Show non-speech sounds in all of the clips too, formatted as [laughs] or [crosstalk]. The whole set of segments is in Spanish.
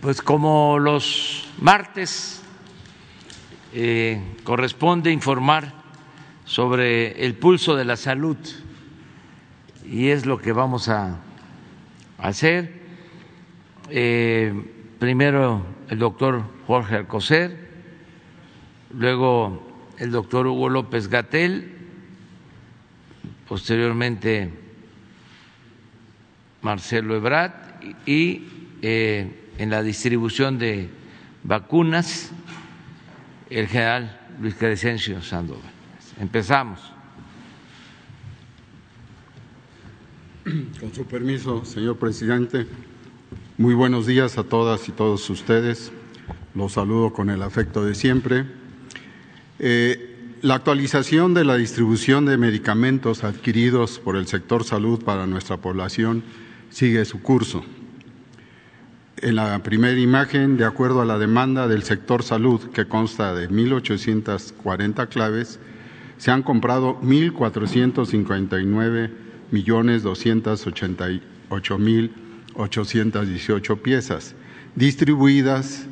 Pues como los martes eh, corresponde informar sobre el pulso de la salud y es lo que vamos a hacer. Eh, primero el doctor Jorge Alcocer, luego el doctor Hugo López Gatel, posteriormente Marcelo Ebrard y eh, en la distribución de vacunas el general Luis Crescencio Sandoval. Empezamos. Con su permiso, señor presidente, muy buenos días a todas y todos ustedes. Los saludo con el afecto de siempre. Eh, la actualización de la distribución de medicamentos adquiridos por el sector salud para nuestra población sigue su curso. En la primera imagen, de acuerdo a la demanda del sector salud, que consta de 1.840 claves, se han comprado 1.459 millones 288 mil 818 piezas, distribuidas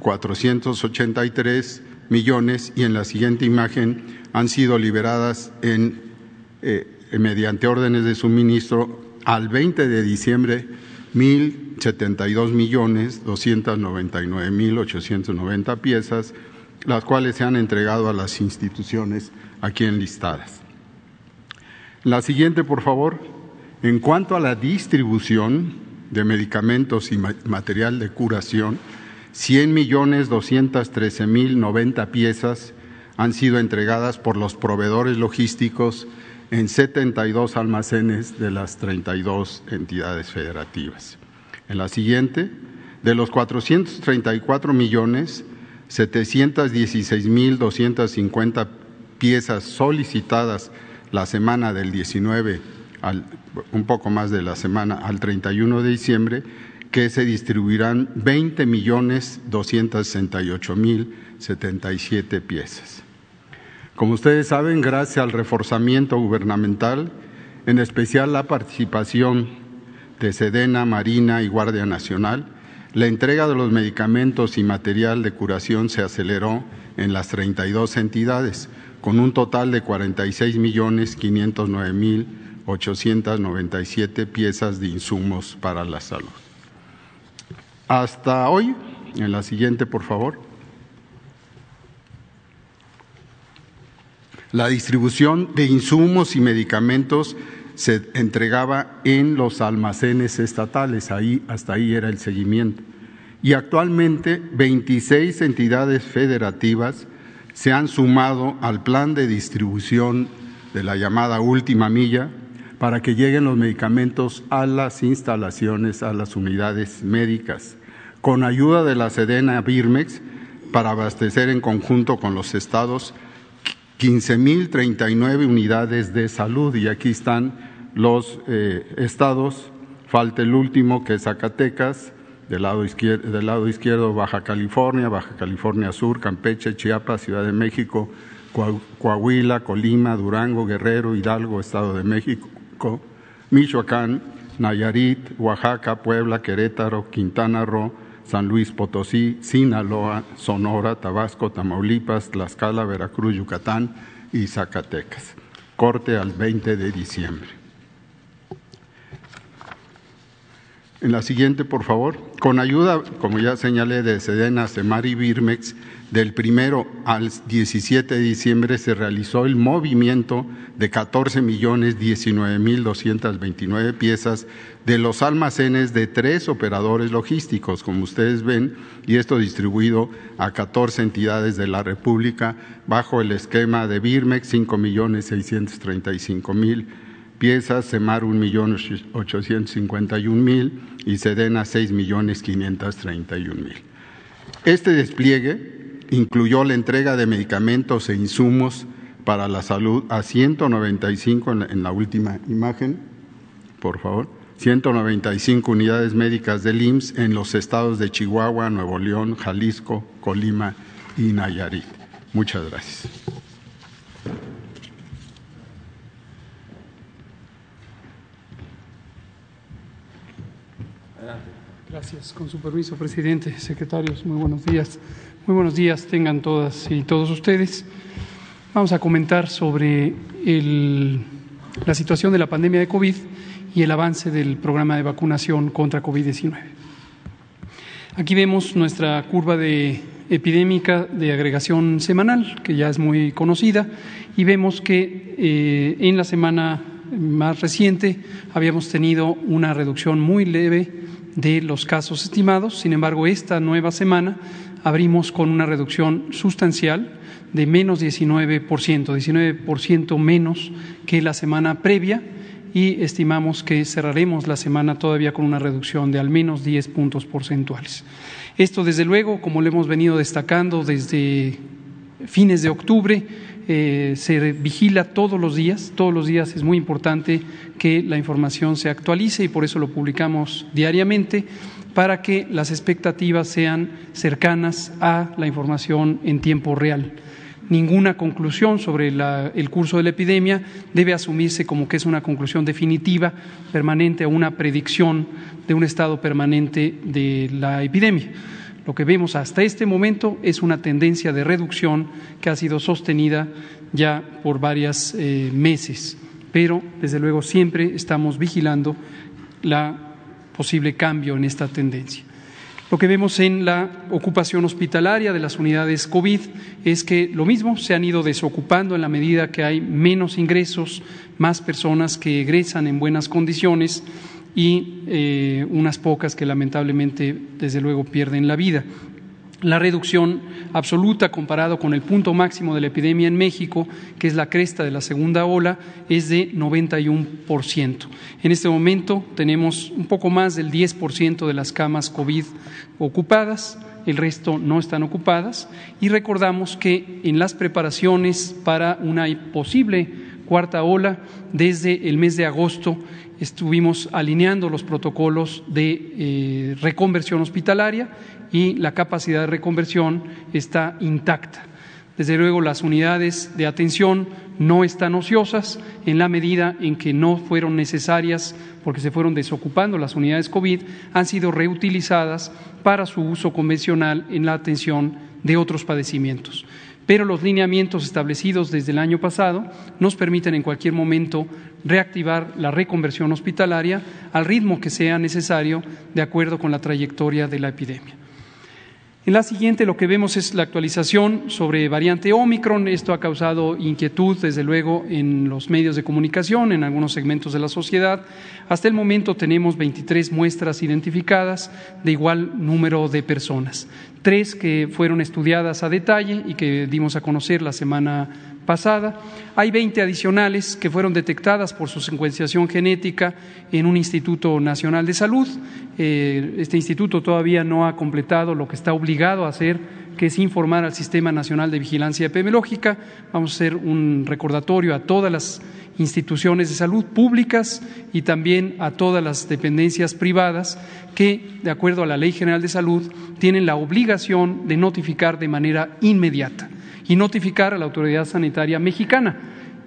483 millones y en la siguiente imagen han sido liberadas en, eh, mediante órdenes de suministro al 20 de diciembre 1.072 millones 299 mil 890 piezas, las cuales se han entregado a las instituciones aquí enlistadas. La siguiente, por favor. En cuanto a la distribución de medicamentos y material de curación, 100 millones 213 mil 90 piezas han sido entregadas por los proveedores logísticos en 72 almacenes de las 32 entidades federativas. En la siguiente, de los 434 millones 716 mil 250 piezas solicitadas la semana del 19 al un poco más de la semana al 31 de diciembre que se distribuirán 20 millones 268 mil 77 piezas. Como ustedes saben, gracias al reforzamiento gubernamental, en especial la participación de Sedena, Marina y Guardia Nacional, la entrega de los medicamentos y material de curación se aceleró en las 32 entidades, con un total de 46 millones 509 mil 897 piezas de insumos para la salud. Hasta hoy, en la siguiente, por favor. La distribución de insumos y medicamentos se entregaba en los almacenes estatales, ahí hasta ahí era el seguimiento. Y actualmente 26 entidades federativas se han sumado al plan de distribución de la llamada última milla para que lleguen los medicamentos a las instalaciones, a las unidades médicas, con ayuda de la Sedena Birmex para abastecer en conjunto con los estados 15.039 unidades de salud y aquí están los eh, estados, falta el último que es Zacatecas, del lado, izquierdo, del lado izquierdo Baja California, Baja California Sur, Campeche, Chiapas, Ciudad de México, Coahuila, Colima, Durango, Guerrero, Hidalgo, Estado de México, Michoacán, Nayarit, Oaxaca, Puebla, Querétaro, Quintana Roo, San Luis Potosí, Sinaloa, Sonora, Tabasco, Tamaulipas, Tlaxcala, Veracruz, Yucatán y Zacatecas. Corte al 20 de diciembre. En la siguiente, por favor. Con ayuda, como ya señalé, de Sedena, Semar y Birmex, del primero al 17 de diciembre se realizó el movimiento de 14 millones 19 mil 229 piezas de los almacenes de tres operadores logísticos, como ustedes ven, y esto distribuido a 14 entidades de la República bajo el esquema de Birmex, 5 millones 635 mil piezas, Semar un millón mil y Sedena mil. Este despliegue incluyó la entrega de medicamentos e insumos para la salud a 195 en la, en la última imagen, por favor, 195 unidades médicas del IMSS en los estados de Chihuahua, Nuevo León, Jalisco, Colima y Nayarit. Muchas gracias. Gracias. Con su permiso, presidente, secretarios, muy buenos días. Muy buenos días tengan todas y todos ustedes. Vamos a comentar sobre la situación de la pandemia de COVID y el avance del programa de vacunación contra COVID-19. Aquí vemos nuestra curva de epidémica de agregación semanal, que ya es muy conocida, y vemos que eh, en la semana más reciente habíamos tenido una reducción muy leve de los casos estimados. Sin embargo, esta nueva semana abrimos con una reducción sustancial de menos 19%, 19% menos que la semana previa y estimamos que cerraremos la semana todavía con una reducción de al menos 10 puntos porcentuales. Esto, desde luego, como lo hemos venido destacando desde fines de octubre, eh, se vigila todos los días, todos los días es muy importante que la información se actualice y por eso lo publicamos diariamente para que las expectativas sean cercanas a la información en tiempo real. Ninguna conclusión sobre el curso de la epidemia debe asumirse como que es una conclusión definitiva, permanente o una predicción de un estado permanente de la epidemia. Lo que vemos hasta este momento es una tendencia de reducción que ha sido sostenida ya por varios eh, meses, pero desde luego siempre estamos vigilando la posible cambio en esta tendencia. Lo que vemos en la ocupación hospitalaria de las unidades COVID es que lo mismo se han ido desocupando en la medida que hay menos ingresos, más personas que egresan en buenas condiciones y eh, unas pocas que lamentablemente, desde luego, pierden la vida. La reducción absoluta comparado con el punto máximo de la epidemia en México, que es la cresta de la segunda ola, es de 91%. En este momento tenemos un poco más del 10% de las camas COVID ocupadas, el resto no están ocupadas y recordamos que en las preparaciones para una posible cuarta ola, desde el mes de agosto estuvimos alineando los protocolos de eh, reconversión hospitalaria y la capacidad de reconversión está intacta. Desde luego, las unidades de atención no están ociosas en la medida en que no fueron necesarias porque se fueron desocupando las unidades COVID, han sido reutilizadas para su uso convencional en la atención de otros padecimientos pero los lineamientos establecidos desde el año pasado nos permiten en cualquier momento reactivar la reconversión hospitalaria al ritmo que sea necesario de acuerdo con la trayectoria de la epidemia. En la siguiente lo que vemos es la actualización sobre variante Omicron. Esto ha causado inquietud, desde luego, en los medios de comunicación, en algunos segmentos de la sociedad. Hasta el momento tenemos 23 muestras identificadas de igual número de personas. Tres que fueron estudiadas a detalle y que dimos a conocer la semana pasada. Hay 20 adicionales que fueron detectadas por su secuenciación genética en un Instituto Nacional de Salud. Eh, este instituto todavía no ha completado lo que está obligado a hacer, que es informar al Sistema Nacional de Vigilancia Epidemiológica. Vamos a hacer un recordatorio a todas las instituciones de salud públicas y también a todas las dependencias privadas que, de acuerdo a la Ley General de Salud, tienen la obligación de notificar de manera inmediata y notificar a la autoridad sanitaria mexicana.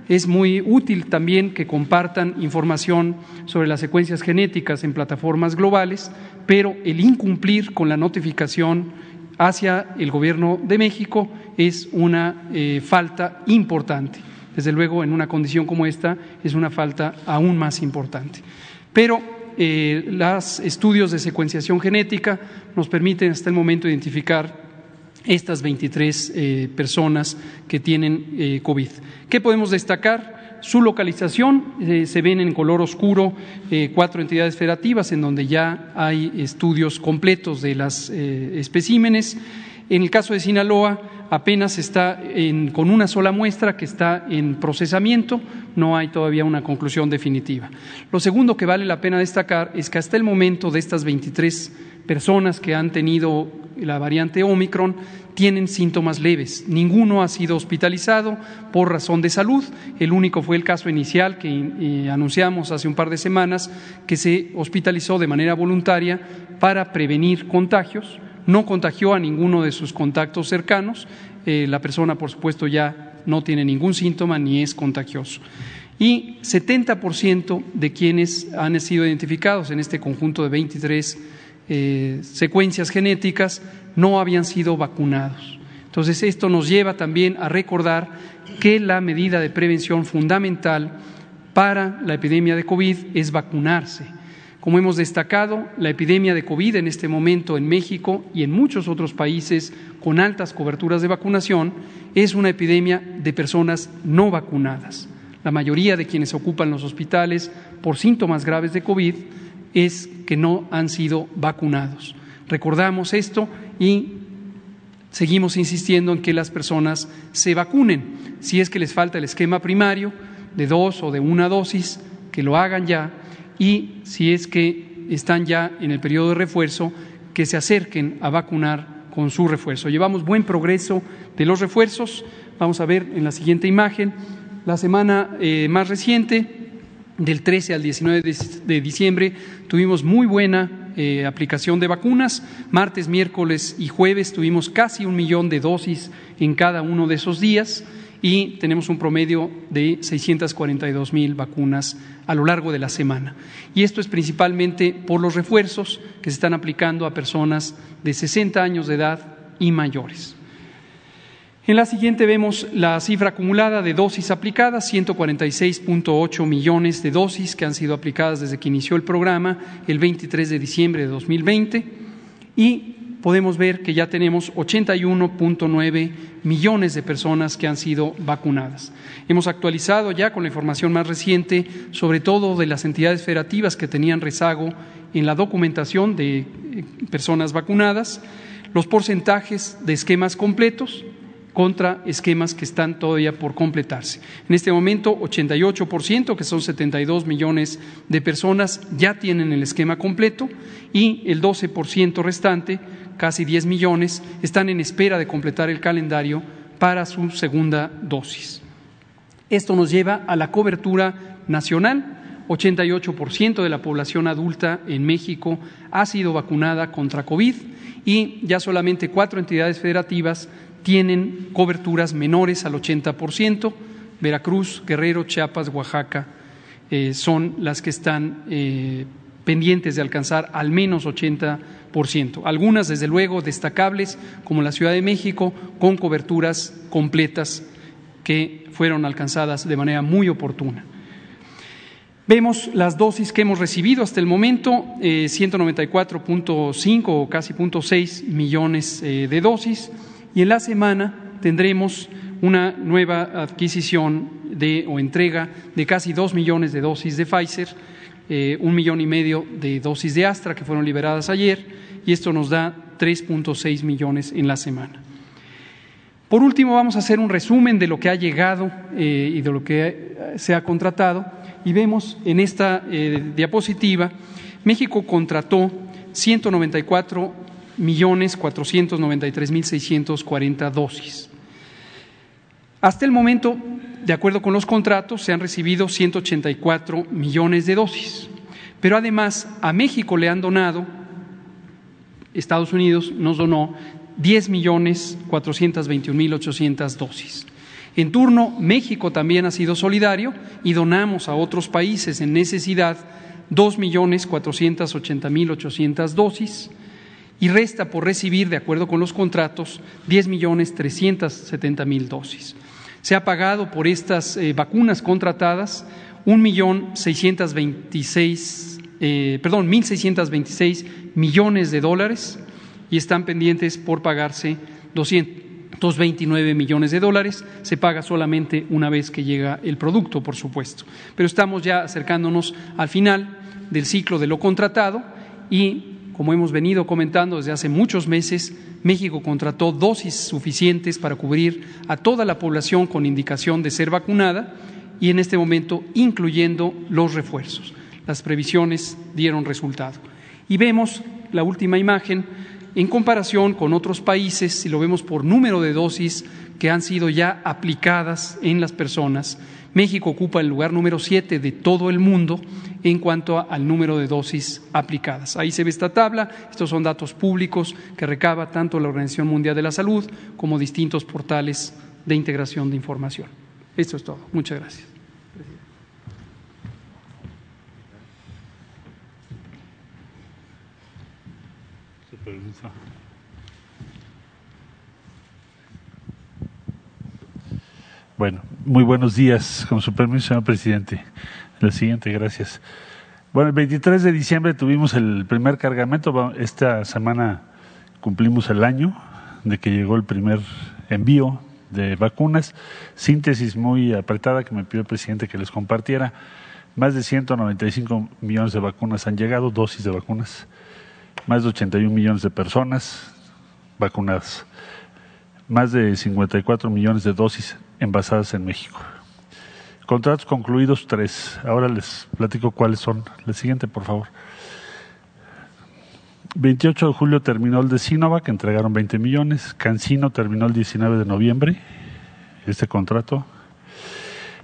Es muy útil también que compartan información sobre las secuencias genéticas en plataformas globales, pero el incumplir con la notificación hacia el Gobierno de México es una eh, falta importante. Desde luego, en una condición como esta, es una falta aún más importante. Pero eh, los estudios de secuenciación genética nos permiten hasta el momento identificar estas 23 eh, personas que tienen eh, COVID. ¿Qué podemos destacar? Su localización, eh, se ven en color oscuro cuatro entidades federativas en donde ya hay estudios completos de las especímenes. En el caso de Sinaloa, apenas está con una sola muestra que está en procesamiento, no hay todavía una conclusión definitiva. Lo segundo que vale la pena destacar es que hasta el momento de estas 23 personas que han tenido la variante Omicron tienen síntomas leves. Ninguno ha sido hospitalizado por razón de salud. El único fue el caso inicial que eh, anunciamos hace un par de semanas, que se hospitalizó de manera voluntaria para prevenir contagios. No contagió a ninguno de sus contactos cercanos. Eh, la persona, por supuesto, ya no tiene ningún síntoma ni es contagioso y 70% de quienes han sido identificados en este conjunto de 23 eh, secuencias genéticas no habían sido vacunados. Entonces, esto nos lleva también a recordar que la medida de prevención fundamental para la epidemia de COVID es vacunarse. Como hemos destacado, la epidemia de COVID en este momento en México y en muchos otros países con altas coberturas de vacunación es una epidemia de personas no vacunadas. La mayoría de quienes ocupan los hospitales por síntomas graves de COVID es que no han sido vacunados. Recordamos esto y seguimos insistiendo en que las personas se vacunen. Si es que les falta el esquema primario de dos o de una dosis, que lo hagan ya y si es que están ya en el periodo de refuerzo, que se acerquen a vacunar con su refuerzo. Llevamos buen progreso de los refuerzos. Vamos a ver en la siguiente imagen la semana eh, más reciente, del 13 al 19 de, diciembre, tuvimos muy buena eh, aplicación de vacunas. Martes, miércoles y jueves tuvimos casi un millón de dosis en cada uno de esos días y tenemos un promedio de 642 mil vacunas a lo largo de la semana. Y esto es principalmente por los refuerzos que se están aplicando a personas de 60 años de edad y mayores. En la siguiente vemos la cifra acumulada de dosis aplicadas, 146.8 millones de dosis que han sido aplicadas desde que inició el programa el 23 de diciembre de 2020 y podemos ver que ya tenemos 81.9 millones de personas que han sido vacunadas. Hemos actualizado ya con la información más reciente, sobre todo de las entidades federativas que tenían rezago en la documentación de eh, personas vacunadas, los porcentajes de esquemas completos contra esquemas que están todavía por completarse. En este momento, 88%, que son 72 millones de personas, ya tienen el esquema completo y el 12% restante casi 10 millones, están en espera de completar el calendario para su segunda dosis. Esto nos lleva a la cobertura nacional. 88% de la población adulta en México ha sido vacunada contra COVID y ya solamente cuatro entidades federativas tienen coberturas menores al 80%. Veracruz, Guerrero, Chiapas, Oaxaca eh, son las que están eh, pendientes de alcanzar al menos 80%. Algunas, desde luego, destacables, como la Ciudad de México, con coberturas completas que fueron alcanzadas de manera muy oportuna. Vemos las dosis que hemos recibido hasta el momento, 194.5 eh, o casi 0.6 millones eh, de dosis, y en la semana tendremos una nueva adquisición de, o entrega de casi dos millones de dosis de Pfizer eh, un millón y medio de dosis de Astra que fueron liberadas ayer y esto nos da 3.6 millones en la semana. Por último, vamos a hacer un resumen de lo que ha llegado eh, y de lo que eh, se ha contratado y vemos en esta diapositiva, México contrató 194 millones 493 mil 640 dosis. Hasta el momento, de acuerdo con los contratos, se han recibido 184 millones de dosis. Pero además, a México le han donado, Estados Unidos nos donó 10 millones 421 mil 800 dosis. En turno, México también ha sido solidario y donamos a otros países en necesidad 2 millones 480 mil 800 dosis y resta por recibir, de acuerdo con los contratos, 10 millones 370 mil dosis. Se ha pagado por estas eh, vacunas contratadas un millón seiscientos veintiséis, eh, perdón, mil seiscientos veintiséis millones de dólares y están pendientes por pagarse doscientos veintinueve millones de dólares. Se paga solamente una vez que llega el producto, por supuesto. Pero estamos ya acercándonos al final del ciclo de lo contratado y como hemos venido comentando desde hace muchos meses, México contrató dosis suficientes para cubrir a toda la población con indicación de ser vacunada y en este momento incluyendo los refuerzos. Las previsiones dieron resultado. Y vemos la última imagen en comparación con otros países, si lo vemos por número de dosis que han sido ya aplicadas en las personas, México ocupa el lugar número siete de todo el mundo en cuanto al número de dosis aplicadas. Ahí se ve esta tabla, estos son datos públicos que recaba tanto la Organización Mundial de la Salud como distintos portales de integración de información. Esto es todo. Muchas gracias. Bueno, muy buenos días, con su permiso, señor presidente. El siguiente, gracias. Bueno, el 23 de diciembre tuvimos el primer cargamento. Esta semana cumplimos el año de que llegó el primer envío de vacunas. Síntesis muy apretada que me pidió el presidente que les compartiera. Más de 195 millones de vacunas han llegado, dosis de vacunas. Más de 81 millones de personas vacunadas. Más de 54 millones de dosis envasadas en México. Contratos concluidos tres. Ahora les platico cuáles son. La siguiente, por favor. 28 de julio terminó el de Sinovac, entregaron 20 millones. Cancino terminó el 19 de noviembre, este contrato.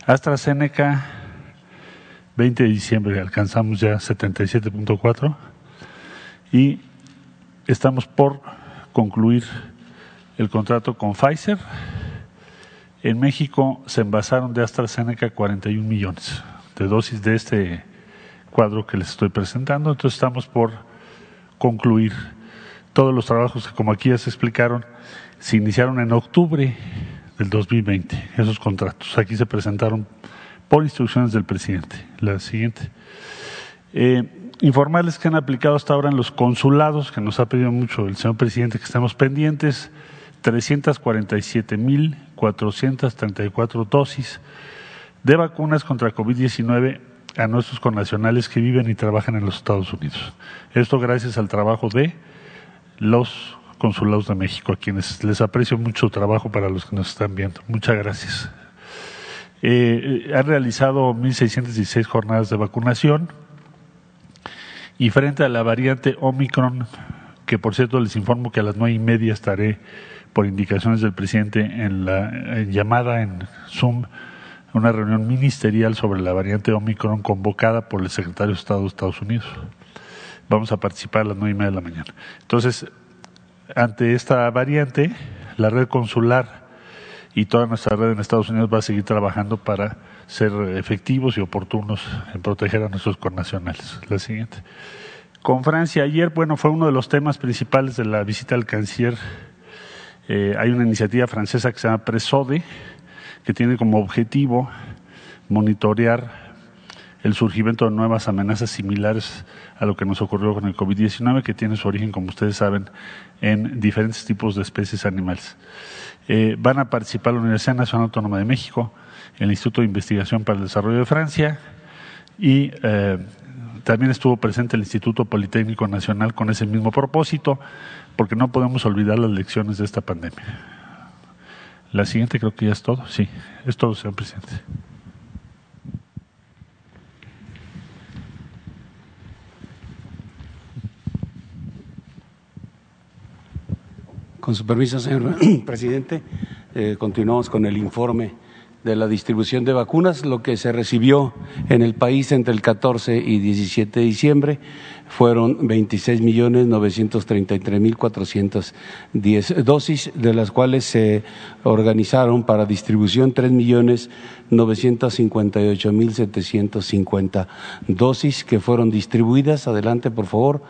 AstraZeneca, 20 de diciembre, alcanzamos ya 77.4. Y estamos por concluir el contrato con Pfizer en México se envasaron de AstraZeneca 41 millones de dosis de este cuadro que les estoy presentando. Entonces estamos por concluir todos los trabajos que, como aquí ya se explicaron, se iniciaron en octubre del 2020, esos contratos. Aquí se presentaron por instrucciones del presidente. La siguiente. Eh, informarles que han aplicado hasta ahora en los consulados, que nos ha pedido mucho el señor presidente que estemos pendientes, 347.434 dosis de vacunas contra COVID-19 a nuestros connacionales que viven y trabajan en los Estados Unidos. Esto gracias al trabajo de los consulados de México, a quienes les aprecio mucho trabajo para los que nos están viendo. Muchas gracias. Eh, han realizado 1.616 jornadas de vacunación y frente a la variante Omicron, que por cierto les informo que a las nueve y media estaré por indicaciones del presidente en la llamada en Zoom una reunión ministerial sobre la variante Omicron convocada por el secretario de Estado de Estados Unidos. Vamos a participar a las nueve y media de la mañana. Entonces, ante esta variante, la red consular y toda nuestra red en Estados Unidos va a seguir trabajando para ser efectivos y oportunos en proteger a nuestros connacionales. La siguiente. Con Francia, ayer, bueno, fue uno de los temas principales de la visita al canciller eh, hay una iniciativa francesa que se llama Presode, que tiene como objetivo monitorear el surgimiento de nuevas amenazas similares a lo que nos ocurrió con el COVID-19, que tiene su origen, como ustedes saben, en diferentes tipos de especies animales. Eh, van a participar la Universidad Nacional Autónoma de México, el Instituto de Investigación para el Desarrollo de Francia y eh, también estuvo presente el Instituto Politécnico Nacional con ese mismo propósito porque no podemos olvidar las lecciones de esta pandemia. La siguiente creo que ya es todo. Sí, es todo, señor presidente. Con su permiso, señor [clears throat] presidente, eh, continuamos con el informe de la distribución de vacunas. Lo que se recibió en el país entre el 14 y 17 de diciembre fueron 26 millones 933 mil 410 dosis, de las cuales se organizaron para distribución 3 millones 958 mil 750 dosis que fueron distribuidas. Adelante, por favor.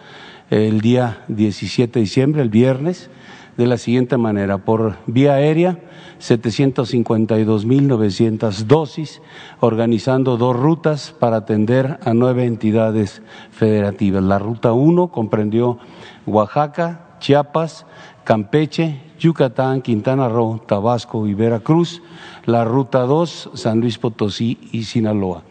El día 17 de diciembre, el viernes, de la siguiente manera. Por vía aérea, 752.900 dosis, organizando dos rutas para atender a nueve entidades federativas. La ruta 1 comprendió Oaxaca, Chiapas, Campeche, Yucatán, Quintana Roo, Tabasco y Veracruz. La ruta 2, San Luis Potosí y Sinaloa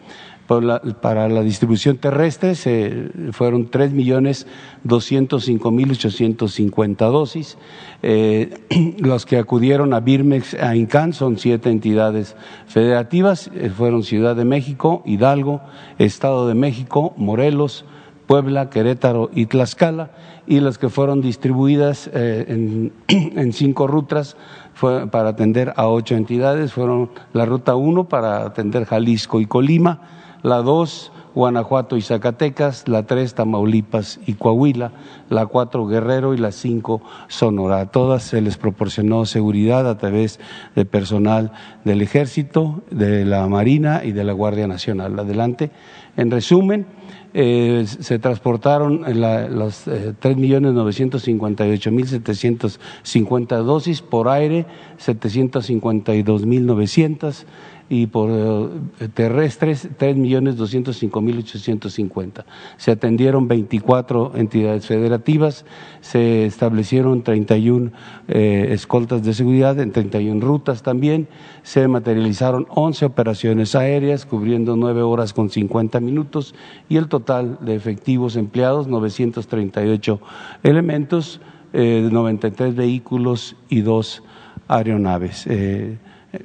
para la distribución terrestre se, fueron 3.205.850 dosis. Eh, [clears throat] los que acudieron a Birmex, a INCAN, son siete entidades federativas, eh, fueron Ciudad de México, Hidalgo, Estado de México, Morelos, Puebla, Querétaro y Tlaxcala, y las que fueron distribuidas eh, en, [clears throat] en, cinco rutas para atender a ocho entidades, fueron la ruta 1 para atender Jalisco y Colima, la 2 Guanajuato y Zacatecas, la 3 Tamaulipas y Coahuila, la 4 Guerrero y la 5 Sonora. A todas se les proporcionó seguridad a través de personal del Ejército, de la Marina y de la Guardia Nacional. Adelante. En resumen, eh, se transportaron la, las eh, 3.958.750 dosis por aire, 752.900 y por eh, terrestres 3.205.850. Se atendieron 24 entidades federativas, se establecieron 31 eh, escoltas de seguridad en 31 rutas también, se materializaron 11 operaciones aéreas cubriendo 9 horas con 50 minutos y el total de efectivos empleados 938 elementos, eh, 93 vehículos y dos aeronaves. Eh,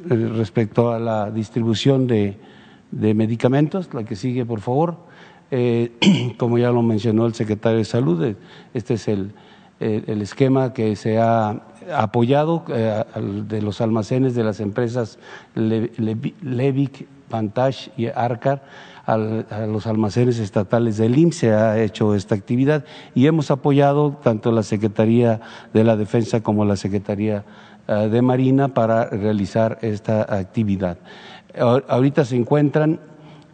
respecto a la distribución de, medicamentos. La que sigue, por favor. Eh, [clears throat] como ya lo mencionó el secretario de Salud, este es el, el, esquema que se ha apoyado eh, de los almacenes de las empresas Le, Le, Levic, Vantage y Arcar a los almacenes estatales del IMSS se ha hecho esta actividad y hemos apoyado tanto la Secretaría de la Defensa como la Secretaría de Marina para realizar esta actividad. Ahorita se encuentran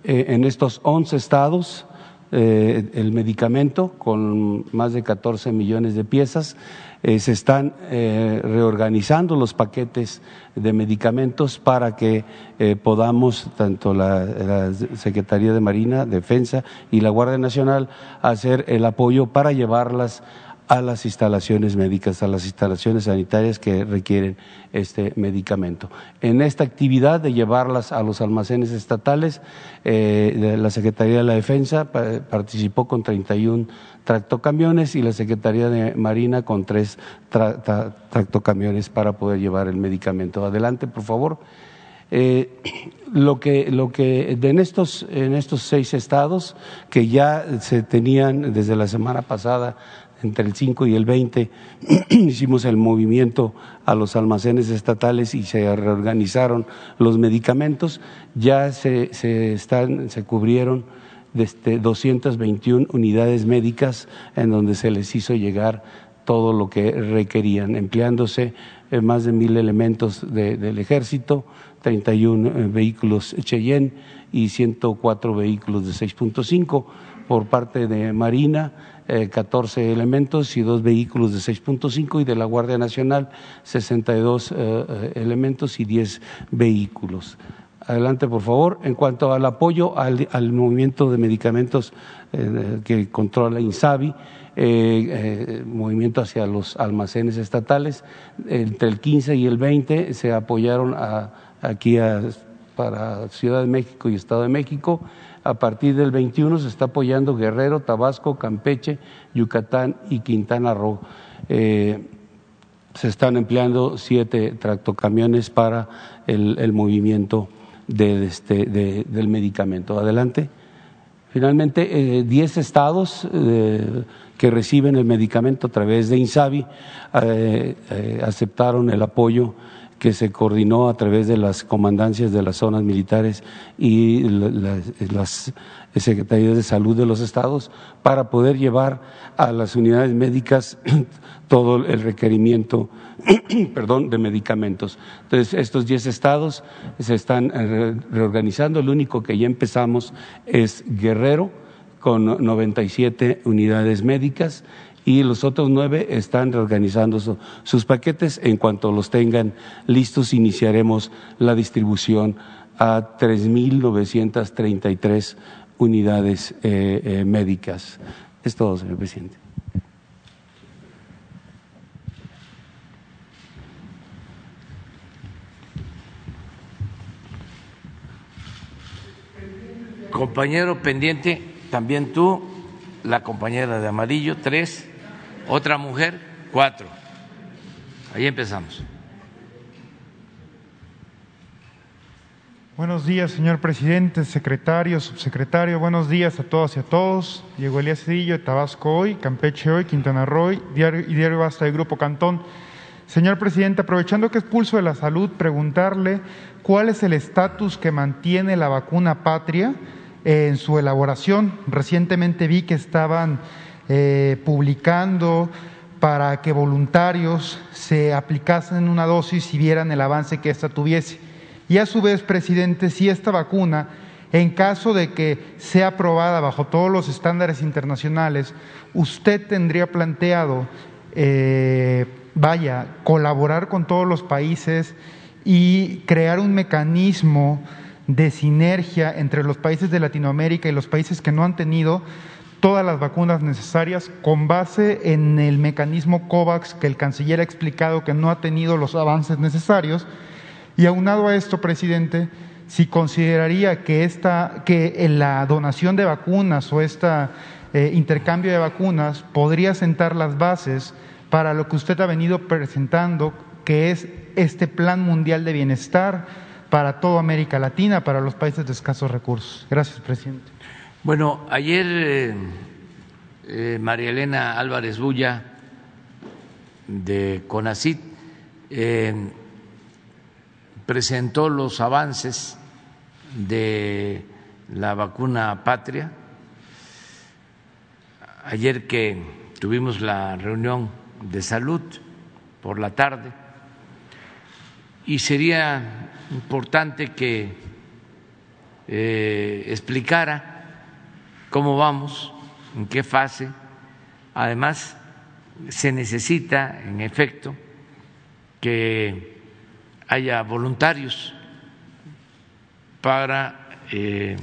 eh, en estos 11 estados eh, el medicamento con más de 14 millones de piezas. Eh, se están eh, reorganizando los paquetes de medicamentos para que eh, podamos, tanto la, Secretaría de Marina, Defensa y la Guardia Nacional, hacer el apoyo para llevarlas a las instalaciones médicas, a las instalaciones sanitarias que requieren este medicamento. En esta actividad de llevarlas a los almacenes estatales, eh, la Secretaría de la Defensa participó con 31 tractocamiones y la Secretaría de Marina con tres tra tra tractocamiones para poder llevar el medicamento. Adelante, por favor. Eh, [clears throat] lo que, lo que en, estos, en estos seis estados que ya se tenían desde la semana pasada entre el 5 y el 20 [clears throat] hicimos el movimiento a los almacenes estatales y se reorganizaron los medicamentos, ya se, están, se cubrieron desde 221 unidades médicas en donde se les hizo llegar todo lo que requerían, empleándose eh, más de mil elementos de, del ejército, 31 eh, vehículos Cheyenne y 104 vehículos de 6.5 por parte de Marina, eh, 14 elementos y dos vehículos de 6.5 y de la Guardia Nacional 62 eh, elementos y 10 vehículos. Adelante, por favor. En cuanto al apoyo al, al movimiento de medicamentos eh, que controla INSABI, eh, movimiento hacia los almacenes estatales, entre el 15 y el 20 se apoyaron a, aquí a, para Ciudad de México y Estado de México a partir del 21 se está apoyando Guerrero, Tabasco, Campeche, Yucatán y Quintana Roo. Eh, se están empleando siete tractocamiones para el, movimiento de, este, de, del medicamento. Adelante. Finalmente, eh, diez estados eh, que reciben el medicamento a través de INSABI eh, aceptaron el apoyo que se coordinó a través de las comandancias de las zonas militares y las, las secretarías de salud de los estados para poder llevar a las unidades médicas [clears throat] todo el requerimiento [clears throat] perdón, de medicamentos. Entonces, estos 10 estados se están reorganizando. El único que ya empezamos es Guerrero, con 97 unidades médicas y los otros nueve están reorganizando su, sus paquetes. En cuanto los tengan listos, iniciaremos la distribución a 3.933 unidades eh, eh, médicas. Es todo, señor presidente. Compañero pendiente, también tú, la compañera de amarillo, tres. Otra mujer, cuatro. Ahí empezamos. Buenos días, señor presidente, secretario, subsecretario. Buenos días a todas y a todos. Diego Elías Cedillo, Tabasco hoy, Campeche hoy, Quintana Roo y Diario Basta del Grupo Cantón. Señor presidente, aprovechando que es pulso de la salud, preguntarle cuál es el estatus que mantiene la vacuna patria en su elaboración. Recientemente vi que estaban eh, publicando para que voluntarios se aplicasen una dosis y vieran el avance que ésta tuviese. Y a su vez, presidente, si esta vacuna En caso de que sea aprobada bajo todos los estándares internacionales, ¿usted tendría planteado, eh, vaya, colaborar con todos los países y crear un mecanismo de sinergia entre los países de Latinoamérica y los países que no han tenido todas las vacunas necesarias con base en el mecanismo COVAX que el canciller ha explicado que no ha tenido los avances necesarios. Y aunado a esto, presidente, si consideraría que, esta, que la donación de vacunas o este intercambio de vacunas podría sentar las bases para lo que usted ha venido presentando, que es este Plan Mundial de Bienestar para toda América Latina, para los países de escasos recursos. Gracias, presidente. Bueno, ayer eh, eh, María Elena Álvarez Bulla de CONACIT eh, presentó los avances de la vacuna patria. Ayer que tuvimos la reunión de salud por la tarde y sería importante que explicara cómo vamos, en qué fase. Además, se necesita, en efecto, que haya voluntarios para eh,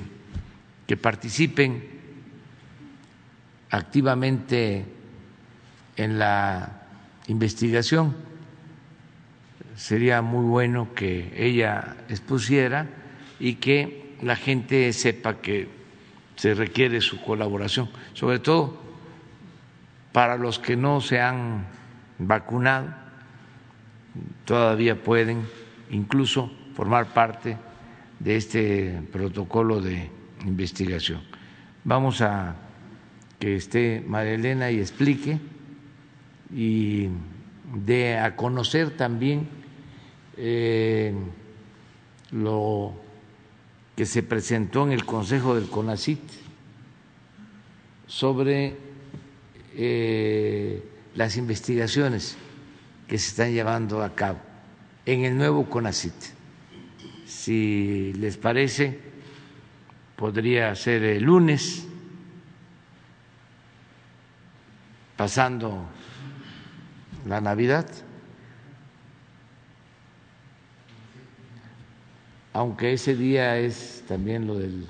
que participen activamente en la investigación. Sería muy bueno que ella expusiera y que la gente sepa que se requiere su colaboración, sobre todo para los que no se han vacunado, todavía pueden incluso formar parte de este protocolo de investigación. Vamos a que esté María Elena y explique y de a conocer también eh, lo que se presentó en el Consejo del CONACIT sobre eh, las investigaciones que se están llevando a cabo en el nuevo CONACIT. Si les parece, podría ser el lunes, pasando la Navidad. Aunque ese día es también lo del...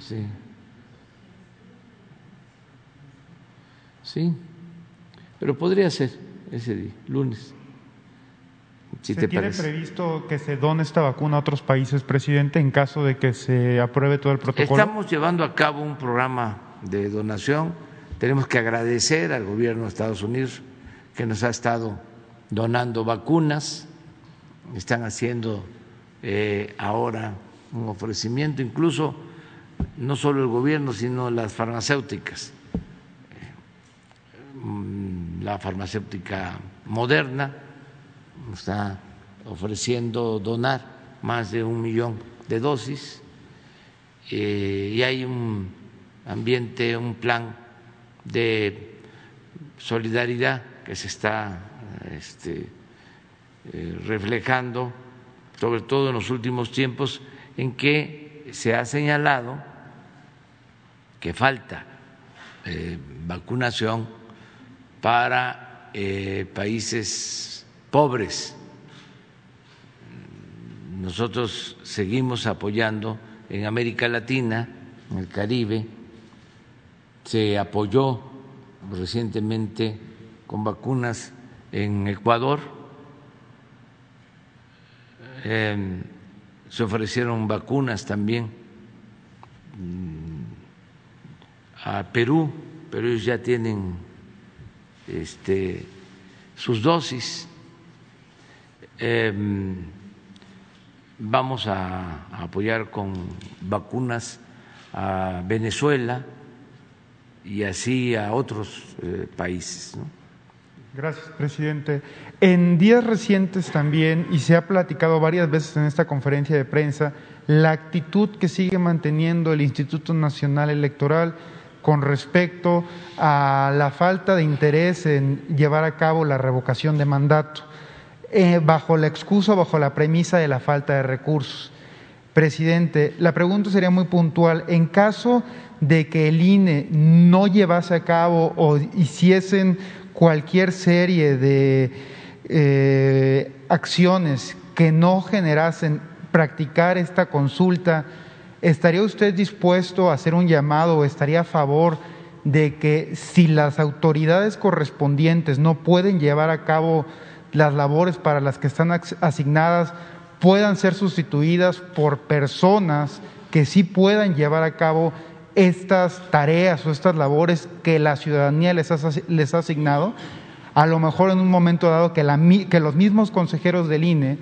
Sí. Sí, pero podría ser ese día, lunes. Si ¿Se tiene previsto que se done esta vacuna a otros países, presidente, en caso de que se apruebe todo el protocolo? Estamos llevando a cabo un programa de donación. Tenemos que agradecer al gobierno de Estados Unidos que nos ha estado donando vacunas. Están haciendo eh, ahora un ofrecimiento, incluso no solo el gobierno, sino las farmacéuticas. Mm, la farmacéutica moderna está ofreciendo donar más de un millón de dosis eh, y hay un ambiente, un plan de solidaridad que se está este, eh, reflejando sobre todo en los últimos tiempos, en que se ha señalado que falta eh, vacunación para eh, países pobres. Nosotros seguimos apoyando en América Latina, en el Caribe, se apoyó recientemente con vacunas en Ecuador Em, se ofrecieron vacunas también mm, a Perú, pero ellos ya tienen este, sus dosis. Em, vamos a, apoyar con vacunas a Venezuela y así a otros eh, países. Gracias, presidente. En días recientes también, y se ha platicado varias veces en esta conferencia de prensa, la actitud que sigue manteniendo el Instituto Nacional Electoral con respecto a la falta de interés en llevar a cabo la revocación de mandato, eh, bajo la excusa, bajo la premisa de la falta de recursos. Presidente, la pregunta sería muy puntual. En caso de que el INE no llevase a cabo o hiciesen cualquier serie de eh, acciones que no generasen practicar esta consulta, ¿estaría usted dispuesto a hacer un llamado o estaría a favor de que si las autoridades correspondientes no pueden llevar a cabo las labores para las que están asignadas, puedan ser sustituidas por personas que sí puedan llevar a cabo estas tareas o estas labores que la ciudadanía les ha, les ha asignado, a lo mejor en un momento dado que, la, que los mismos consejeros del INE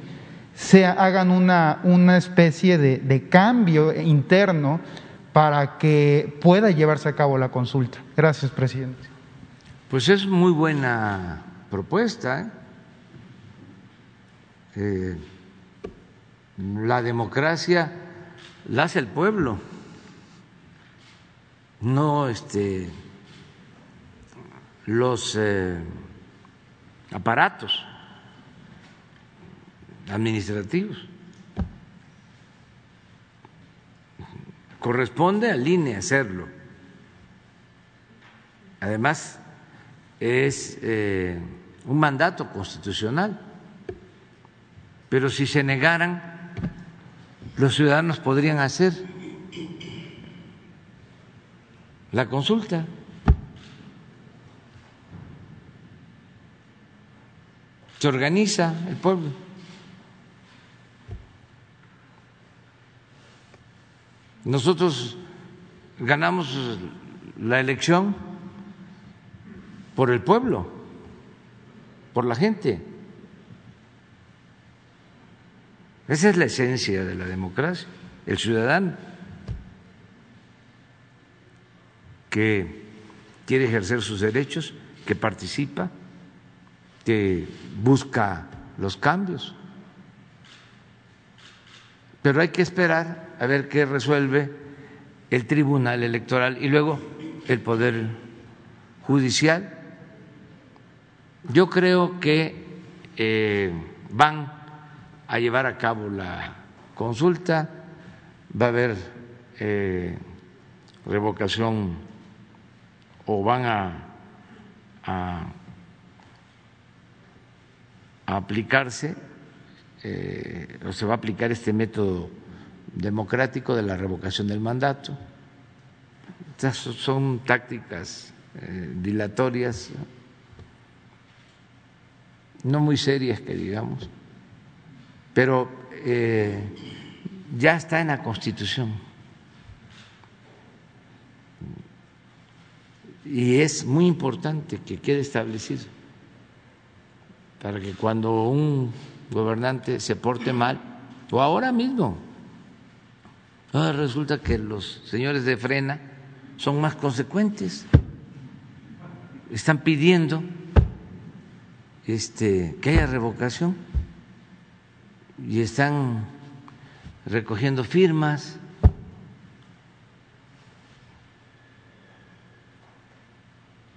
se hagan una, una especie de, de, cambio interno para que pueda llevarse a cabo la consulta. Gracias, presidente. Pues es muy buena propuesta. ¿eh? La democracia la hace el pueblo, no este, los eh, aparatos administrativos. Corresponde al INE hacerlo. Además, es eh, un mandato constitucional. Pero si se negaran los ciudadanos podrían hacer la consulta. Se organiza el pueblo. Nosotros ganamos la elección por el pueblo, por la gente. Esa es la esencia de la democracia, el ciudadano que quiere ejercer sus derechos, que participa, que busca los cambios. Pero hay que esperar a ver qué resuelve el Tribunal Electoral y luego el Poder Judicial. Yo creo que eh, van a llevar a cabo la consulta, va a haber eh, revocación o van a, aplicarse eh, o se va a aplicar este método democrático de la revocación del mandato. Estas son tácticas eh, dilatorias, no muy serias que digamos pero eh, ya está en la Constitución. Y es muy importante que quede establecido para que cuando un gobernante se porte mal, o ahora mismo, resulta que los señores de frena son más consecuentes, están pidiendo este, que haya revocación y están recogiendo firmas.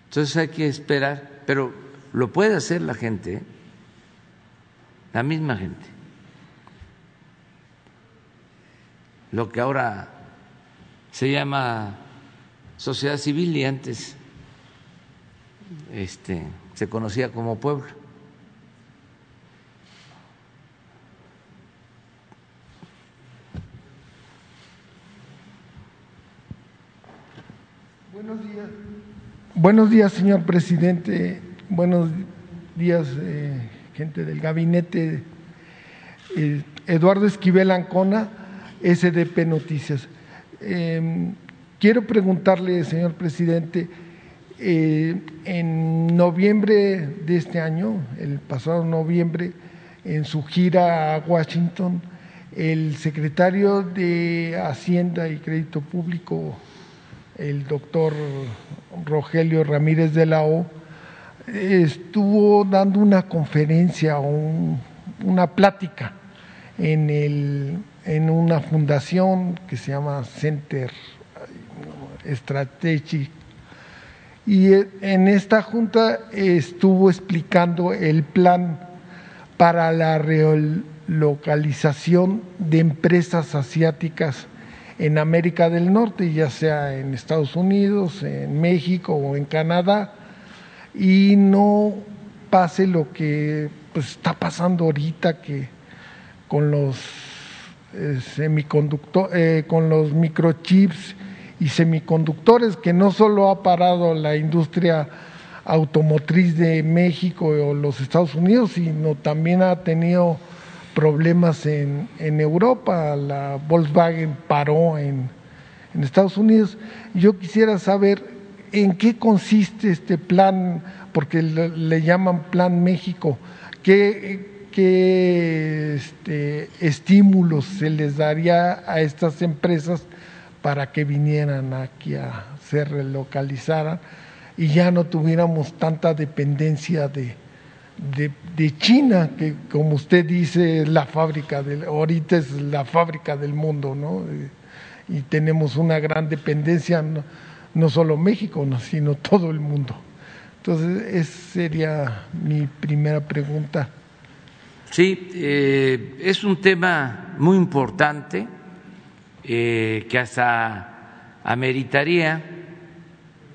Entonces hay que esperar, pero lo puede hacer la gente, ¿eh? la misma gente. Lo que ahora se llama sociedad civil y antes este, se conocía como pueblo. Buenos días. Buenos días, señor presidente. Buenos días, eh, gente del gabinete. Eh, Eduardo Esquivel Ancona, SDP Noticias. Em, quiero preguntarle, señor presidente, eh, en noviembre de este año, el pasado noviembre, en su gira a Washington, el secretario de Hacienda y Crédito Público, el doctor Rogelio Ramírez de la O, estuvo dando una conferencia o una plática en, el, en una fundación que se llama Center Strategic. Y en esta junta estuvo explicando el plan para la localización de empresas asiáticas en América del Norte, ya sea en Estados Unidos, en México o en Canadá, y no pase lo que pues, está pasando ahorita que con los eh, eh, con los microchips y semiconductores, que no solo ha parado la industria automotriz de México o los Estados Unidos, sino también ha tenido problemas en, en Europa. La Volkswagen paró en, en Estados Unidos. Yo quisiera saber en qué consiste este plan, porque le, llaman Plan México. ¿Qué, qué este, estímulos se les daría a estas empresas para que vinieran aquí a se relocalizaran y ya no tuviéramos tanta dependencia de, de, de, China, que como usted dice, la fábrica del, ahorita es la fábrica del mundo, ¿no? Y tenemos una gran dependencia, no, no solo México, no, sino todo el mundo. Entonces, esa sería mi primera pregunta. Sí, eh, es un tema muy importante eh, que hasta ameritaría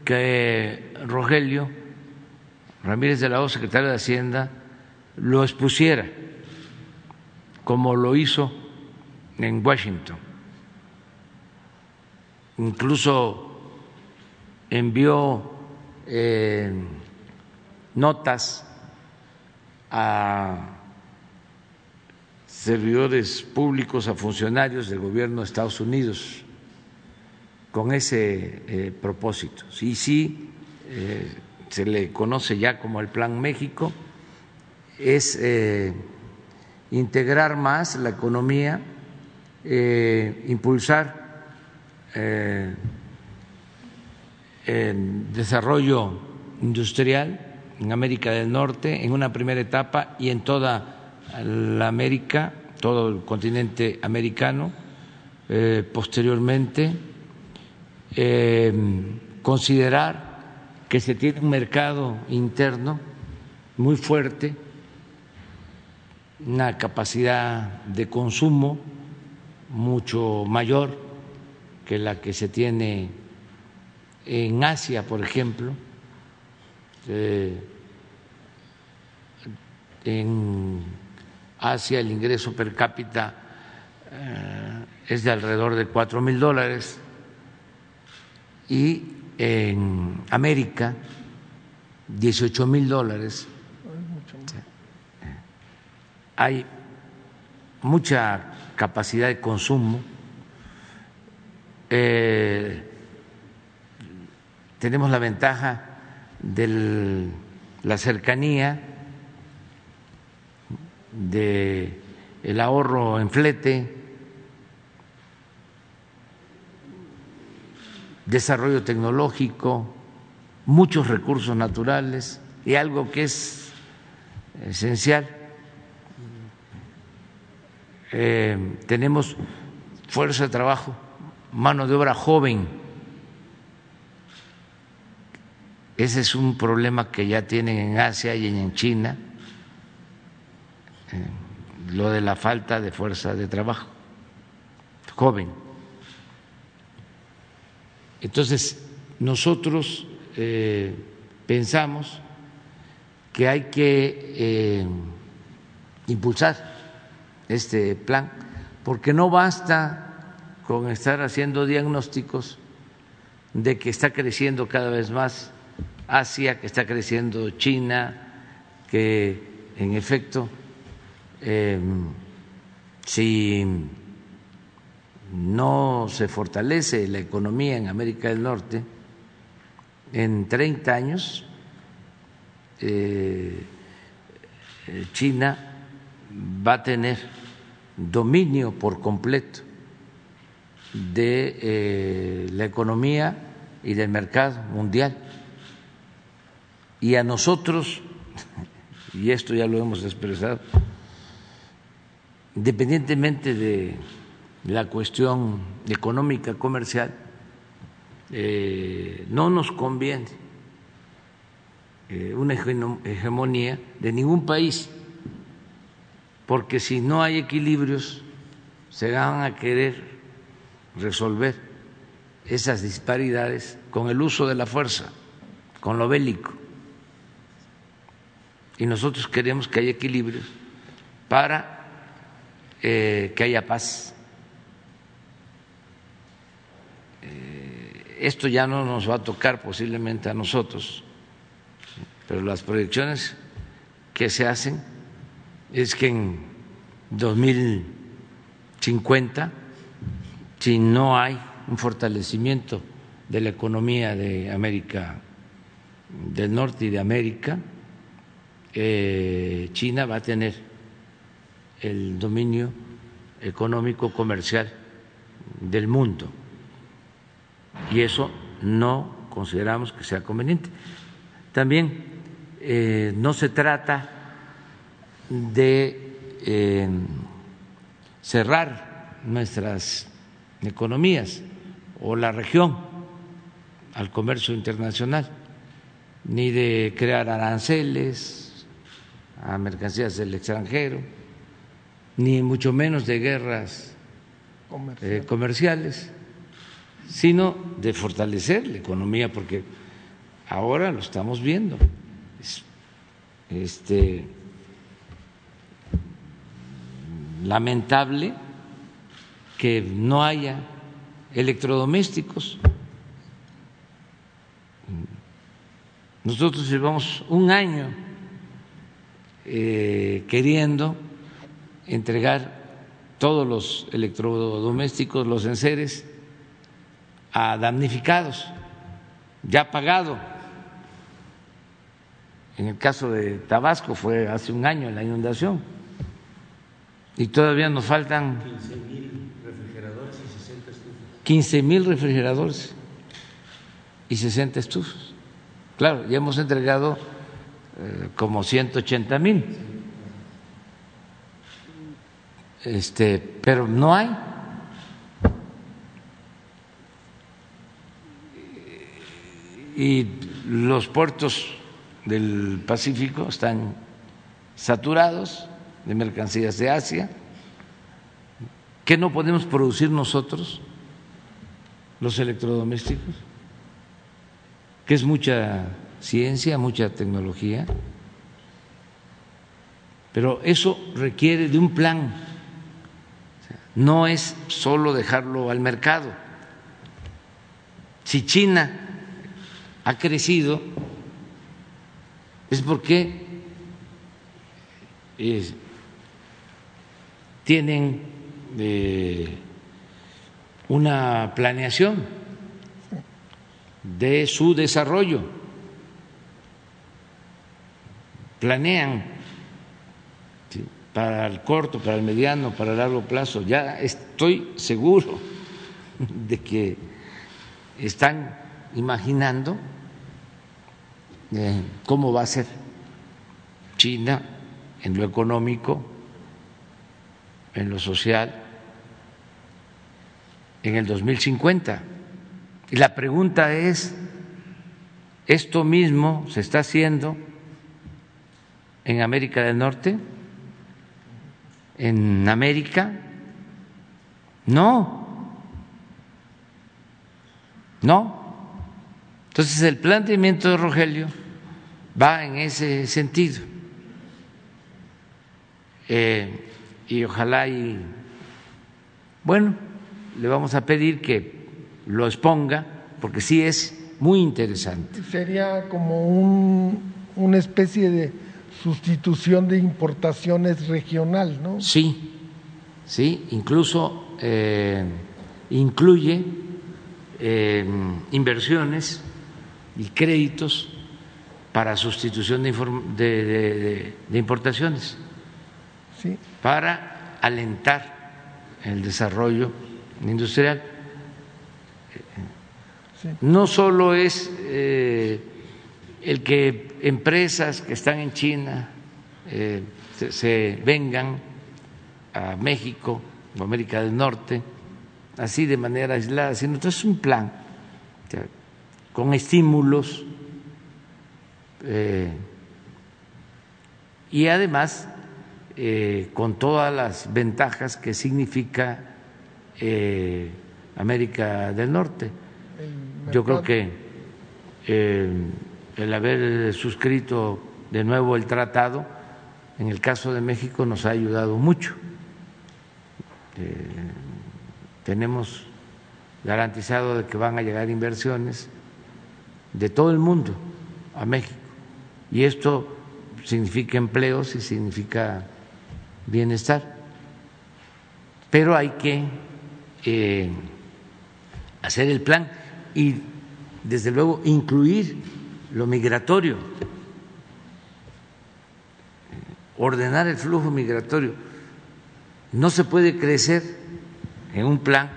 que Rogelio Ramírez de la O, secretario de Hacienda, lo expusiera, como lo hizo en Washington. Incluso envió eh, notas a servidores públicos, a funcionarios del gobierno de Estados Unidos con ese eh, propósito. Y sí, eh, se le conoce ya como el Plan México, es eh, integrar más la economía, eh, impulsar eh, el desarrollo industrial en América del Norte en una primera etapa y en toda la América, todo el continente americano, posteriormente considerar que se tiene un mercado interno muy fuerte, una capacidad de consumo mucho mayor que la que se tiene en Asia, por ejemplo. Eh, en Asia el ingreso per cápita eh, es de alrededor de cuatro mil dólares y en América 18 mil dólares. Hay mucha capacidad de consumo. Eh, tenemos la ventaja de la cercanía, de el ahorro en flete, desarrollo tecnológico, muchos recursos naturales y algo que es esencial. Eh, tenemos fuerza de trabajo, mano de obra joven. Ese es un problema que ya tienen en Asia y en China, eh, lo de la falta de fuerza de trabajo joven. Entonces, nosotros eh, pensamos que hay que eh, impulsar este plan, porque no basta con estar haciendo diagnósticos de que está creciendo cada vez más Asia, que está creciendo China, que en efecto, eh, si no se fortalece la economía en América del Norte, en 30 años eh, China va a tener dominio por completo de eh, la economía y del mercado mundial. Y a nosotros, [laughs] y esto ya lo hemos expresado, independientemente de la cuestión económica, comercial, eh, no nos conviene eh, una hegemonía de ningún país porque si no hay equilibrios, se van a querer resolver esas disparidades con el uso de la fuerza, con lo bélico. Y nosotros queremos que haya equilibrios para eh, que haya paz. Esto ya no nos va a tocar posiblemente a nosotros, pero las proyecciones que se hacen es que en 2050, si no hay un fortalecimiento de la economía de América del Norte y de América, eh, China va a tener el dominio económico comercial del mundo y eso no consideramos que sea conveniente. También eh, no se trata de eh, cerrar nuestras economías o la región al comercio internacional, ni de crear aranceles a mercancías del extranjero, ni mucho menos de guerras eh, comerciales, sino de fortalecer la economía, porque ahora lo estamos viendo. este, lamentable que no haya electrodomésticos. Nosotros llevamos un año eh, queriendo entregar todos los electrodomésticos, los enseres, a damnificados, ya pagado. En el caso de Tabasco fue hace un año la inundación y todavía nos faltan 15 mil refrigeradores y 60 estufas. 15 mil refrigeradores y 60 estufas. Claro, ya hemos entregado eh, como 180 mil. Este, pero no hay. Y los puertos del Pacífico están saturados de mercancías de Asia, que no podemos producir nosotros los electrodomésticos, que es mucha ciencia, mucha tecnología, pero eso requiere de un plan, no es solo dejarlo al mercado. Si China ha crecido, es porque tienen eh, una planeación de su desarrollo, planean para el corto, para el mediano, para el largo plazo. Ya estoy seguro de que están imaginando cómo va a ser China en lo económico en lo social en el 2050. Y la pregunta es, ¿esto mismo se está haciendo en América del Norte? ¿En América? No, no. Entonces el planteamiento de Rogelio va en ese sentido. Eh, y ojalá y bueno, le vamos a pedir que lo exponga porque sí es muy interesante. Sería como un, una especie de sustitución de importaciones regional, ¿no? Sí, sí, incluso eh, incluye eh, inversiones y créditos para sustitución de, de, de importaciones. Para alentar el desarrollo industrial. No solo es eh, el que empresas que están en China eh, se, vengan a México o América del Norte, así de manera aislada, sino que es un plan con estímulos eh, y además eh, con todas las ventajas que significa eh, América del Norte. Yo creo que el haber suscrito de nuevo el tratado, en el caso de México, nos ha ayudado mucho. tenemos garantizado de que van a llegar inversiones de todo el mundo a México. Y esto significa empleos y significa bienestar. Pero hay que eh, hacer el plan y, desde luego, incluir lo migratorio, ordenar el flujo migratorio. No se puede crecer en un plan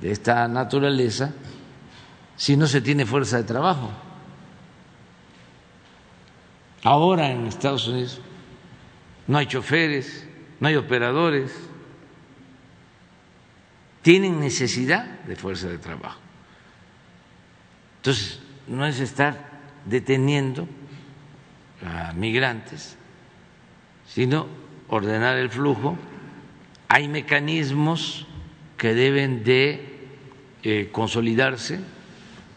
de esta naturaleza si no se tiene fuerza de trabajo. Ahora en Estados Unidos no hay choferes, no hay operadores, tienen necesidad de fuerza de trabajo. Entonces, no es estar deteniendo a migrantes, sino ordenar el flujo. Hay mecanismos que deben de eh, consolidarse,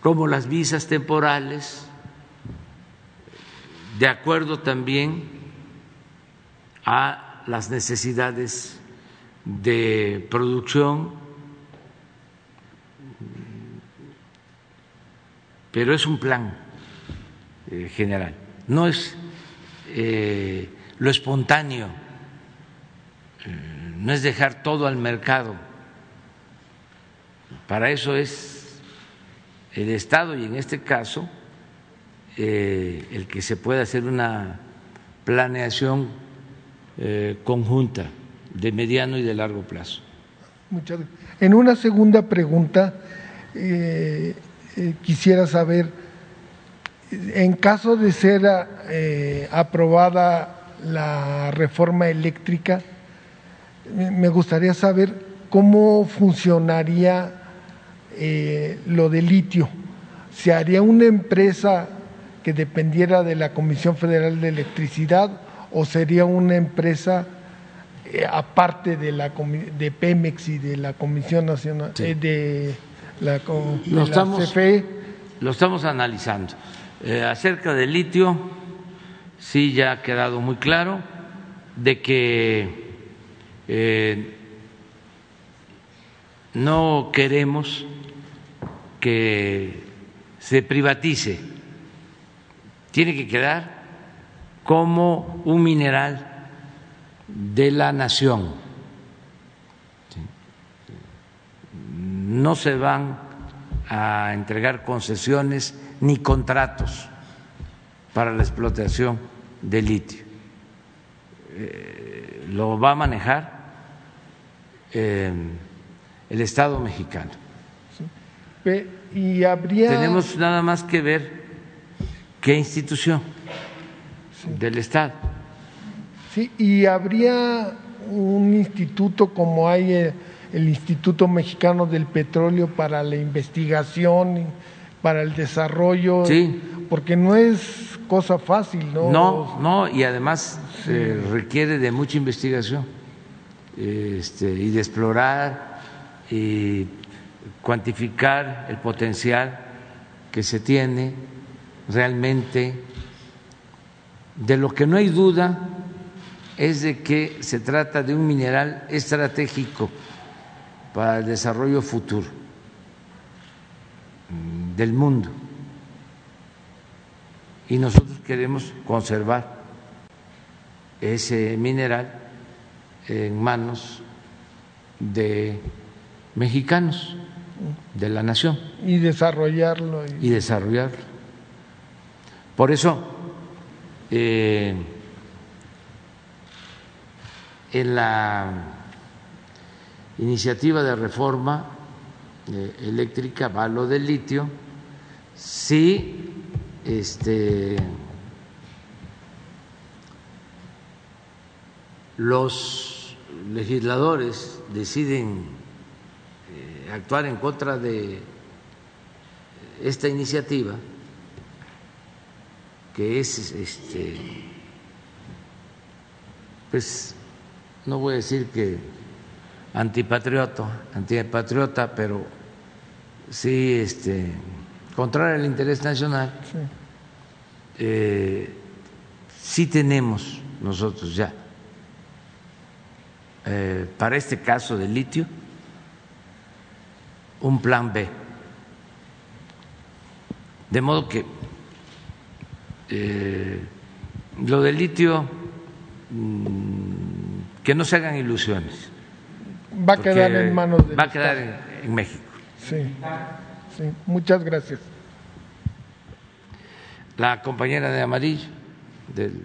como las visas temporales, de acuerdo también a las necesidades de producción, pero es un plan eh, general, no es eh, lo espontáneo, eh, no es dejar todo al mercado, para eso es el Estado y en este caso el que se pueda hacer una planeación eh, conjunta de mediano y de largo plazo. En una segunda pregunta, eh, eh, quisiera saber, en caso de ser aprobada la reforma eléctrica, me gustaría saber cómo funcionaría lo de litio. ¿Se haría una empresa que dependiera de la Comisión Federal de Electricidad o sería una empresa eh, aparte de la de Pemex y de la Comisión Nacional eh, de la, lo estamos, CFE? Lo estamos analizando. Eh, acerca del litio, sí ya ha quedado muy claro de que no queremos que se privatice. Tiene que quedar como un mineral de la nación. No se van a entregar concesiones ni contratos para la explotación de litio. Eh, lo va a manejar eh, el Estado mexicano. Y habría... Tenemos nada más que ver qué institución del Estado. Sí, y habría un instituto como hay eh, el Instituto Mexicano del Petróleo para la investigación, para el desarrollo, sí. porque no es cosa fácil, ¿no? No, no, y además requiere de mucha investigación este, y de explorar y cuantificar el potencial que se tiene realmente de lo que no hay duda es de que se trata de un mineral estratégico para el desarrollo futuro del mundo. Y nosotros queremos conservar ese mineral en manos de mexicanos, de la nación. Y desarrollarlo. Y, desarrollarlo. Por eso eh, en la iniciativa de reforma eh, eléctrica va lo del litio, si este, los legisladores deciden eh, actuar en contra de esta iniciativa, que es este, pues no voy a decir que antipatriota, antipatriota, pero sí este, contrario al interés nacional, sí. Eh, sí tenemos nosotros ya eh, para este caso de litio un plan B. De modo que eh, lo del litio, mm, que no se hagan ilusiones. Va a quedar en manos de. Va a quedar en, México. Sí, sí, muchas gracias. La compañera de amarillo, del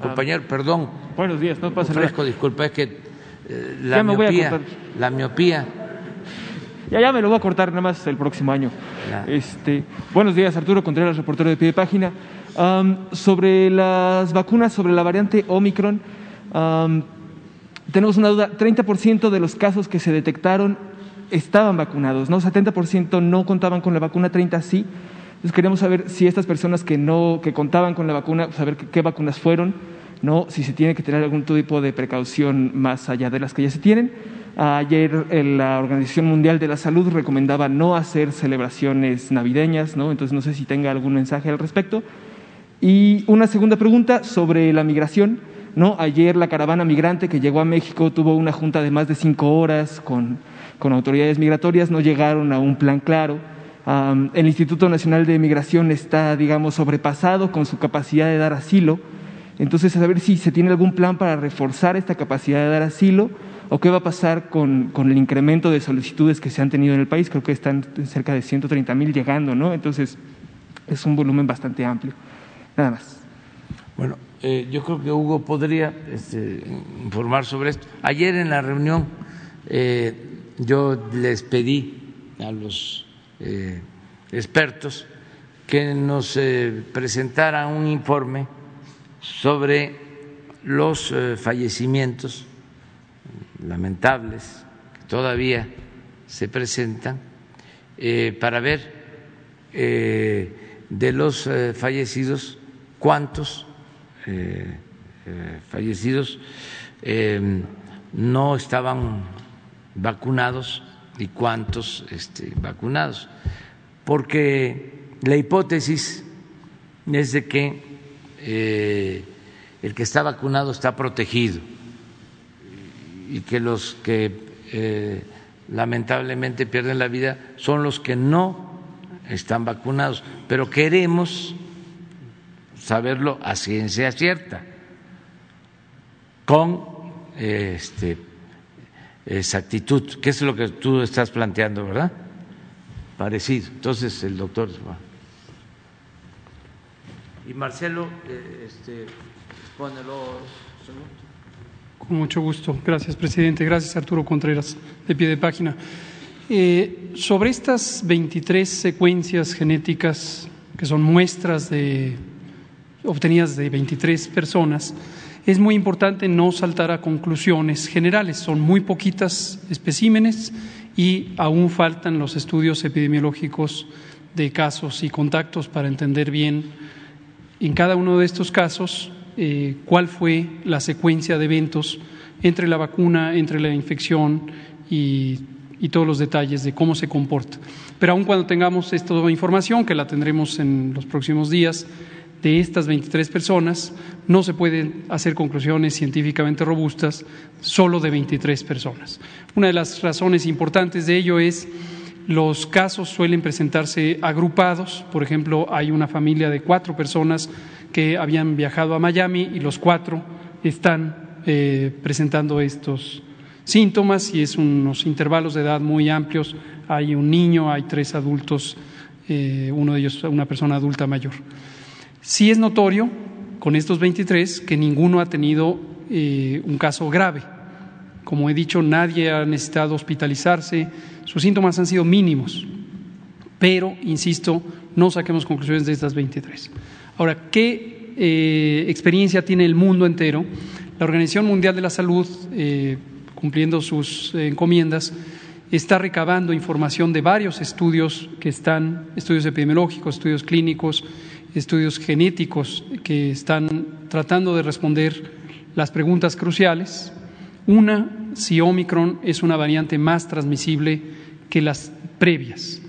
compañero, perdón. Buenos días, no pasa nada. disculpa, es que eh, la miopía, la miopía ya, ya me lo voy a cortar nada más el próximo año. Este, buenos días, Arturo Contreras, reportero de pie de página. sobre las vacunas, sobre la variante Omicron, tenemos una duda. 30% de los casos que se detectaron estaban vacunados, ¿no? 70% no contaban con la vacuna, 30 sí. Entonces queremos saber si estas personas que no, que contaban con la vacuna, saber qué vacunas fueron, ¿no? Si se tiene que tener algún tipo de precaución más allá de las que ya se tienen. Ayer eh, la Organización Mundial de la Salud recomendaba no hacer celebraciones navideñas, ¿no? entonces no sé si tenga algún mensaje al respecto. Y una segunda pregunta sobre la migración. ¿no? Ayer la caravana migrante que llegó a México tuvo una junta de más de cinco horas con, con autoridades migratorias, no llegaron a un plan claro. el Instituto Nacional de Migración está, digamos, sobrepasado con su capacidad de dar asilo. Entonces, a ver si se tiene algún plan para reforzar esta capacidad de dar asilo o qué va a pasar con, con, el incremento de solicitudes que se han tenido en el país. Creo que están cerca de 130 mil llegando, ¿no? Entonces, es un volumen bastante amplio. Nada más. Bueno, eh, yo creo que Hugo podría este, informar sobre esto. Ayer en la reunión eh, yo les pedí a los eh, expertos que nos presentaran un informe sobre los fallecimientos lamentables que todavía se presentan eh, para ver eh, de los eh, fallecidos cuántos fallecidos no estaban vacunados y cuántos este, vacunados, porque la hipótesis es de que el que está vacunado está protegido y que los que eh, lamentablemente pierden la vida son los que no están vacunados, pero queremos saberlo a ciencia cierta, con este, exactitud, que es lo que tú estás planteando, ¿verdad? Parecido. Entonces el doctor. Y Marcelo, eh, este, expone los con mucho gusto. Gracias, presidente. Gracias, Arturo Contreras, de pie de página. Eh, sobre estas 23 secuencias genéticas, que son muestras de, obtenidas de 23 personas, es muy importante no saltar a conclusiones generales. Son muy poquitas especímenes y aún faltan los estudios epidemiológicos de casos y contactos para entender bien en cada uno de estos casos eh, cuál fue la secuencia de eventos entre la vacuna, entre la infección y, todos los detalles de cómo se comporta. Pero aun cuando tengamos esta información, que la tendremos en los próximos días, de estas 23 personas, no se pueden hacer conclusiones científicamente robustas solo de 23 personas. Una de las razones importantes de ello es los casos suelen presentarse agrupados. Por ejemplo, hay una familia de cuatro personas que habían viajado a Miami y los cuatro están eh, presentando estos síntomas y es unos intervalos de edad muy amplios. Hay un niño, hay tres adultos, eh, uno de ellos una persona adulta mayor. Sí es notorio con estos 23 que ninguno ha tenido eh, un caso grave. Como he dicho, nadie ha necesitado hospitalizarse, sus síntomas han sido mínimos, pero, insisto, no saquemos conclusiones de estas 23. Ahora, ¿qué eh, experiencia tiene el mundo entero? La Organización Mundial de la Salud, eh, cumpliendo sus encomiendas, está recabando información de varios estudios que están, estudios epidemiológicos, estudios clínicos, estudios genéticos, que están tratando de responder las preguntas cruciales. Una, si Omicron es una variante más transmisible que las previas.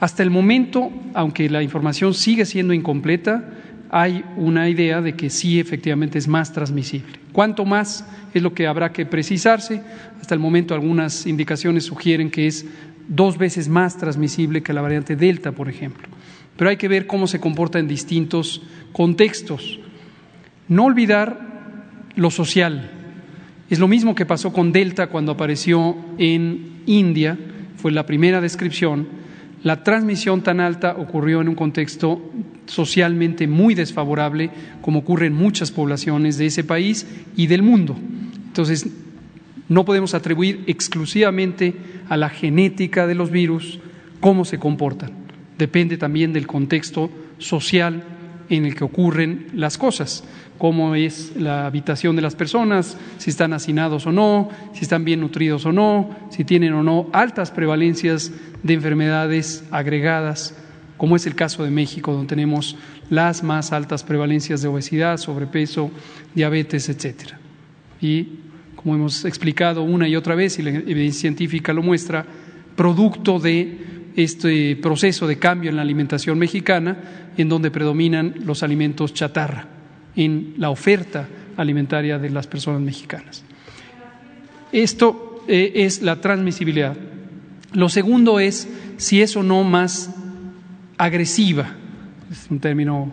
Hasta el momento, aunque la información sigue siendo incompleta, hay una idea de que sí efectivamente es más transmisible. ¿Cuánto más es lo que habrá que precisarse? Hasta el momento algunas indicaciones sugieren que es dos veces más transmisible que la variante Delta, por ejemplo. Pero hay que ver cómo se comporta en distintos contextos. No olvidar lo social. Es lo mismo que pasó con Delta cuando apareció en India, fue la primera descripción la transmisión tan alta ocurrió en un contexto socialmente muy desfavorable, como ocurre en muchas poblaciones de ese país y del mundo. Entonces, no podemos atribuir exclusivamente a la genética de los virus cómo se comportan. Depende también del contexto social en el que ocurren las cosas cómo es la habitación de las personas, si están hacinados o no, si están bien nutridos o no, si tienen o no altas prevalencias de enfermedades agregadas, como es el caso de México, donde tenemos las más altas prevalencias de obesidad, sobrepeso, diabetes, etcétera. Y como hemos explicado una y otra vez, y la evidencia científica lo muestra, producto de este proceso de cambio en la alimentación mexicana, en donde predominan los alimentos chatarra en la oferta alimentaria de las personas mexicanas. Esto eh, es la transmisibilidad. Lo segundo es si es o no más agresiva. Es un término,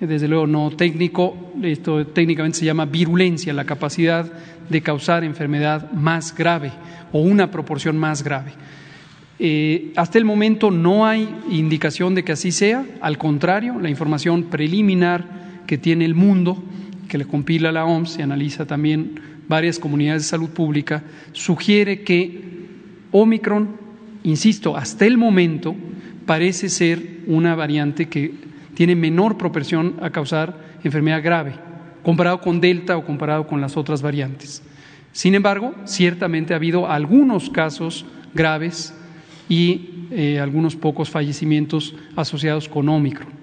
desde luego, no técnico. Esto técnicamente se llama virulencia, la capacidad de causar enfermedad más grave o una proporción más grave. Eh, hasta el momento no hay indicación de que así sea, al contrario, la información preliminar que tiene el mundo, que le compila la OMS y analiza también varias comunidades de salud pública, sugiere que Omicron, insisto, hasta el momento parece ser una variante que tiene menor propensión a causar enfermedad grave, comparado con Delta o comparado con las otras variantes. Sin embargo, ciertamente ha habido algunos casos graves y eh, algunos pocos fallecimientos asociados con Omicron.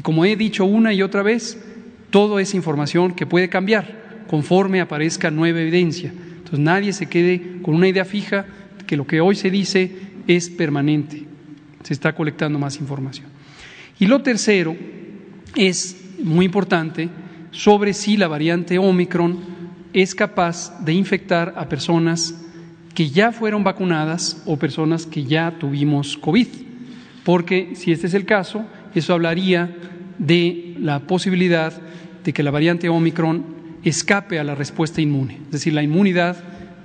Y como he dicho una y otra vez, todo es información que puede cambiar conforme aparezca nueva evidencia. Entonces nadie se quede con una idea fija que lo que hoy se dice es permanente. Se está colectando más información. Y lo tercero es muy importante sobre si la variante Omicron es capaz de infectar a personas que ya fueron vacunadas o personas que ya tuvimos COVID. Porque si este es el caso, eso hablaría de la posibilidad de que la variante Omicron escape a la respuesta inmune, es decir, la inmunidad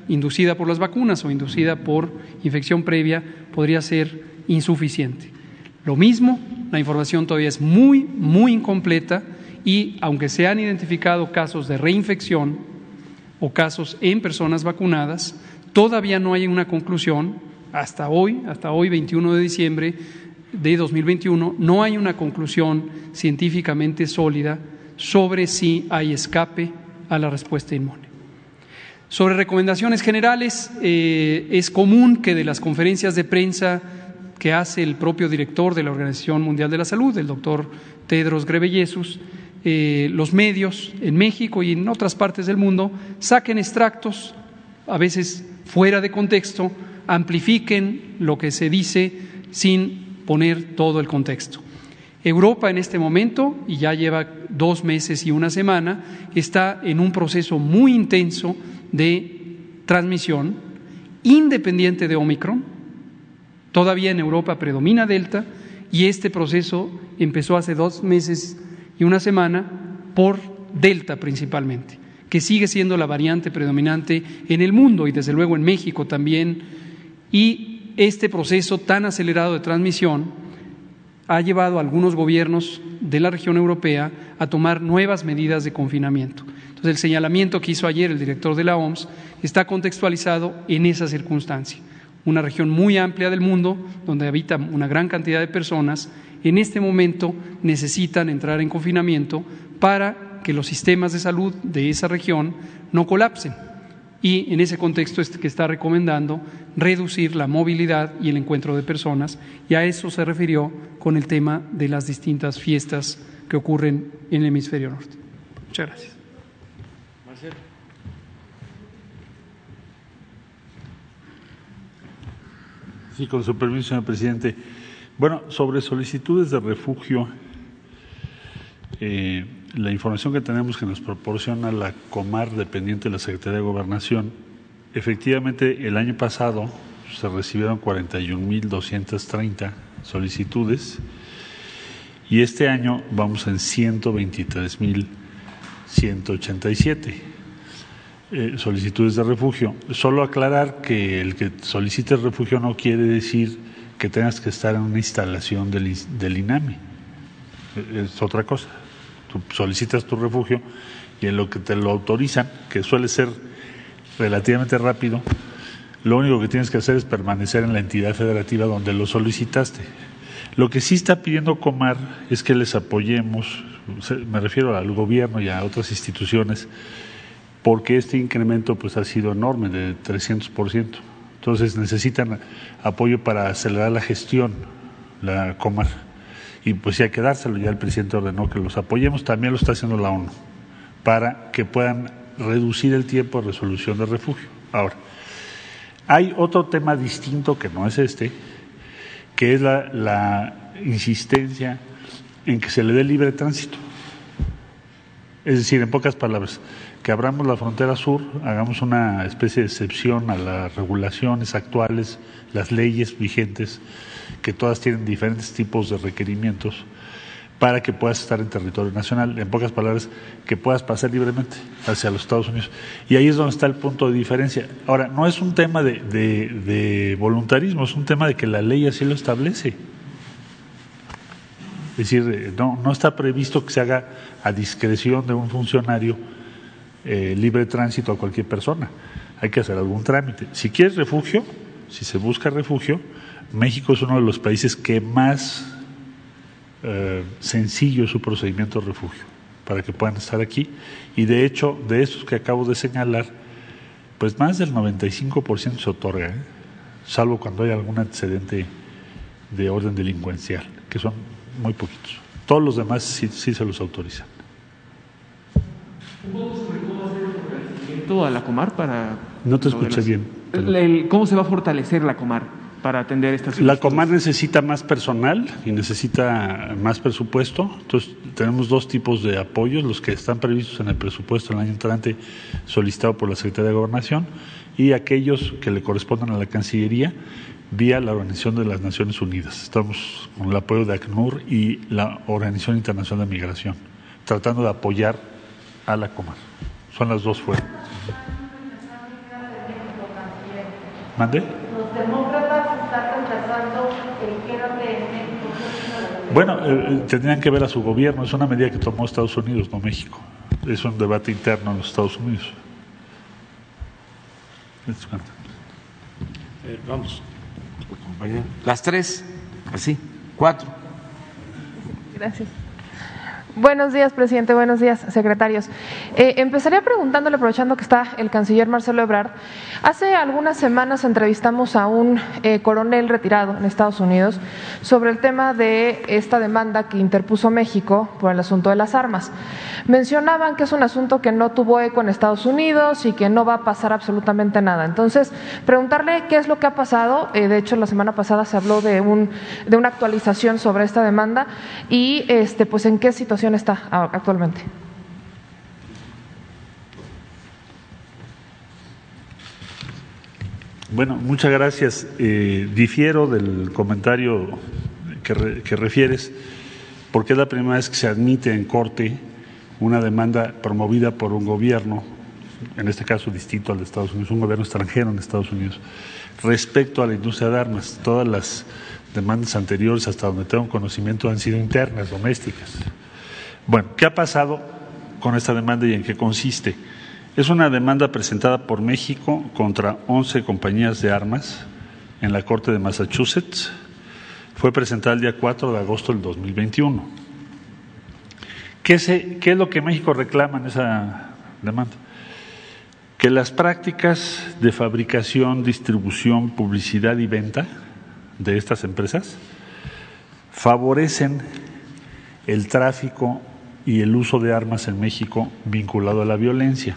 inducida por las vacunas o inducida por infección previa podría ser insuficiente. Lo mismo, la información todavía es muy, muy incompleta y aunque se han identificado casos de reinfección o casos en personas vacunadas, todavía no hay una conclusión hasta hoy, hasta hoy 21 de diciembre, de 2021 no hay una conclusión científicamente sólida sobre si hay escape a la respuesta inmune. Sobre recomendaciones generales, eh, es común que de las conferencias de prensa que hace el propio director de la Organización Mundial de la Salud, el doctor Tedros Ghebreyesus, eh, los medios en México y en otras partes del mundo saquen extractos, a veces fuera de contexto, amplifiquen lo que se dice sin poner todo el contexto. Europa en este momento, y ya lleva dos meses y una semana, está en un proceso muy intenso de transmisión, independiente de Omicron. Todavía en Europa predomina Delta y este proceso empezó hace dos meses y una semana por Delta principalmente, que sigue siendo la variante predominante en el mundo y desde luego en México también. Y este proceso tan acelerado de transmisión ha llevado a algunos gobiernos de la región europea a tomar nuevas medidas de confinamiento. Entonces, el señalamiento que hizo ayer el director de la OMS está contextualizado en esa circunstancia. Una región muy amplia del mundo, donde habita una gran cantidad de personas, en este momento necesitan entrar en confinamiento para que los sistemas de salud de esa región no colapsen y en ese contexto es que está recomendando reducir la movilidad y el encuentro de personas y a eso se refirió con el tema de las distintas fiestas que ocurren en el hemisferio norte. Muchas gracias. Sí, con su permiso, señor presidente. Bueno, sobre solicitudes de refugio, eh, la información que tenemos que nos proporciona la Comar dependiente de la Secretaría de Gobernación, efectivamente el año pasado se recibieron 41.230 solicitudes y este año vamos en 123.187 eh, solicitudes de refugio. Solo aclarar que el que solicite refugio no quiere decir que tengas que estar en una instalación del, del INAMI. Es otra cosa. Solicitas tu refugio y en lo que te lo autorizan, que suele ser relativamente rápido, lo único que tienes que hacer es permanecer en la entidad federativa donde lo solicitaste. Lo que sí está pidiendo Comar es que les apoyemos, me refiero al gobierno y a otras instituciones, porque este incremento pues ha sido enorme, de 300%. Entonces necesitan apoyo para acelerar la gestión, la Comar. Y pues sí hay ya el presidente ordenó que los apoyemos, también lo está haciendo la ONU, para que puedan reducir el tiempo de resolución de refugio. Ahora, hay otro tema distinto que no es este, que es la, la insistencia en que se le dé libre tránsito. Es decir, en pocas palabras, que abramos la frontera sur, hagamos una especie de excepción a las regulaciones actuales, las leyes vigentes, que todas tienen diferentes tipos de requerimientos, para que puedas estar en territorio nacional, en pocas palabras, que puedas pasar libremente hacia los Estados Unidos. Y ahí es donde está el punto de diferencia. Ahora, no es un tema de, voluntarismo, es un tema de que la ley así lo establece. Es decir, no, no está previsto que se haga a discreción de un funcionario eh, libre tránsito a cualquier persona. Hay que hacer algún trámite. Si quieres refugio, si se busca refugio, México es uno de los países que más eh, sencillo es su procedimiento de refugio para que puedan estar aquí. Y de hecho, de estos que acabo de señalar, pues más del 95% se otorga, ¿eh? salvo cuando hay algún antecedente de orden delincuencial, que son muy poquitos. Todos los demás sí, sí se los autorizan. A la Comar para... No te escuché las, bien. El, el, ¿Cómo se va a fortalecer la Comar para atender estas La Comar necesita más personal y necesita más presupuesto. Entonces, tenemos dos tipos de apoyos, los que están previstos en el presupuesto el año entrante solicitado por la Secretaría de Gobernación y aquellos que le corresponden a la Cancillería vía la Organización de las Naciones Unidas. Estamos con el apoyo de ACNUR y la Organización Internacional de Migración, tratando de apoyar a la Comar. Son las dos fuerzas. ¿Mande? Los demócratas están rechazando el quédate en México. Bueno, eh, tendrían que ver a su gobierno. Es una medida que tomó Estados Unidos, no México. Es un debate interno en los Estados Unidos. Eh, vamos. Las tres, así, cuatro. Gracias. Buenos días, presidente. Buenos días, secretarios. Eh, empezaría preguntándole, aprovechando que está el canciller Marcelo Ebrard. Hace algunas semanas entrevistamos a un eh, coronel retirado en Estados Unidos sobre el tema de esta demanda que interpuso México por el asunto de las armas. Mencionaban que es un asunto que no tuvo eco en Estados Unidos y que no va a pasar absolutamente nada. Entonces, preguntarle qué es lo que ha pasado. Eh, de hecho, la semana pasada se habló de, un, de una actualización sobre esta demanda y, este, pues, en qué situación está actualmente? Bueno, muchas gracias. Eh, difiero del comentario que, que, refieres, porque es la primera vez que se admite en corte una demanda promovida por un gobierno, en este caso distinto al de Estados Unidos, un gobierno extranjero en Estados Unidos, respecto a la industria de armas. Todas las demandas anteriores, hasta donde tengo conocimiento, han sido internas, domésticas. Bueno, ¿qué ha pasado con esta demanda y en qué consiste? Es una demanda presentada por México contra 11 compañías de armas en la Corte de Massachusetts. Fue presentada el día 4 de agosto del 2021. ¿Qué, se, ¿Qué es lo que México reclama en esa demanda? Que las prácticas de fabricación, distribución, publicidad y venta de estas empresas favorecen el tráfico y el uso de armas en México vinculado a la violencia.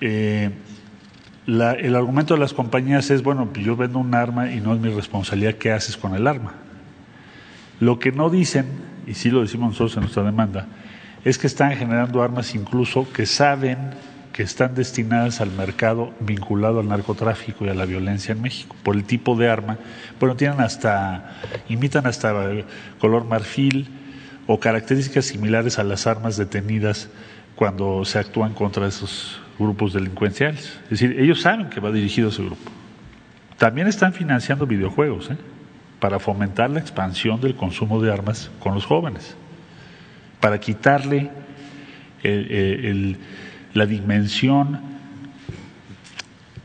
eh, el argumento de las compañías es, bueno, yo vendo un arma y no es mi responsabilidad qué haces con el arma. Lo que no dicen, y sí lo decimos nosotros en nuestra demanda, es que están generando armas incluso que saben que están destinadas al mercado vinculado al narcotráfico y a la violencia en México, por el tipo de arma. Bueno, tienen hasta, imitan hasta color marfil o características similares a las armas detenidas cuando se actúan contra esos grupos delincuenciales. Es decir, ellos saben que va dirigido a ese grupo. También están financiando videojuegos ¿eh? para fomentar la expansión del consumo de armas con los jóvenes, para quitarle el, el la dimensión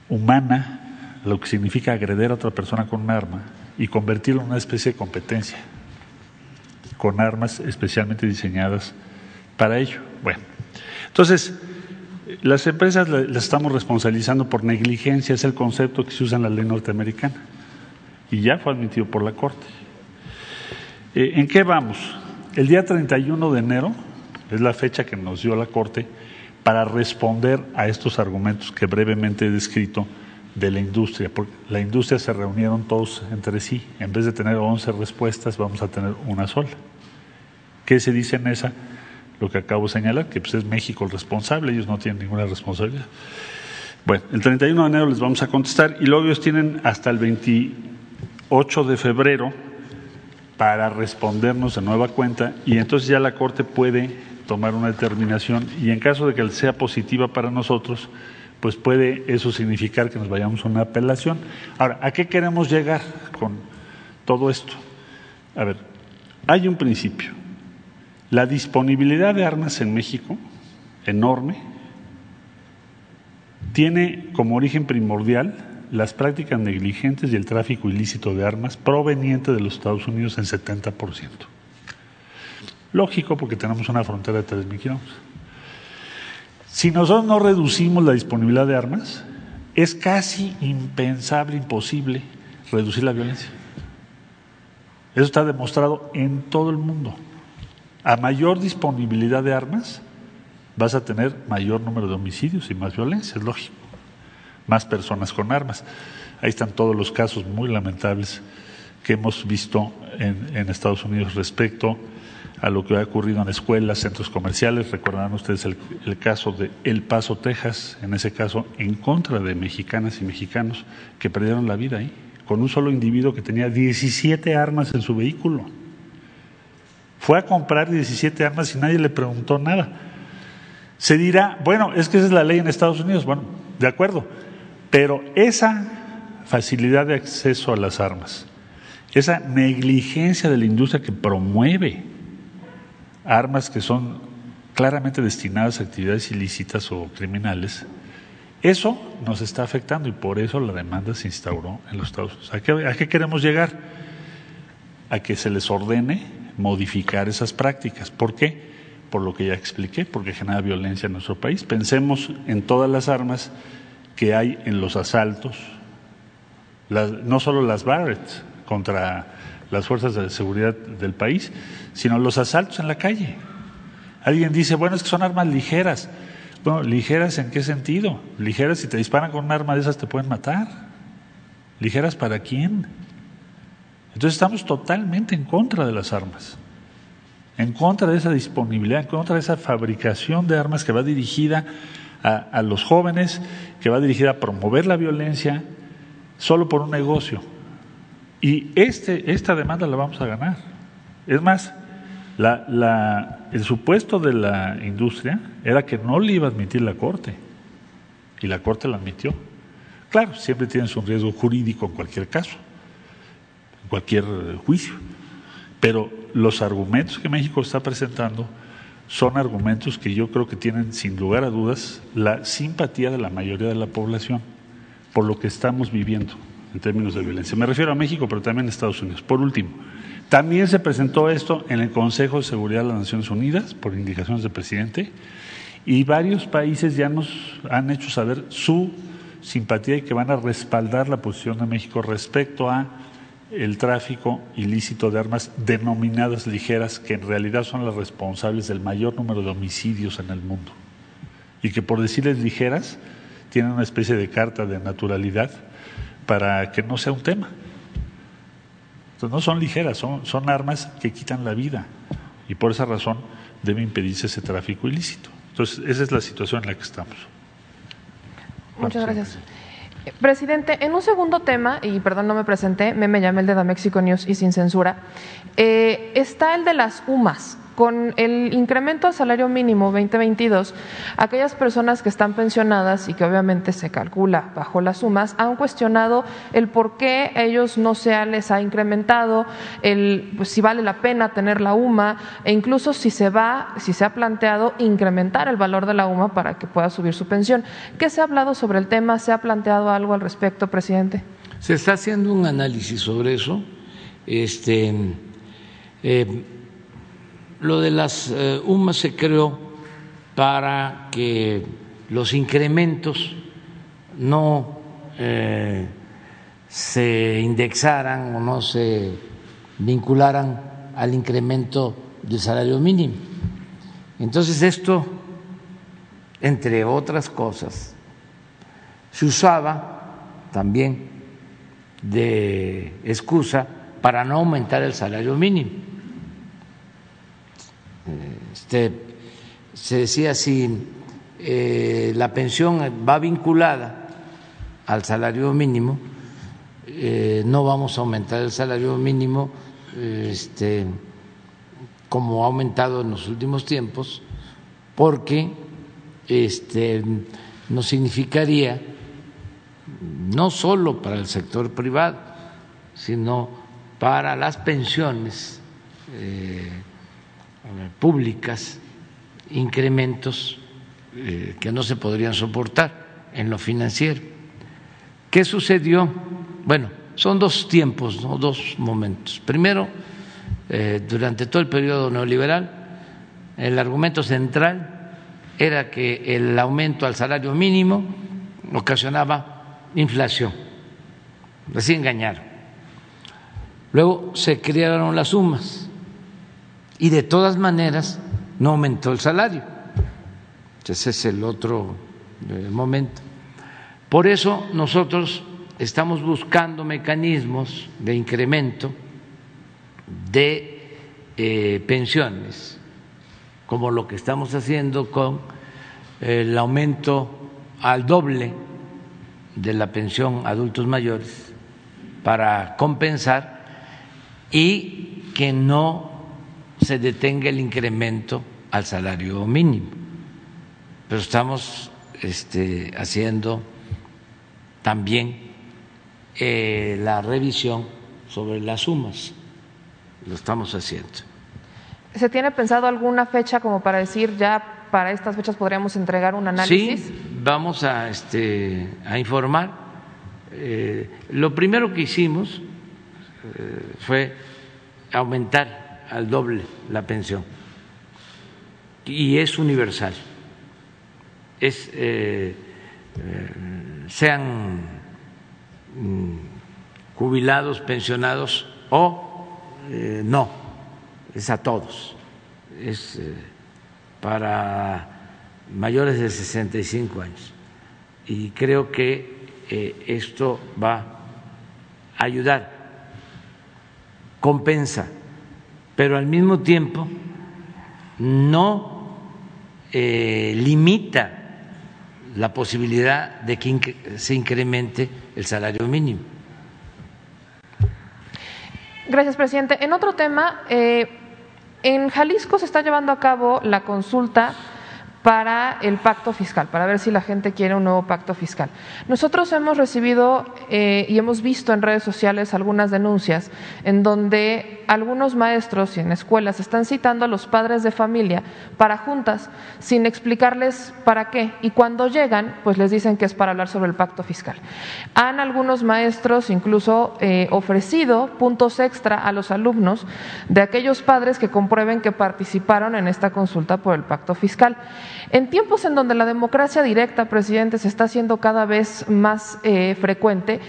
humana, lo que significa agreder a otra persona con un arma y convertirlo en una especie de competencia, con armas especialmente diseñadas para ello. Bueno, entonces, las empresas las estamos responsabilizando por negligencia, es el concepto que se usa en la ley norteamericana y ya fue admitido por la Corte. Eh, ¿En qué vamos? El día 31 de enero es la fecha que nos dio la Corte para responder a estos argumentos que brevemente he descrito de la industria. Porque la industria se reunieron todos entre sí. En vez de tener 11 respuestas, vamos a tener una sola. ¿Qué se dice en esa? Lo que acabo de señalar, que pues es México el responsable, ellos no tienen ninguna responsabilidad. Bueno, el 31 de enero les vamos a contestar y luego ellos tienen hasta el 28 de febrero para respondernos de nueva cuenta y entonces ya la Corte puede tomar una determinación y en caso de que sea positiva para nosotros, pues puede eso significar que nos vayamos a una apelación. Ahora, ¿a qué queremos llegar con todo esto? A ver, hay un principio. La disponibilidad de armas en México, enorme, tiene como origen primordial las prácticas negligentes y el tráfico ilícito de armas proveniente de los Estados Unidos en 70%. Lógico, porque tenemos una frontera de 3.000 kilómetros. Si nosotros no reducimos la disponibilidad de armas, es casi impensable, imposible reducir la violencia. Eso está demostrado en todo el mundo. A mayor disponibilidad de armas, vas a tener mayor número de homicidios y más violencia, es lógico. Más personas con armas. Ahí están todos los casos muy lamentables que hemos visto en, Estados Unidos respecto a lo que ha ocurrido en escuelas, centros comerciales. Recordarán ustedes el, caso de El Paso, Texas, en ese caso en contra de mexicanas y mexicanos que perdieron la vida ahí, con un solo individuo que tenía 17 armas en su vehículo. Fue a comprar 17 armas y nadie le preguntó nada. Se dirá, bueno, es que esa es la ley en Estados Unidos. Bueno, de acuerdo, pero esa facilidad de acceso a las armas, esa negligencia de la industria que promueve armas que son claramente destinadas a actividades ilícitas o criminales, eso nos está afectando y por eso la demanda se instauró en los Estados Unidos. ¿A qué, queremos llegar? A que se les ordene modificar esas prácticas. ¿Por qué? Por lo que ya expliqué, porque genera violencia en nuestro país. Pensemos en todas las armas que hay en los asaltos, no solo las Barrett contra las fuerzas de seguridad del país, sino los asaltos en la calle. Alguien dice, bueno, es que son armas ligeras. Bueno, ligeras en qué sentido? Ligeras si te disparan con un arma de esas te pueden matar. ¿Ligeras para quién? Entonces estamos totalmente en contra de las armas, en contra de esa disponibilidad, en contra de esa fabricación de armas que va dirigida a, los jóvenes, que va dirigida a promover la violencia solo por un negocio. Y este, esta demanda la vamos a ganar. Es más, la, la, el supuesto de la industria era que no le iba a admitir la Corte. Y la Corte la admitió. Claro, siempre tienes un riesgo jurídico en cualquier caso, cualquier juicio. Pero los argumentos que México está presentando son argumentos que yo creo que tienen, sin lugar a dudas, la simpatía de la mayoría de la población por lo que estamos viviendo en términos de violencia. Me refiero a México, pero también a Estados Unidos. Por último, también se presentó esto en el Consejo de Seguridad de las Naciones Unidas por indicaciones del presidente y varios países ya nos han hecho saber su simpatía y que van a respaldar la posición de México respecto a el tráfico ilícito de armas denominadas ligeras, que en realidad son las responsables del mayor número de homicidios en el mundo. Y que por decirles ligeras, tienen una especie de carta de naturalidad para que no sea un tema. Entonces, no son ligeras, son, son armas que quitan la vida y por esa razón debe impedirse ese tráfico ilícito. Entonces, esa es la situación en la que estamos. Muchas gracias. Presidente, en un segundo tema, y perdón, no me presenté, me, me llamé el de Mexico News y sin censura, eh, está el de las UMAS. Con el incremento al salario mínimo 2022, aquellas personas que están pensionadas y que obviamente se calcula bajo las sumas han cuestionado el por qué ellos no se les ha incrementado, el, pues, si vale la pena tener la UMA e incluso si se va, si se ha planteado incrementar el valor de la UMA para que pueda subir su pensión. ¿Qué se ha hablado sobre el tema? ¿Se ha planteado algo al respecto, presidente? Se está haciendo un análisis sobre eso. Este, eh, lo de las eh, UMAS se creó para que los incrementos no eh, se indexaran o no se vincularan al incremento del salario mínimo. Entonces esto, entre otras cosas, se usaba también de excusa para no aumentar el salario mínimo este, se decía si eh, la pensión va vinculada al salario mínimo, eh, no vamos a aumentar el salario mínimo este, como ha aumentado en los últimos tiempos, porque este, no significaría no solo para el sector privado, sino para las pensiones. Eh, públicas incrementos eh, que no se podrían soportar en lo financiero. ¿Qué sucedió? Bueno, son dos tiempos, ¿no? dos momentos. Primero, eh, durante todo el periodo neoliberal, el argumento central era que el aumento al salario mínimo ocasionaba inflación. Así engañaron. Luego se crearon las sumas y de todas maneras no aumentó el salario. Ese es el otro eh, momento. Por eso nosotros estamos buscando mecanismos de incremento de eh, pensiones, como lo que estamos haciendo con el aumento al doble de la pensión a adultos mayores para compensar y que no se detenga el incremento al salario mínimo. Pero estamos este, haciendo también eh, la revisión sobre las sumas. Lo estamos haciendo. ¿Se tiene pensado alguna fecha como para decir ya para estas fechas podríamos entregar un análisis? Sí, vamos a, este, a informar. Eh, lo primero que hicimos eh, fue aumentar al doble la pensión y es universal. Es, eh, eh, sean mm, jubilados, pensionados o eh, no, es a todos, es para mayores de 65 años. Y creo que esto va a ayudar, compensa pero al mismo tiempo no eh, limita la posibilidad de que se incremente el salario mínimo. Gracias, presidente. En otro tema, eh, en Jalisco se está llevando a cabo la consulta para el pacto fiscal, para ver si la gente quiere un nuevo pacto fiscal. Nosotros hemos recibido eh, y hemos visto en redes sociales algunas denuncias en donde algunos maestros y en escuelas están citando a los padres de familia para juntas sin explicarles para qué y cuando llegan pues les dicen que es para hablar sobre el pacto fiscal. Han algunos maestros incluso eh, ofrecido puntos extra a los alumnos de aquellos padres que comprueben que participaron en esta consulta por el pacto fiscal. En tiempos en donde la democracia directa, presidente, se está haciendo cada vez más eh, frecuente,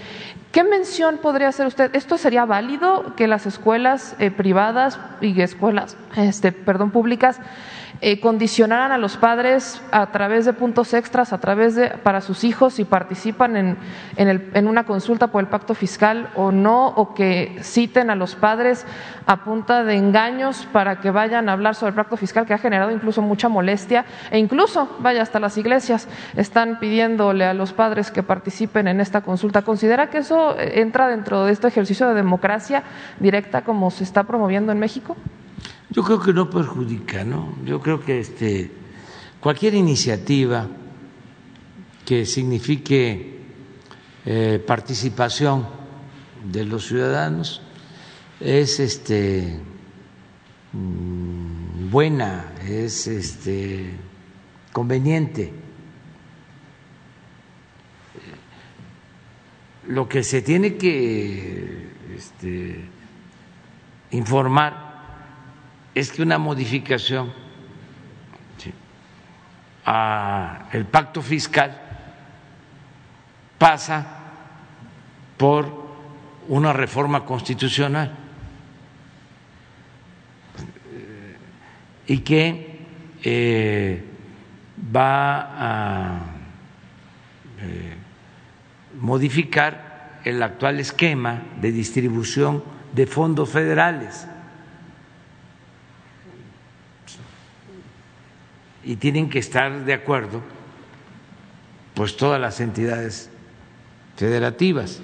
¿qué mención podría hacer usted? ¿Esto sería válido que las escuelas eh, privadas y escuelas, este, perdón, públicas eh, condicionaran a los padres a través de puntos extras, a través de para sus hijos si participan en, el, en una consulta por el pacto fiscal o no, o que citen a los padres a punta de engaños para que vayan a hablar sobre el pacto fiscal que ha generado incluso mucha molestia e incluso, vaya, hasta las iglesias están pidiéndole a los padres que participen en esta consulta. ¿Considera que eso entra dentro de este ejercicio de democracia directa como se está promoviendo en México? Yo creo que no perjudica, ¿no? Yo creo que este cualquier iniciativa que signifique eh, participación de los ciudadanos es este mm, buena, es este conveniente. Lo que se tiene que este, informar es que una modificación a el pacto fiscal pasa por una reforma constitucional y que eh, va a eh, modificar el actual esquema de distribución de fondos federales. Y tienen que estar de acuerdo pues todas las entidades federativas.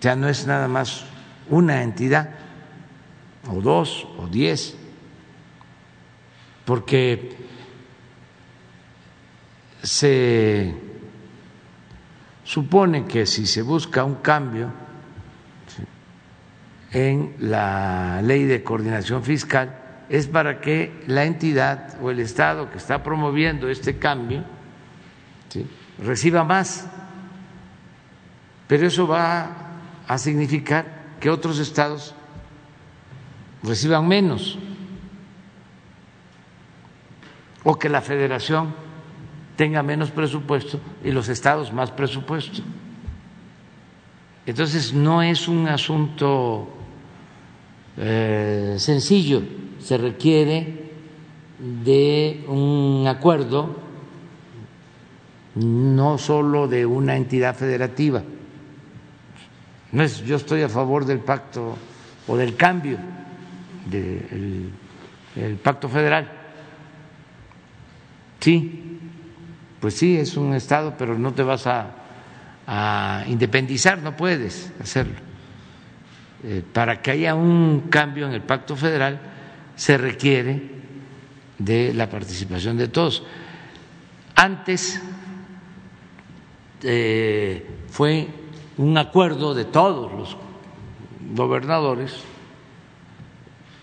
Ya no es nada más una entidad, o dos, o diez, porque se supone que si se busca un cambio en la ley de coordinación fiscal, es para que la entidad o el Estado que está promoviendo este cambio reciba más. Pero eso va a significar que otros estados reciban menos o que la federación tenga menos presupuesto y los estados más presupuesto. Entonces no es un asunto eh, sencillo se requiere de un acuerdo no solo de una entidad federativa. No es yo estoy a favor del pacto o del cambio del pacto federal. Sí, pues sí, es un Estado, pero no te vas a, independizar, no puedes hacerlo. Eh, para que haya un cambio en el pacto federal, se requiere de la participación de todos. Antes eh, fue un acuerdo de todos los gobernadores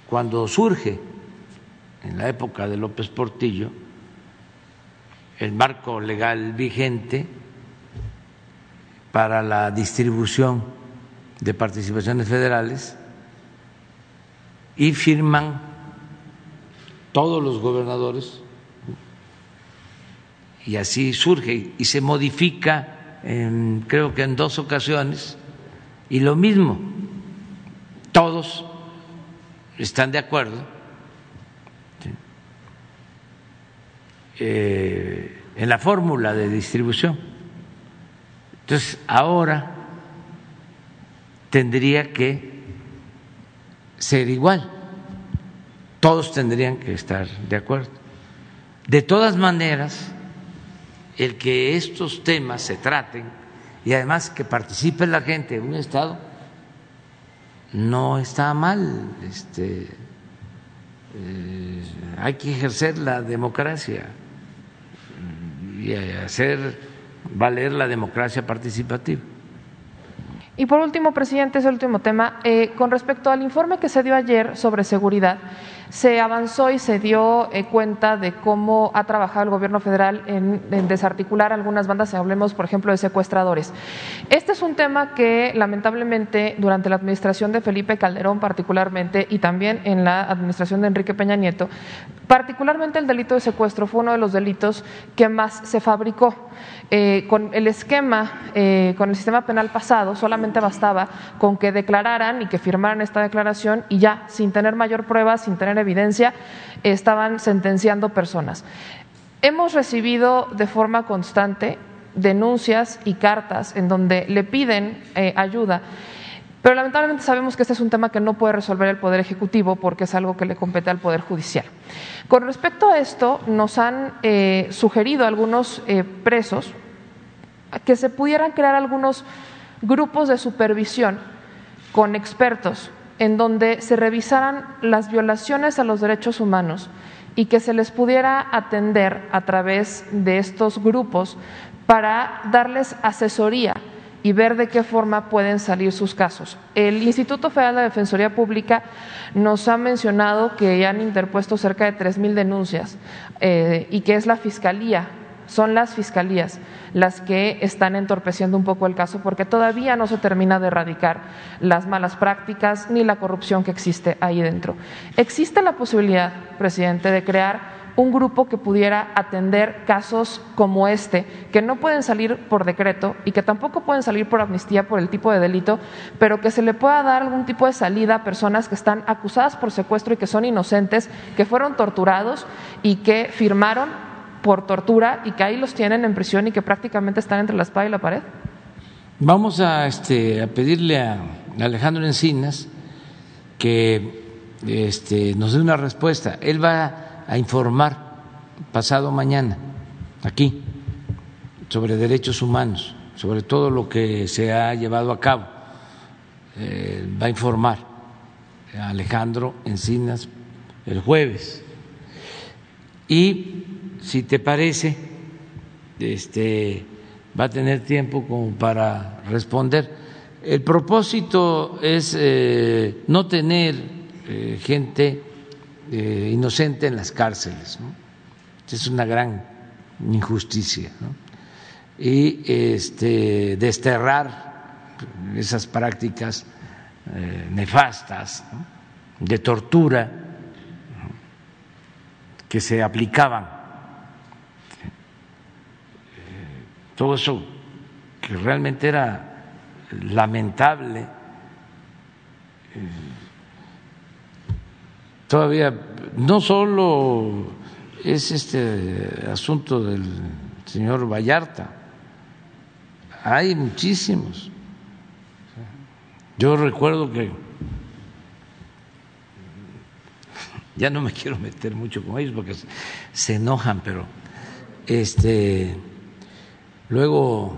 cuando surge en la época de López Portillo el marco legal vigente para la distribución de participaciones federales y firman todos los gobernadores y así surge y se modifica en, creo que en dos ocasiones y lo mismo todos están de acuerdo eh, en la fórmula de distribución. Entonces ahora tendría que ser igual todos tendrían que estar de acuerdo. De todas maneras, el que estos temas se traten y además que participe la gente en un Estado no está mal. Este, eh, hay que ejercer la democracia y hacer valer la democracia participativa. Y por último, presidente, es el último tema. Eh, con respecto al informe que se dio ayer sobre seguridad, se avanzó y se dio eh, cuenta de cómo ha trabajado el gobierno federal en, desarticular algunas bandas, hablemos por ejemplo de secuestradores. Este es un tema que lamentablemente durante la administración de Felipe Calderón particularmente y también en la administración de Enrique Peña Nieto, particularmente el delito de secuestro fue uno de los delitos que más se fabricó. Eh, con el esquema, eh, con el sistema penal pasado, solamente bastaba con que declararan y que firmaran esta declaración y ya, sin tener mayor prueba, sin tener evidencia, estaban sentenciando personas. Hemos recibido de forma constante denuncias y cartas en donde le piden eh, ayuda. Pero lamentablemente sabemos que este es un tema que no puede resolver el Poder Ejecutivo porque es algo que le compete al Poder Judicial. Con respecto a esto, nos han eh, sugerido algunos eh, presos que se pudieran crear algunos grupos de supervisión con expertos en donde se revisaran las violaciones a los derechos humanos y que se les pudiera atender a través de estos grupos para darles asesoría y ver de qué forma pueden salir sus casos. El Instituto Federal de Defensoría Pública nos ha mencionado que ya han interpuesto cerca de tres mil denuncias eh, y que es la Fiscalía, son las Fiscalías las que están entorpeciendo un poco el caso porque todavía no se termina de erradicar las malas prácticas ni la corrupción que existe ahí dentro. Existe la posibilidad, presidente, de crear un grupo que pudiera atender casos como este, que no pueden salir por decreto y que tampoco pueden salir por amnistía por el tipo de delito, pero que se le pueda dar algún tipo de salida a personas que están acusadas por secuestro y que son inocentes, que fueron torturados y que firmaron por tortura y que ahí los tienen en prisión y que prácticamente están entre la espada y la pared? Vamos a, este, a pedirle a Alejandro Encinas que este, nos dé una respuesta. Él va a informar pasado mañana aquí sobre derechos humanos, sobre todo lo que se ha llevado a cabo. Eh, va a informar Alejandro Encinas el jueves. Y si te parece, este, va a tener tiempo como para responder. El propósito es eh, no tener eh, gente eh, inocente en las cárceles. Es una gran injusticia. Y este, desterrar esas prácticas eh, nefastas de tortura que se aplicaban. Eh, todo eso que realmente era lamentable todavía no solo es este asunto del señor Vallarta, hay muchísimos. Yo recuerdo que ya no me [laughs] quiero meter mucho con ellos porque se enojan, pero este luego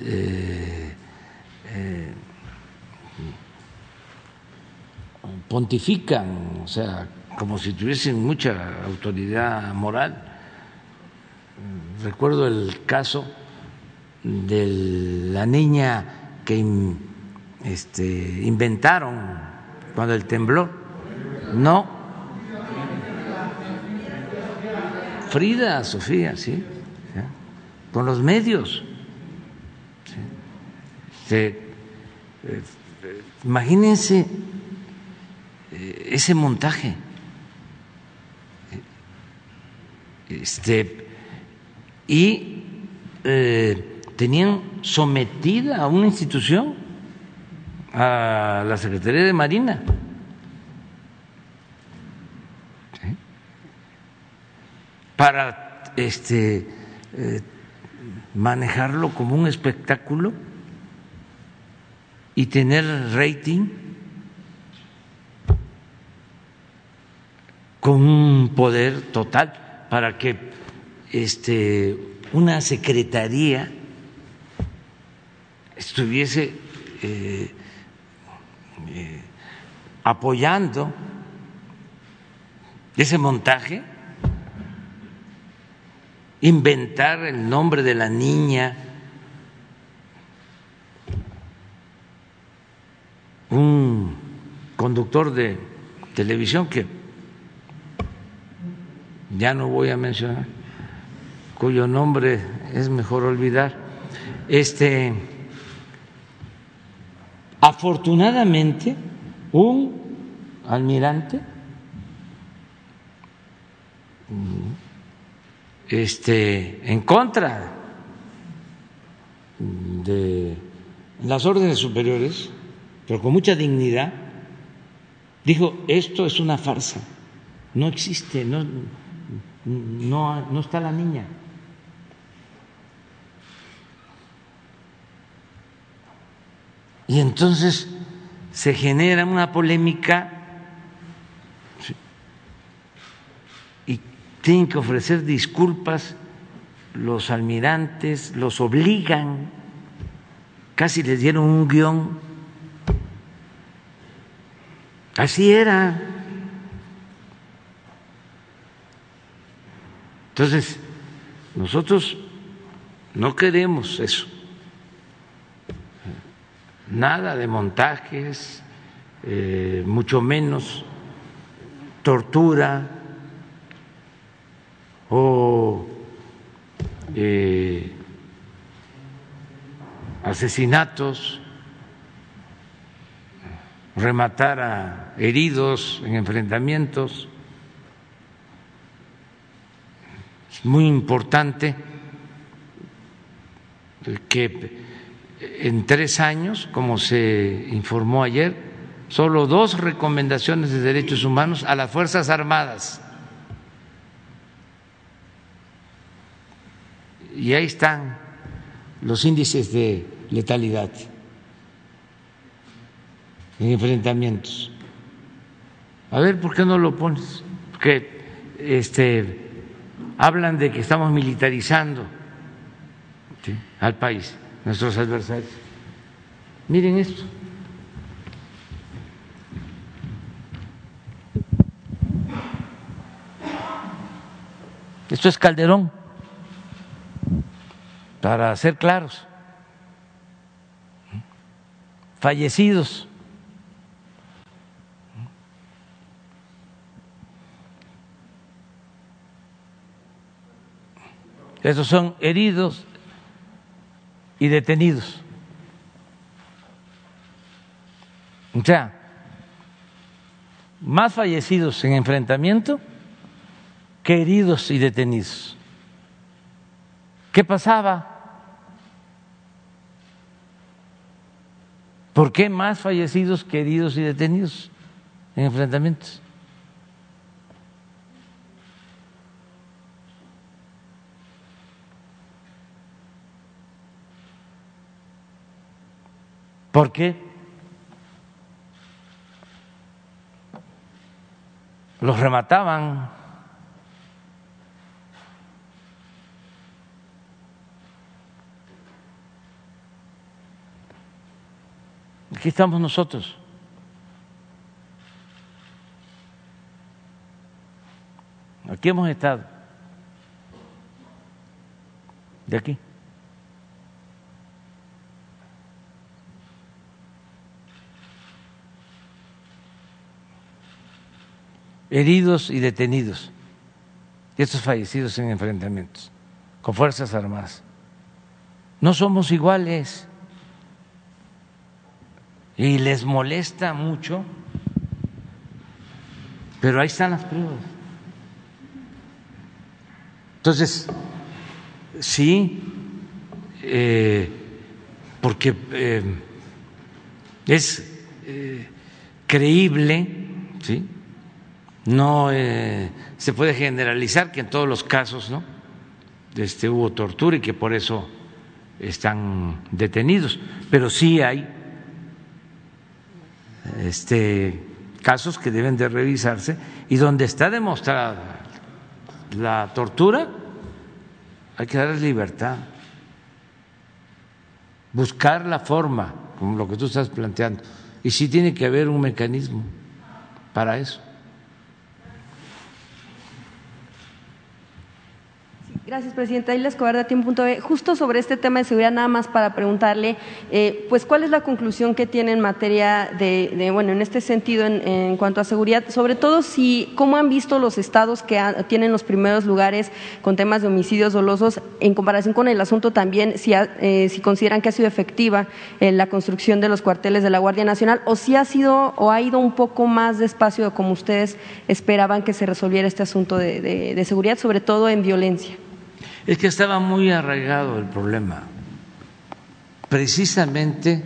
eh, eh, pontifican, o sea, como si tuviesen mucha autoridad moral. Recuerdo el caso de la niña que este, inventaron cuando el temblor. No. Frida Sofía, sí. Con los medios. Eh, imagínense ese montaje. Este, y eh, tenían sometida a una institución, a la Secretaría de Marina. para este eh, manejarlo como un espectáculo y tener rating con un poder total para que este, una secretaría estuviese eh, eh, apoyando ese montaje, inventar el nombre de la niña, un conductor de televisión que ya no voy a mencionar, cuyo nombre es mejor olvidar, este, afortunadamente un almirante este, en contra de las órdenes superiores, pero con mucha dignidad, dijo, esto es una farsa, no existe, no, no, no está la niña. Y entonces se genera una polémica y tienen que ofrecer disculpas los almirantes, los obligan, casi les dieron un guion. Así era. Entonces, nosotros no queremos eso nada de montajes, eh, mucho menos tortura o eh, asesinatos, rematar a heridos en enfrentamientos. Es muy importante que en tres años, como se informó ayer, solo dos recomendaciones de derechos humanos a las Fuerzas Armadas. Y ahí están los índices de letalidad en enfrentamientos. A ver, ¿por qué no lo pones? Porque este, hablan de que estamos militarizando al país nuestros adversarios. Miren esto. Esto es Calderón, para ser claros. Fallecidos. Esos son heridos y detenidos. O sea, más fallecidos en enfrentamiento que heridos y detenidos. ¿Qué pasaba? ¿Por qué más fallecidos que heridos y detenidos en enfrentamientos? ¿Por qué? Los remataban. Aquí estamos nosotros. Aquí hemos estado. De aquí. Heridos y detenidos, y estos fallecidos en enfrentamientos con Fuerzas Armadas. No somos iguales y les molesta mucho, pero ahí están las pruebas. Entonces, sí, eh, porque eh, es eh, creíble, ¿sí? No eh, se puede generalizar que en todos los casos ¿no? este, hubo tortura y que por eso están detenidos, pero sí hay este, casos que deben de revisarse y donde está demostrada la tortura hay que darles libertad, buscar la forma, como lo que tú estás planteando, y sí tiene que haber un mecanismo para eso. Gracias, Presidenta. Isla Escobar de Tiempo.b. Justo sobre este tema de seguridad, nada más para preguntarle, eh, pues, ¿cuál es la conclusión que tiene en materia de, bueno, en este sentido, en, cuanto a seguridad? Sobre todo, si, ¿cómo han visto los estados que tienen los primeros lugares con temas de homicidios dolosos en comparación con el asunto también, si, eh, si consideran que ha sido efectiva en la construcción de los cuarteles de la Guardia Nacional o si ha sido o ha ido un poco más despacio como ustedes esperaban que se resolviera este asunto de seguridad, sobre todo en violencia? Es que estaba muy arraigado el problema. precisamente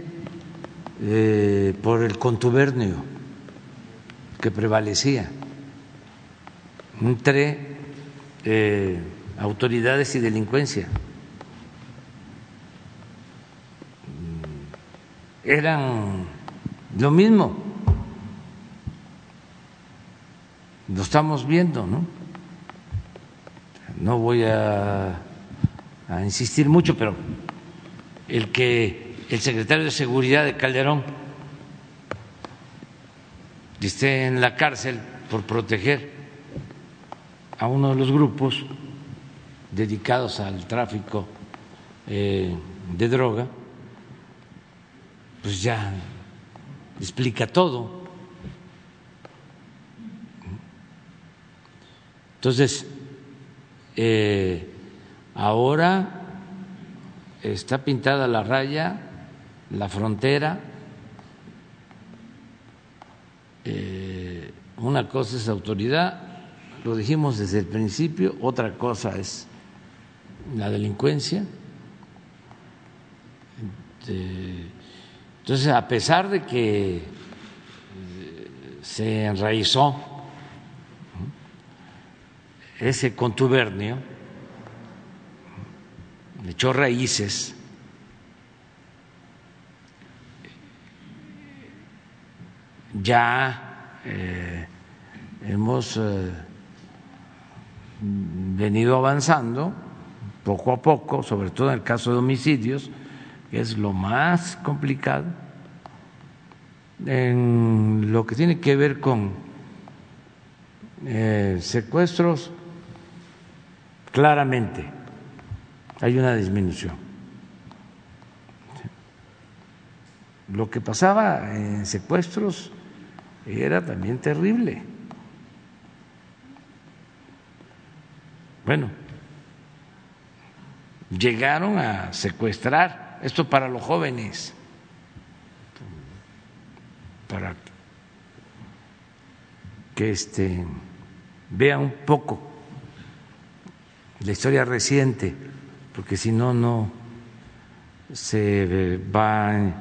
eh, por el contubernio que prevalecía entre eh, autoridades y delincuencia. Eran lo mismo. Lo estamos viendo, ¿no? No voy a, insistir mucho, pero el que el secretario de Seguridad de Calderón esté en la cárcel por proteger a uno de los grupos dedicados al tráfico eh, de droga, pues ya explica todo. Entonces, eh, ahora está pintada la raya, la frontera. Eh, una cosa es autoridad, lo dijimos desde el principio, otra cosa es la delincuencia. Entonces, a pesar de que eh, se enraizó ese contubernio, echó raíces, ya eh, hemos eh, venido avanzando poco a poco, sobre todo en el caso de homicidios, que es lo más complicado, en lo que tiene que ver con eh, secuestros, claramente hay una disminución. Lo que pasaba en secuestros era también terrible. Bueno, llegaron a secuestrar, esto para los jóvenes, para que este, vean un poco la historia reciente, porque si no, no se va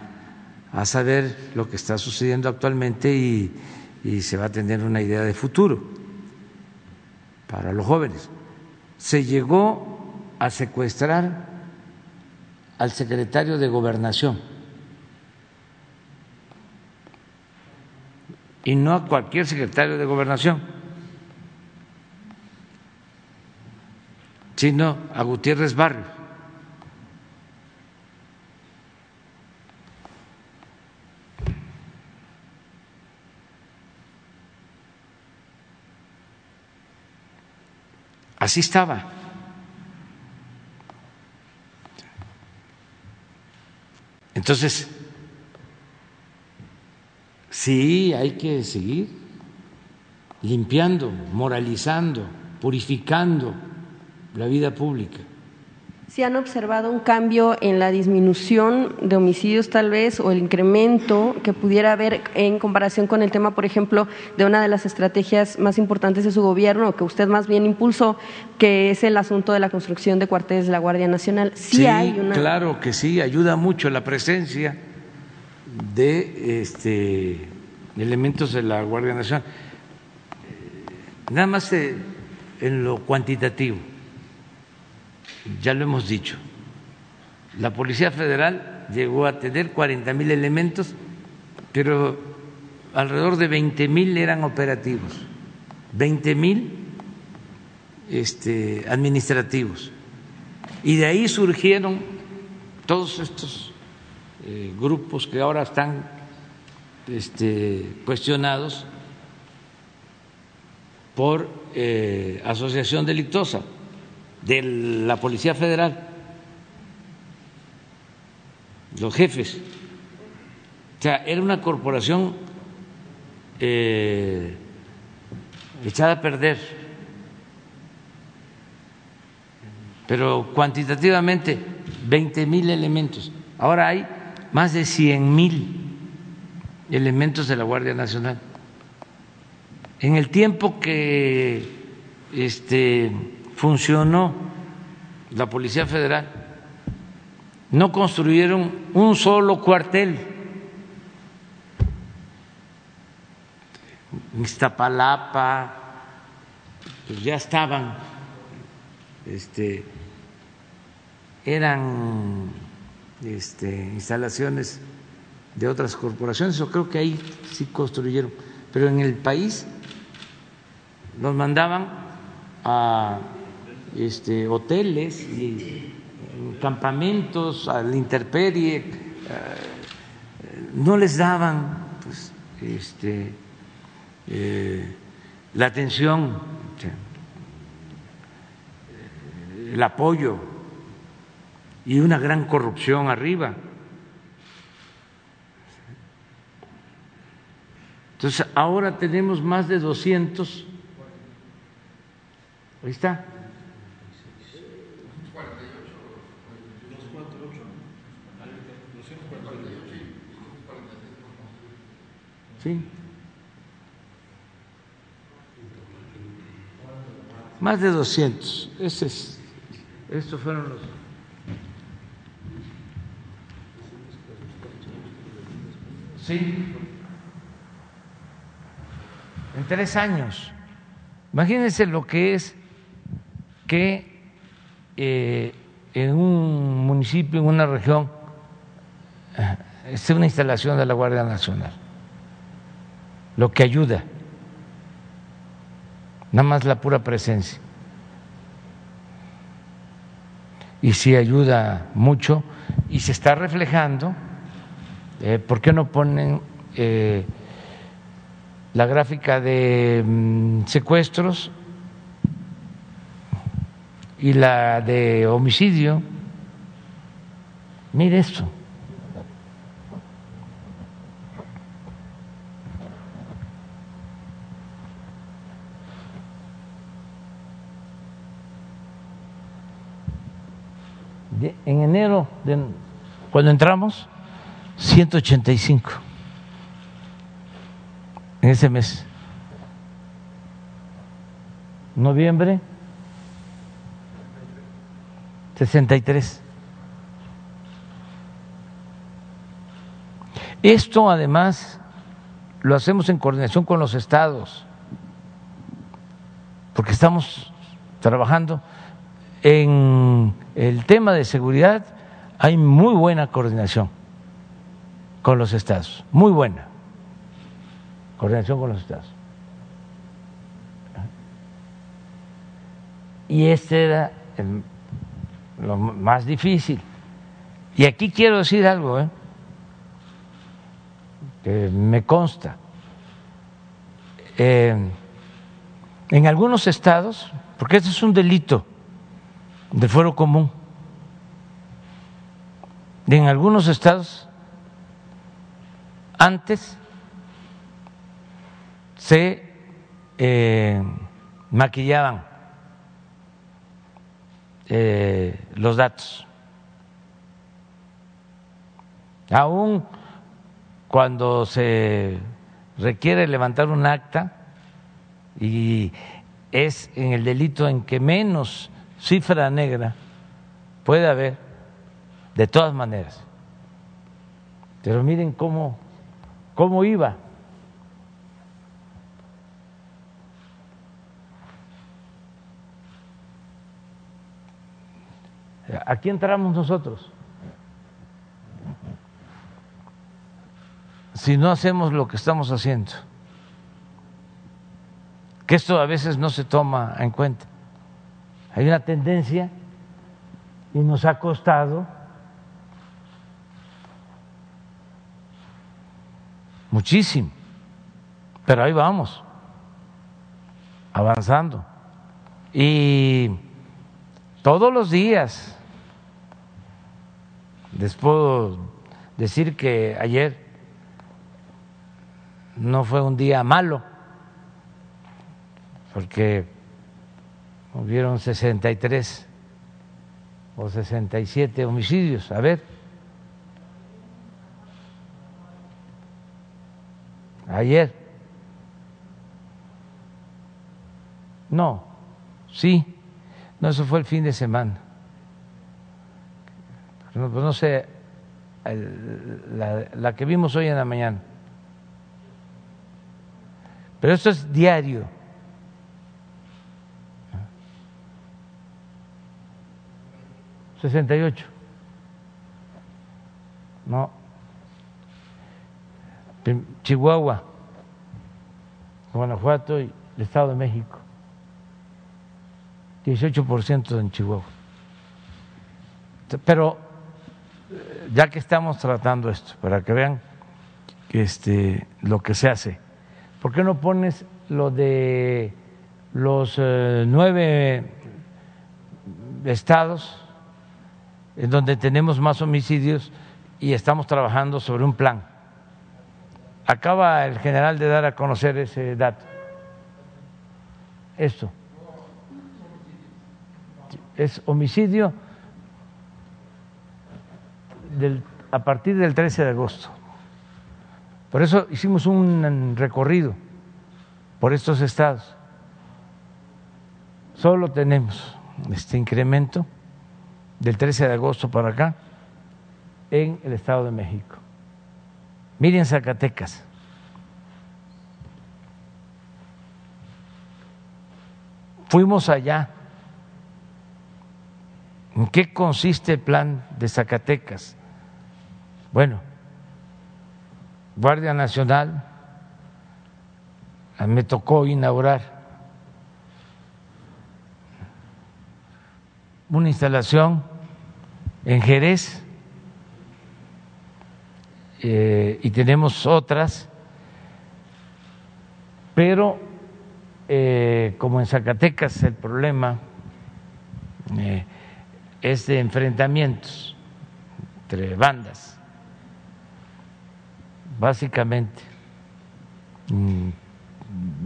a saber lo que está sucediendo actualmente y, y se va a tener una idea de futuro para los jóvenes. Se llegó a secuestrar al secretario de gobernación y no a cualquier secretario de gobernación, sino a Gutiérrez Barrio. Así estaba. Entonces, sí, hay que seguir limpiando, moralizando, purificando la vida pública. ¿Si han observado un cambio en la disminución de homicidios tal vez o el incremento que pudiera haber en comparación con el tema, por ejemplo, de una de las estrategias más importantes de su gobierno, que usted más bien impulsó, que es el asunto de la construcción de cuarteles de la Guardia Nacional? Sí, hay una... claro que sí, ayuda mucho la presencia de este, elementos de la Guardia Nacional. Nada más eh, en lo cuantitativo ya lo hemos dicho, la Policía Federal llegó a tener 40 mil elementos, pero alrededor de 20 mil eran operativos, 20 mil este, administrativos. Y de ahí surgieron todos estos eh, grupos que ahora están este, cuestionados por eh, asociación delictosa de la Policía Federal, los jefes. O sea, era una corporación eh, echada a perder, pero cuantitativamente 20 mil elementos. Ahora hay más de 100 mil elementos de la Guardia Nacional. En el tiempo que este, funcionó la Policía Federal no construyeron un solo cuartel. Iztapalapa, pues ya estaban, este, eran este, instalaciones de otras corporaciones, yo creo que ahí sí construyeron, pero en el país nos mandaban a este, hoteles y campamentos, al interperie, eh, no les daban pues, este, eh, la atención, el apoyo y una gran corrupción arriba. Entonces, ahora tenemos más de 200. Ahí está. ¿Sí? Más de 200. Ese es, estos fueron los. Sí. En tres años. Imagínense lo que es que eh, en un municipio, en una región, eh, esté una instalación de la Guardia Nacional lo que ayuda, nada más la pura presencia. Y sí ayuda mucho y se está reflejando. Eh, ¿Por qué no ponen eh, la gráfica de mm, secuestros y la de homicidio? Mire esto. En enero, cuando entramos, 185 en ese mes. Noviembre, 63. Esto además lo hacemos en coordinación con los estados, porque estamos trabajando en el tema de seguridad hay muy buena coordinación con los estados, muy buena coordinación con los estados. Y este era lo más difícil. Y aquí quiero decir algo, ¿eh? que me consta. Eh, en algunos estados, porque este es un delito, del fuero común. en algunos estados, antes se eh, maquillaban eh, los datos. Aún cuando se requiere levantar un acta y es en el delito en que menos cifra negra puede haber de todas maneras. Pero miren cómo, cómo iba. Aquí entramos nosotros. Si no hacemos lo que estamos haciendo, que esto a veces no se toma en cuenta. Hay una tendencia y nos ha costado muchísimo, pero ahí vamos, avanzando. Y todos los días les puedo decir que ayer no fue un día malo, porque hubieron 63 o 67 homicidios. A ver. Ayer. No, sí. No, eso fue el fin de semana. no, pues no sé, la que vimos hoy en la mañana. Pero esto es diario. Sesenta y ocho. No. Prim- Chihuahua, Guanajuato y el Estado de México. 18% en Chihuahua. Pero eh, ya que estamos tratando esto, para que vean este, lo que se hace, ¿por qué no pones lo de los eh, nueve estados en donde tenemos más homicidios y estamos trabajando sobre un plan? Acaba el general de dar a conocer ese dato. Esto. Es homicidio del, a partir del 13 de agosto. Por eso hicimos un recorrido por estos estados. Solo tenemos este incremento del 13 de agosto para acá en el Estado de México. Miren Zacatecas. Fuimos allá. ¿En qué consiste el plan de Zacatecas? Bueno, Guardia Nacional me tocó inaugurar una instalación en Jerez eh, y tenemos otras, pero eh, como en Zacatecas el problema eh, es de enfrentamientos entre bandas, básicamente, mm,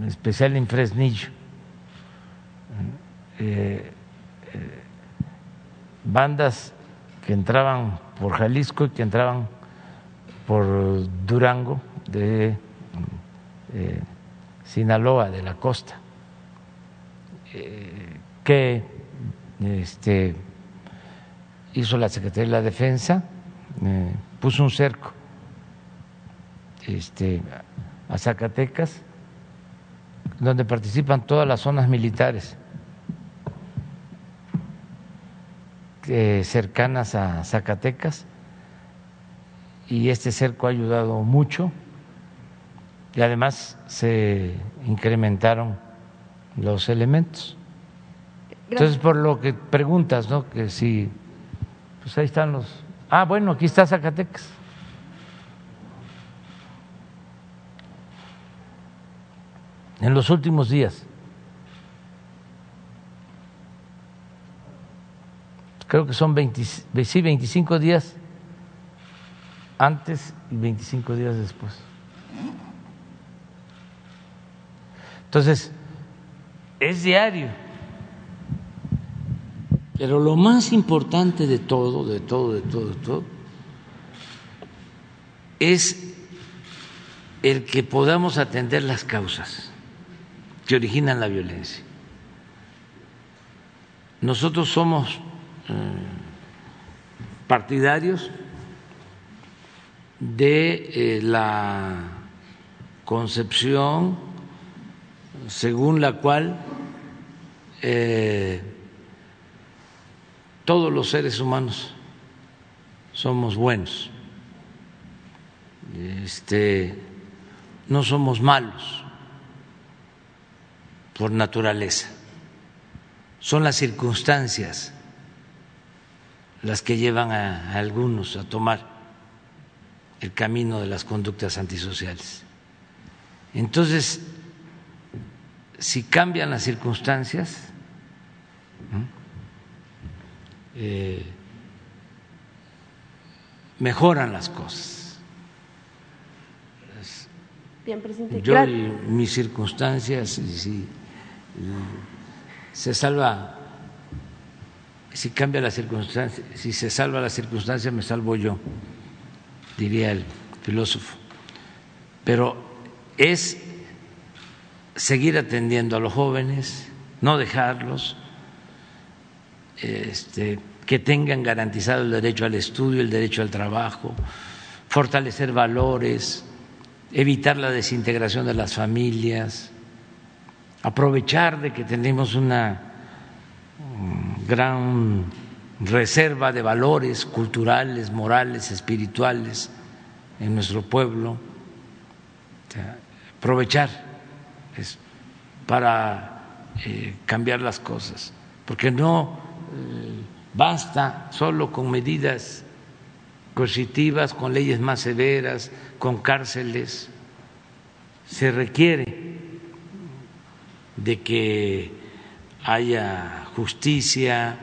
en especial en Fresnillo. Bandas que entraban por Jalisco y que entraban por Durango de eh, Sinaloa, de la costa, eh, que este, hizo la Secretaría de la Defensa, eh, puso un cerco este, a Zacatecas, donde participan todas las zonas militares eh, cercanas a Zacatecas y este cerco ha ayudado mucho y además se incrementaron los elementos. Entonces, por lo que preguntas, ¿no? Que si, pues ahí están los... Ah, bueno, aquí está Zacatecas. En los últimos días. Creo que son 20, sí, 25 días antes y 25 días después. Entonces, es diario. Pero lo más importante de todo, de todo, de todo, de todo, es el que podamos atender las causas que originan la violencia. Nosotros somos partidarios de eh, la concepción según la cual eh, todos los seres humanos somos buenos, este, no somos malos por naturaleza, son las circunstancias las que llevan a, a algunos a tomar el camino de las conductas antisociales. Entonces, si cambian las circunstancias, eh, mejoran las cosas. Bien, presidente. Yo y mis circunstancias, y si se salva, si cambia la circunstancia, si se salva la circunstancia, me salvo yo, diría el filósofo. Pero es seguir atendiendo a los jóvenes, no dejarlos, este, que tengan garantizado el derecho al estudio, el derecho al trabajo, fortalecer valores, evitar la desintegración de las familias, aprovechar de que tenemos una gran reserva de valores culturales, morales, espirituales en nuestro pueblo, aprovechar para eh, cambiar las cosas, porque no eh, basta solo con medidas coercitivas, con leyes más severas, con cárceles, se requiere de que haya justicia,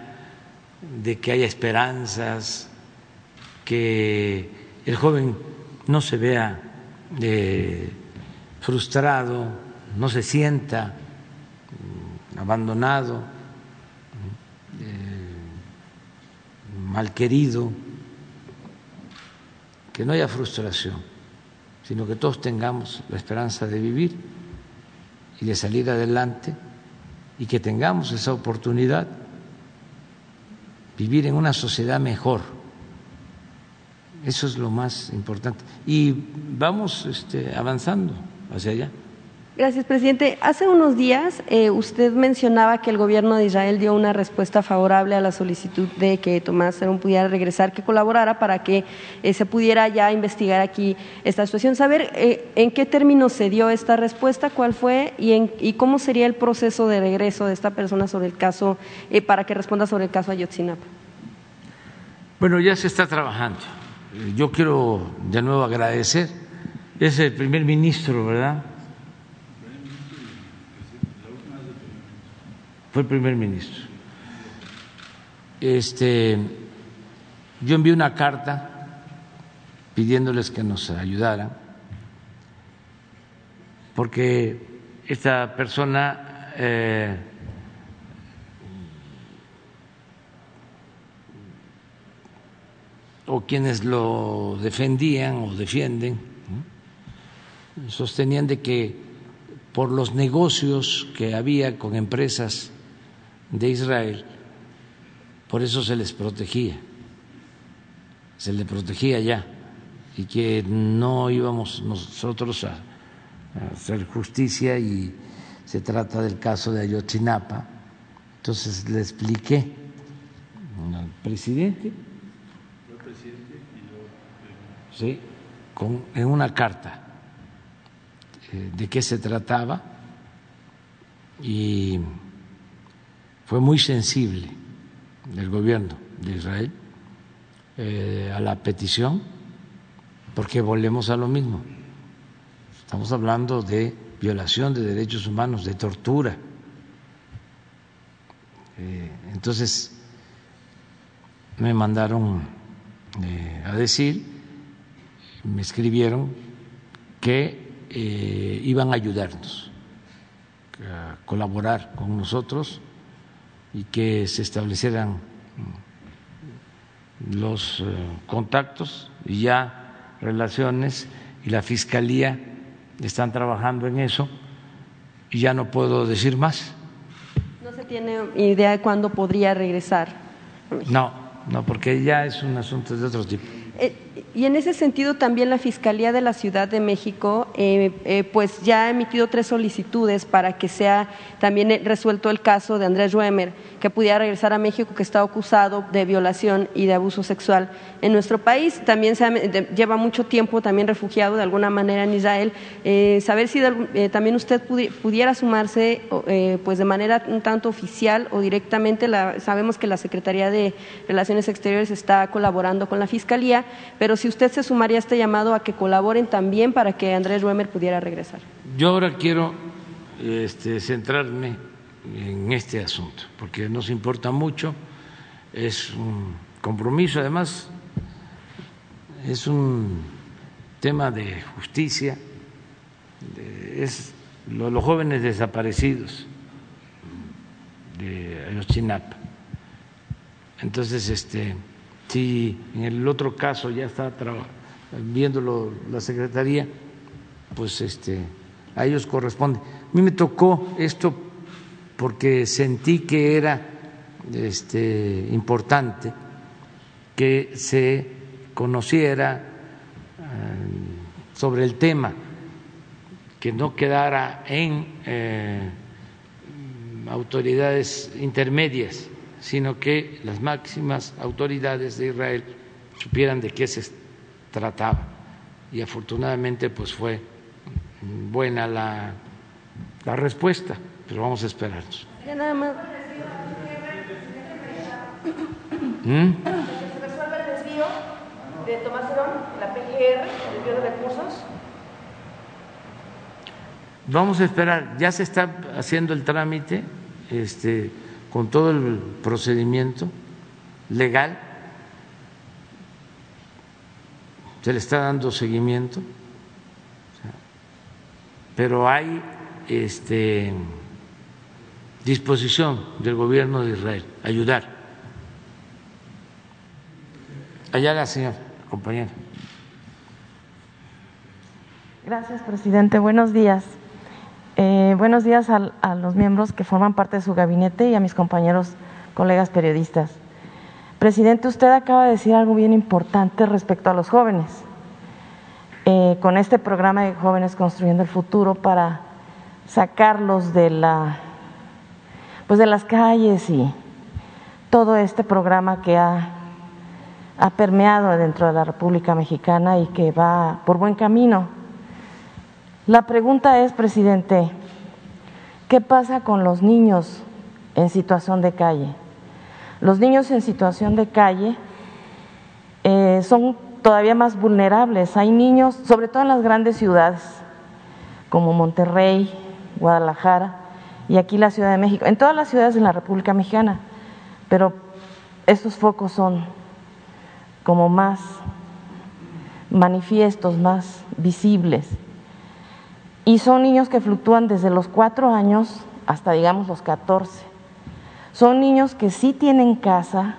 de que haya esperanzas, que el joven no se vea eh, frustrado, no se sienta mm, abandonado, eh, mal querido, que no haya frustración, sino que todos tengamos la esperanza de vivir y de salir adelante y que tengamos esa oportunidad vivir en una sociedad mejor. Eso es lo más importante. Y vamos este, avanzando hacia allá. Gracias, presidente. Hace unos días eh, usted mencionaba que el gobierno de Israel dio una respuesta favorable a la solicitud de que Tomás Serón pudiera regresar, que colaborara para que eh, se pudiera ya investigar aquí esta situación. Saber eh, en qué términos se dio esta respuesta, cuál fue y, en, y cómo sería el proceso de regreso de esta persona sobre el caso, para que responda sobre el caso Ayotzinapa. Bueno, ya se está trabajando. Yo quiero de nuevo agradecer. Es el primer ministro, ¿verdad? Fue el primer ministro. Este, yo envié una carta pidiéndoles que nos ayudaran, porque esta persona eh, o quienes lo defendían o defienden sostenían de que por los negocios que había con empresas de Israel, por eso se les protegía, se les protegía ya, y que no íbamos nosotros a, hacer justicia y se trata del caso de Ayotzinapa. Entonces le expliqué al presidente, sí, con, en una carta eh, de qué se trataba y fue muy sensible el gobierno de Israel eh, a la petición, porque volvemos a lo mismo. Estamos hablando de violación de derechos humanos, de tortura. Eh, entonces, me mandaron eh, a decir, me escribieron que iban a ayudarnos, a colaborar con nosotros y que se establecieran los eh, contactos y ya relaciones y la Fiscalía están trabajando en eso y ya no puedo decir más. ¿No se tiene idea de cuándo podría regresar? No, no, porque ya es un asunto de otro tipo. Eh, y en ese sentido también la Fiscalía de la Ciudad de México eh, eh, pues ya ha emitido tres solicitudes para que sea también resuelto el caso de Andrés Ruemer, que pudiera regresar a México, que está acusado de violación y de abuso sexual en nuestro país. También se lleva mucho tiempo también refugiado de alguna manera en Israel. Eh, saber si también usted pudiera sumarse pues de manera un tanto oficial o directamente. sabemos que la Secretaría de Relaciones Exteriores está colaborando con la Fiscalía, pero si usted se sumaría a este llamado a que colaboren también para que Andrés Ruemer pudiera regresar. Yo ahora quiero este, centrarme en este asunto, porque nos importa mucho, es un compromiso, además es un tema de justicia, es los jóvenes desaparecidos de Ayotzinapa. Entonces, este si en el otro caso ya está viéndolo la Secretaría, pues este, a ellos corresponde. A mí me tocó esto porque sentí que era este, importante que se conociera eh, sobre el tema, que no quedara en eh, autoridades intermedias, sino que las máximas autoridades de Israel supieran de qué se trataba. Y afortunadamente pues fue buena la, la respuesta, pero vamos a esperarnos. Nada más. ¿Mm? ¿Se resuelve el desvío de Tomás Herón, la PGR, el desvío de recursos? Vamos a esperar, ya se está haciendo el trámite este, con todo el procedimiento legal, se le está dando seguimiento, pero hay este, disposición del gobierno de Israel ayudar. Allá la señora, compañera. Gracias, presidente. Buenos días. Eh, buenos días a, los miembros que forman parte de su gabinete y a mis compañeros, colegas periodistas. Presidente, usted acaba de decir algo bien importante respecto a los jóvenes. Eh, con este programa de Jóvenes Construyendo el Futuro para sacarlos de la pues de las calles y todo este programa que ha, ha permeado dentro de la República Mexicana y que va por buen camino. La pregunta es, presidente, ¿qué pasa con los niños en situación de calle? Los niños en situación de calle eh, son todavía más vulnerables. Hay niños, sobre todo en las grandes ciudades, como Monterrey, Guadalajara y aquí la Ciudad de México, en todas las ciudades de la República Mexicana, pero estos focos son como más manifiestos, más visibles. Y son niños que fluctúan desde los cuatro años hasta, digamos, los catorce. Son niños que sí tienen casa,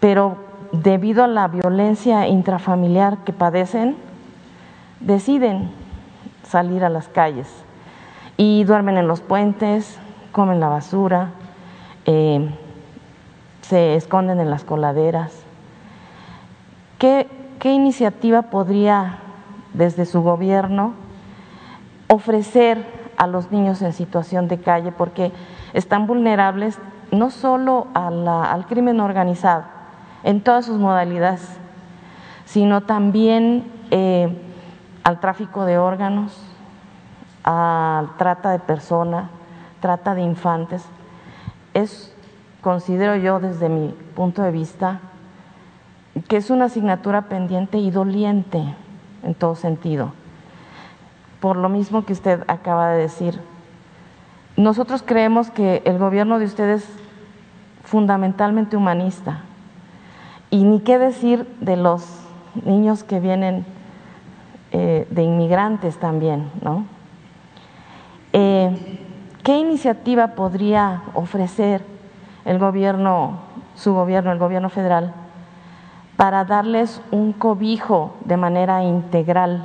pero debido a la violencia intrafamiliar que padecen, deciden salir a las calles y duermen en los puentes, comen la basura, eh, se esconden en las coladeras. ¿Qué, ¿Qué iniciativa podría desde su gobierno ofrecer a los niños en situación de calle? Porque están vulnerables no solo al crimen organizado, en todas sus modalidades, sino también eh, al tráfico de órganos, a trata de personas, trata de infantes. Es, considero yo desde mi punto de vista, que es una asignatura pendiente y doliente en todo sentido. Por lo mismo que usted acaba de decir, nosotros creemos que el gobierno de ustedes es fundamentalmente humanista. Y ni qué decir de los niños que vienen eh, de inmigrantes también, ¿no? Eh, ¿Qué iniciativa podría ofrecer el gobierno, su gobierno, el gobierno federal, para darles un cobijo de manera integral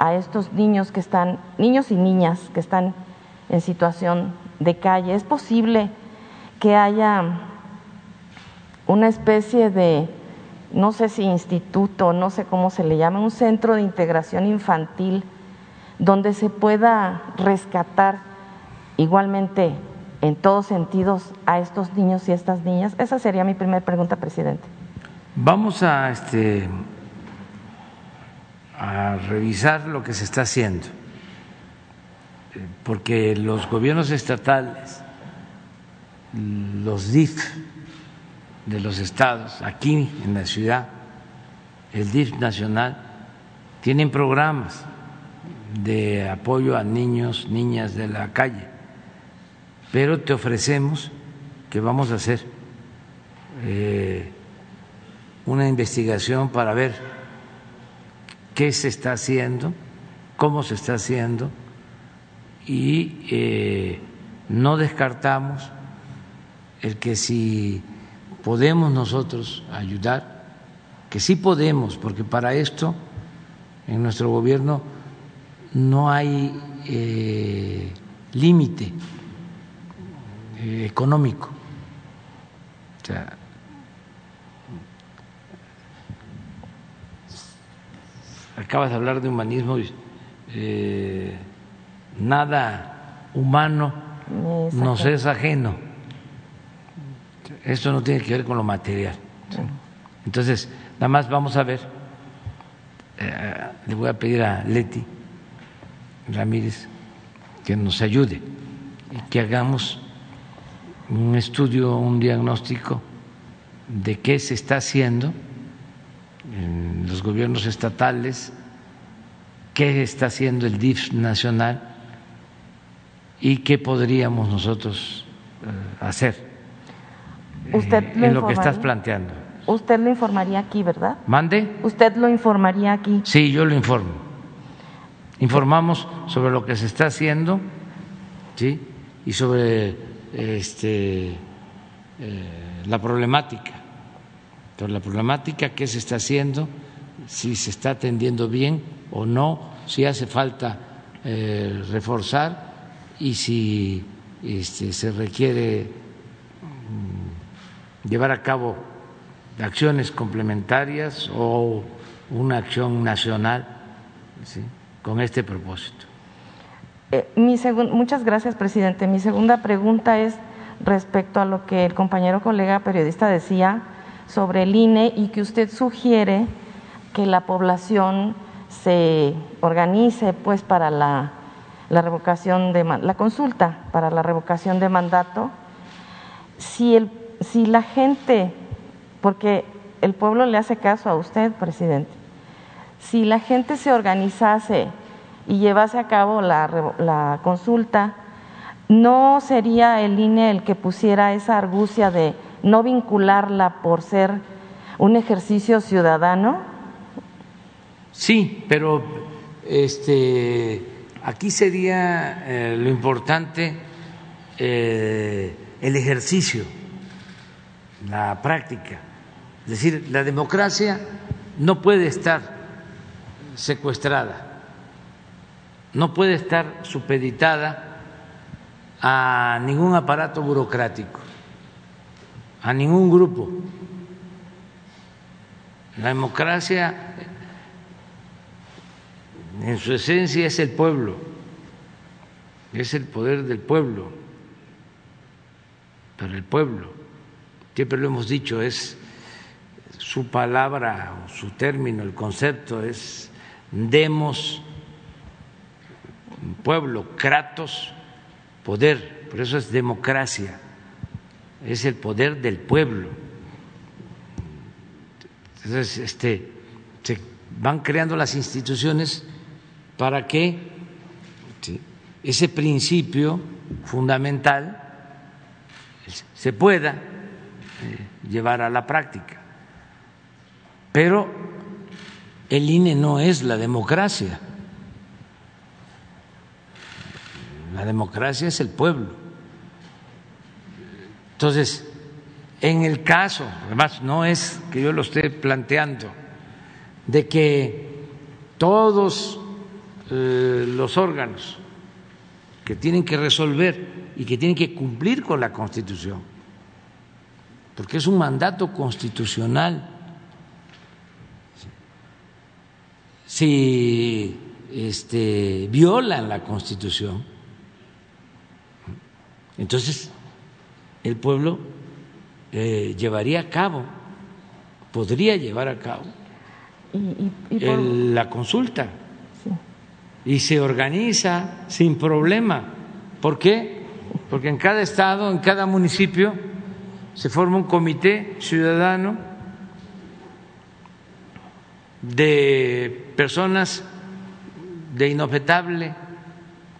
a estos niños que están, niños y niñas que están en situación de calle? ¿Es posible que haya una especie de, no sé si instituto, no sé cómo se le llama, un centro de integración infantil donde se pueda rescatar igualmente en todos sentidos a estos niños y estas niñas? Esa sería mi primera pregunta, presidente. Vamos a, este, a revisar lo que se está haciendo, porque los gobiernos estatales, los DIF de los estados, aquí en la ciudad, el DIF nacional, tienen programas de apoyo a niños, niñas de la calle, pero te ofrecemos que vamos a hacer eh, una investigación para ver qué se está haciendo, cómo se está haciendo y eh, no descartamos el que si podemos nosotros ayudar, que sí podemos, porque para esto en nuestro gobierno no hay eh, límite eh, económico. Sea, acabas de hablar de humanismo y eh, nada humano nos es ajeno. Esto no tiene que ver con lo material. Entonces, nada más vamos a ver, eh, le voy a pedir a Leti Ramírez que nos ayude y que hagamos un estudio, un diagnóstico de qué se está haciendo en los gobiernos estatales, qué está haciendo el DIF nacional y qué podríamos nosotros eh, hacer Usted eh, lo en lo que estás planteando. Usted lo informaría aquí, ¿verdad? ¿Mande? Usted lo informaría aquí. Sí, yo lo informo. Informamos sobre lo que se está haciendo, ¿sí? Y sobre este, eh, la problemática. La problemática, qué se está haciendo, si se está atendiendo bien o no, si hace falta eh, reforzar y si este, se requiere mm, llevar a cabo acciones complementarias o una acción nacional con este propósito. Eh, muchas gracias, presidente. Mi segunda pregunta es respecto a lo que el compañero colega periodista decía sobre el INE y que usted sugiere que la población se organice pues para la, la revocación de la consulta para la revocación de mandato. Si el si la gente porque el pueblo le hace caso a usted, presidente. Si la gente se organizase y llevase a cabo la, la consulta, ¿no sería el INE el que pusiera esa argucia de no vincularla por ser un ejercicio ciudadano? Sí, pero este, aquí sería eh, lo importante eh, el ejercicio, la práctica. Es decir, la democracia no puede estar secuestrada, no puede estar supeditada a ningún aparato burocrático, a ningún grupo. La democracia en su esencia es el pueblo, es el poder del pueblo, para el pueblo. Siempre lo hemos dicho, es su palabra su término, el concepto es demos, pueblo, kratos, poder, por eso es democracia, es el poder del pueblo. Entonces, este, se van creando las instituciones para que ese principio fundamental se pueda eh, llevar a la práctica. Pero el INE no es la democracia. La democracia es el pueblo. Entonces, en el caso, además no es que yo lo esté planteando, de que todos eh, los órganos que tienen que resolver y que tienen que cumplir con la Constitución, porque es un mandato constitucional. Si este, violan la Constitución, entonces el pueblo eh, llevaría a cabo, podría llevar a cabo Y, y- y por- el- la consulta y se organiza sin problema. ¿Por qué? Porque en cada estado, en cada municipio, se forma un comité ciudadano de personas de inobjetable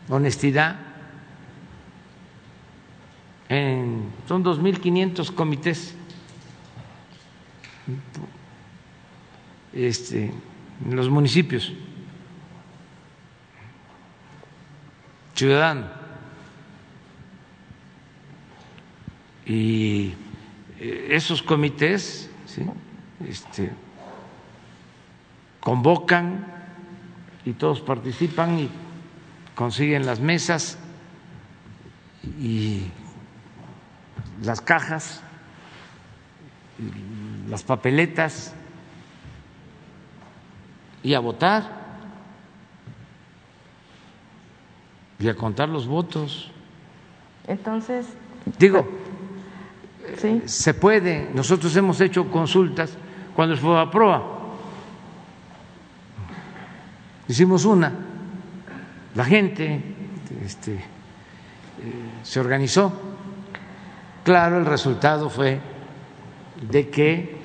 honestidad. En- son 2.500 comités este, en los municipios. Ciudadano. Y eh, esos comités ¿sí? este, convocan y todos participan y consiguen las mesas y las cajas las papeletas y a votar y a contar los votos. Entonces, Digo, sí, se puede, nosotros hemos hecho consultas cuando fue a prueba. Hicimos una, la gente este, eh, se organizó. Claro, el resultado fue de que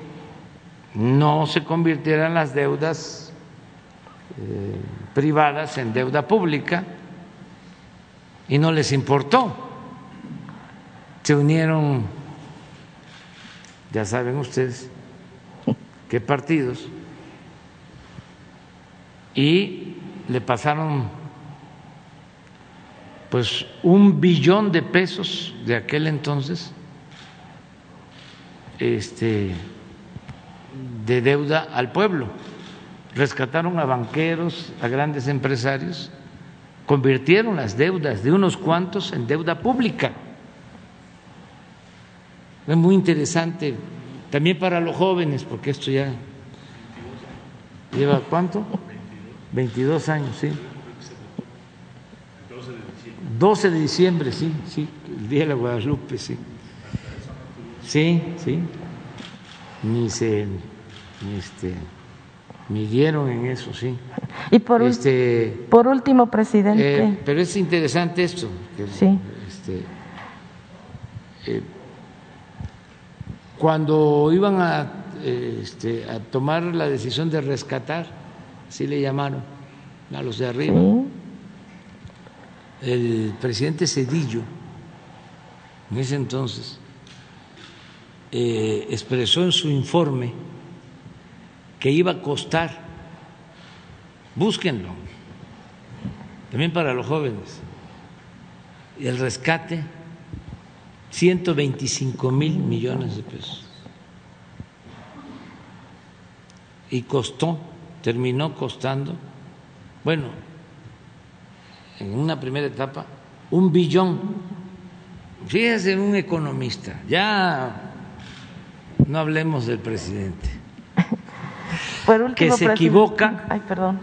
no se convirtieran las deudas eh, privadas en deuda pública y no les importó. Se unieron, ya saben ustedes, qué partidos, y le pasaron pues un billón de pesos de aquel entonces este de deuda al pueblo. Rescataron a banqueros, a grandes empresarios, convirtieron las deudas de unos cuantos en deuda pública. Es muy interesante también para los jóvenes, porque esto ya lleva cuánto? 22 años, sí. 12 de diciembre, sí, sí, el día de la Guadalupe, sí. Sí, sí. Ni se ni este midieron en eso, sí. y por, Este por último, presidente, eh, pero es interesante esto. que, Sí. este, eh, cuando iban a, eh, este, a tomar la decisión de rescatar, así le llamaron a los de arriba, sí, el presidente Cedillo, en ese entonces, eh, expresó en su informe que iba a costar, búsquenlo, también para los jóvenes, el rescate 125 mil millones de pesos. Y costó, terminó costando, bueno, en una primera etapa, un billón. Fíjese, un economista, ya no hablemos del presidente, [laughs] por último, que se presidente- equivoca. Ay, perdón.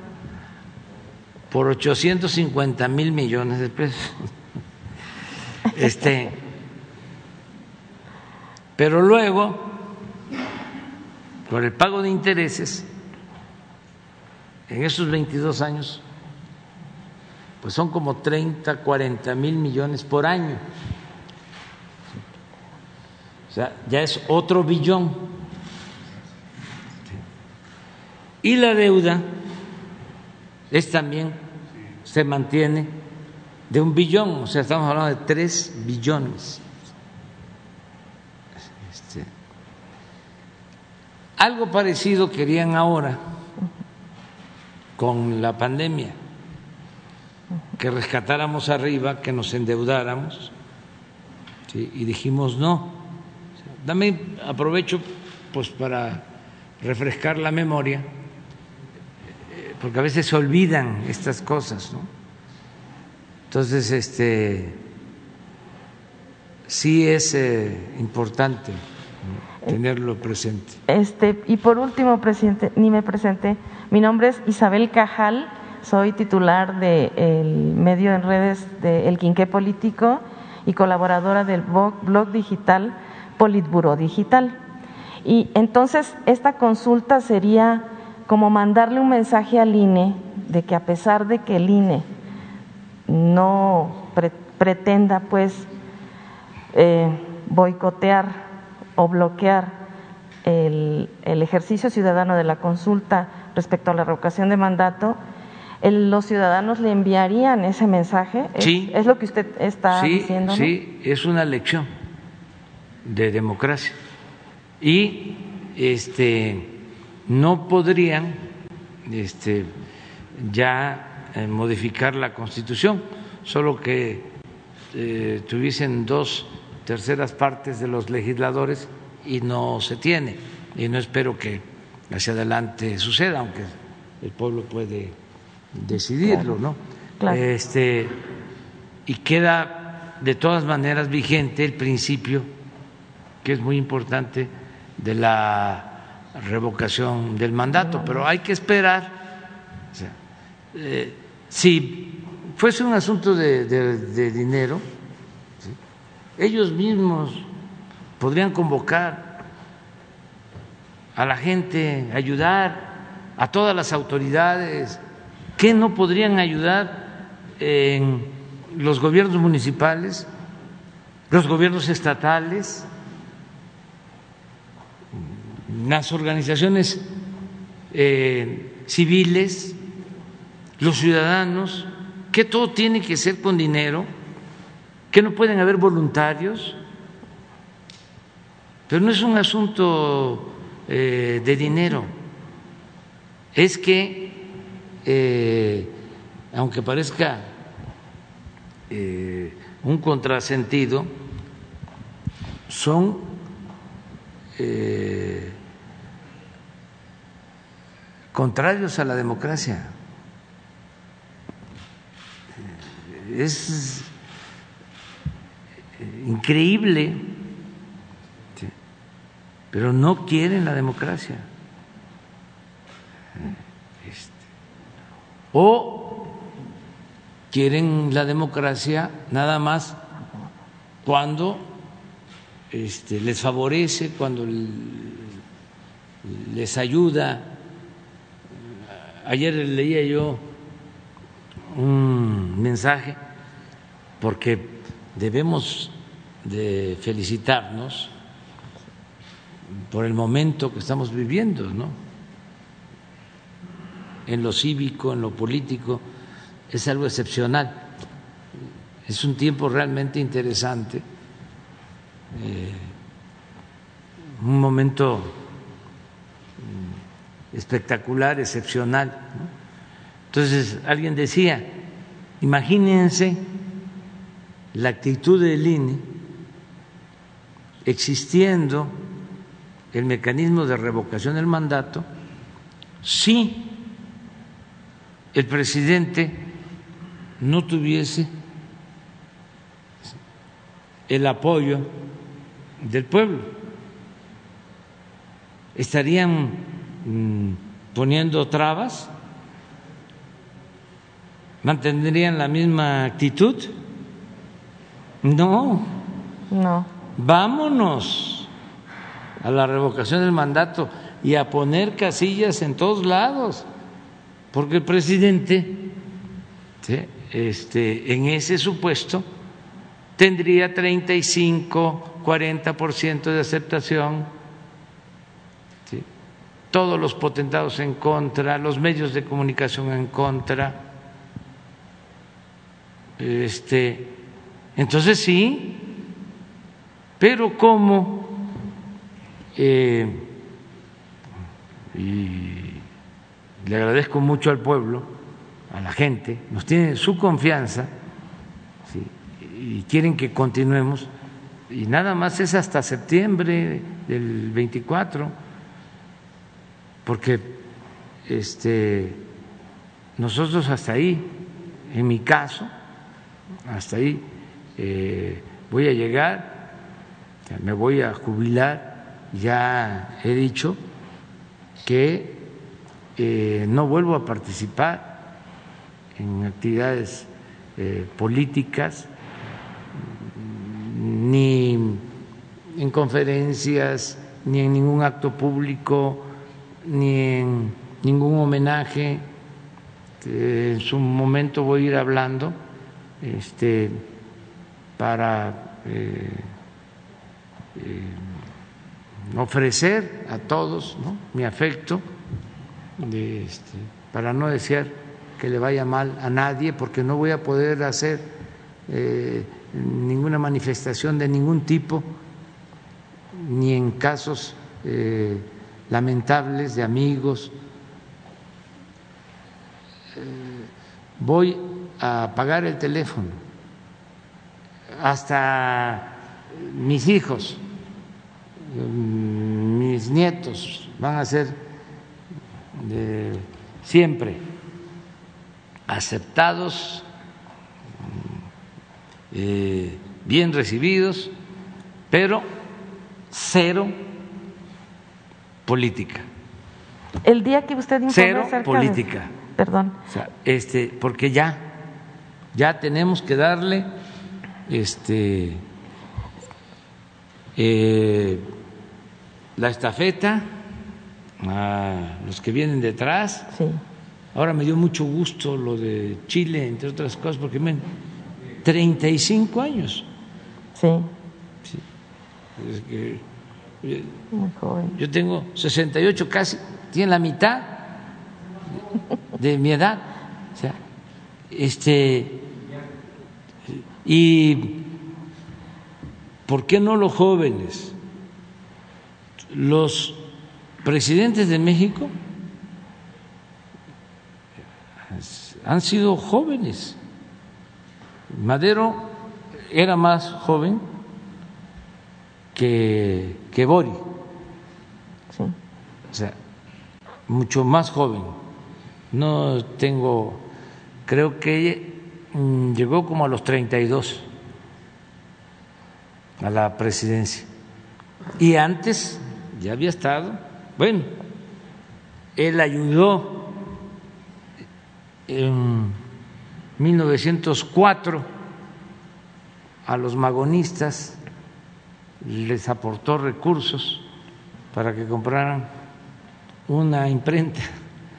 por 850 mil millones de pesos. [laughs] Este, pero luego, por el pago de intereses, en esos 22 años, pues son como 30, 40 mil millones por año. O sea, ya es otro billón. Y la deuda es también, se mantiene de un billón, o sea, estamos hablando de tres billones. Este, algo parecido querían ahora con la pandemia, que rescatáramos arriba, que nos endeudáramos, ¿sí? y dijimos no. También aprovecho pues para refrescar la memoria porque a veces se olvidan estas cosas, ¿no? Entonces, este, sí es eh, importante ¿no? tenerlo presente. Este, y por último, presidente, ni me presenté. Mi nombre es Isabel Cajal, soy titular del medio en redes de El Quinqué Político y colaboradora del blog, digital Politburo Digital. Y entonces esta consulta sería como mandarle un mensaje al INE de que a pesar de que el INE no pre- pretenda pues eh, boicotear o bloquear el ejercicio ciudadano de la consulta respecto a la revocación de mandato, el- los ciudadanos le enviarían ese mensaje. ¿Es, Sí. es lo que usted está sí, diciendo, ¿no? sí, es una lección de democracia. Y este no podrían este, ya eh, modificar la Constitución, solo que eh, tuviesen dos terceras partes de los legisladores y no se tiene. Y no espero que hacia adelante suceda, aunque el pueblo puede decidirlo, ¿no? Claro. Este, y queda de todas maneras vigente el principio, que es muy importante, de la revocación del mandato, pero hay que esperar. Eh, si fuese un asunto de, dinero, ellos mismos podrían convocar a la gente, ayudar a todas las autoridades, que no podrían ayudar en los gobiernos municipales, los gobiernos estatales, las organizaciones eh, civiles, los ciudadanos, que todo tiene que ser con dinero, que no pueden haber voluntarios, pero no es un asunto eh, de dinero, es que, eh, aunque parezca un contrasentido, son contrarios a la democracia. Es increíble, pero no quieren la democracia. O quieren la democracia nada más cuando este, les favorece, cuando les ayuda Ayer leía yo un mensaje porque debemos de felicitarnos por el momento que estamos viviendo, ¿no? En lo cívico, en lo político, es algo excepcional. Es un tiempo realmente interesante, eh, un momento espectacular, excepcional. Entonces, alguien decía, imagínense la actitud del INE existiendo el mecanismo de revocación del mandato si el presidente no tuviese el apoyo del pueblo. Estarían Mm, poniendo trabas? ¿Mantendrían la misma actitud? No. No. Vámonos a la revocación del mandato y a poner casillas en todos lados, porque el presidente, este, en ese supuesto, tendría 35, 40% de aceptación todos los potentados en contra, los medios de comunicación en contra. Este, entonces sí, pero ¿cómo? Eh, y le agradezco mucho al pueblo, a la gente, nos tiene su confianza y quieren que continuemos, y nada más es hasta septiembre del 24 porque este, nosotros hasta ahí, en mi caso, hasta ahí eh, voy a llegar, me voy a jubilar, ya he dicho que eh, no vuelvo a participar en actividades eh, políticas ni en conferencias ni en ningún acto público ni en ningún homenaje. En su momento voy a ir hablando este, para eh, eh, ofrecer a todos mi afecto, este, para no desear que le vaya mal a nadie, porque no voy a poder hacer eh, ninguna manifestación de ningún tipo, ni en casos lamentables de amigos. Eh, voy a pagar el teléfono, hasta mis hijos, mis nietos van a ser siempre aceptados, eh, bien recibidos, pero cero política. El día que usted Cero de- política. Perdón. O sea, este, porque ya, ya tenemos que darle este, eh, la estafeta a los que vienen detrás. Sí. Ahora me dio mucho gusto lo de Chile, entre otras cosas, porque men, 35 años. Sí, Es que, muy joven. yo tengo 68, casi, tiene la mitad de mi edad. O sea, este, y ¿por qué no los jóvenes? Los presidentes de México han sido jóvenes. Madero era más joven que, que Bori. Sí. O sea, mucho más joven. No tengo, creo que mm, llegó como a los 32 a la presidencia. Y antes ya había estado, bueno, él ayudó en 1904 a los magonistas, les aportó recursos para que compraran una imprenta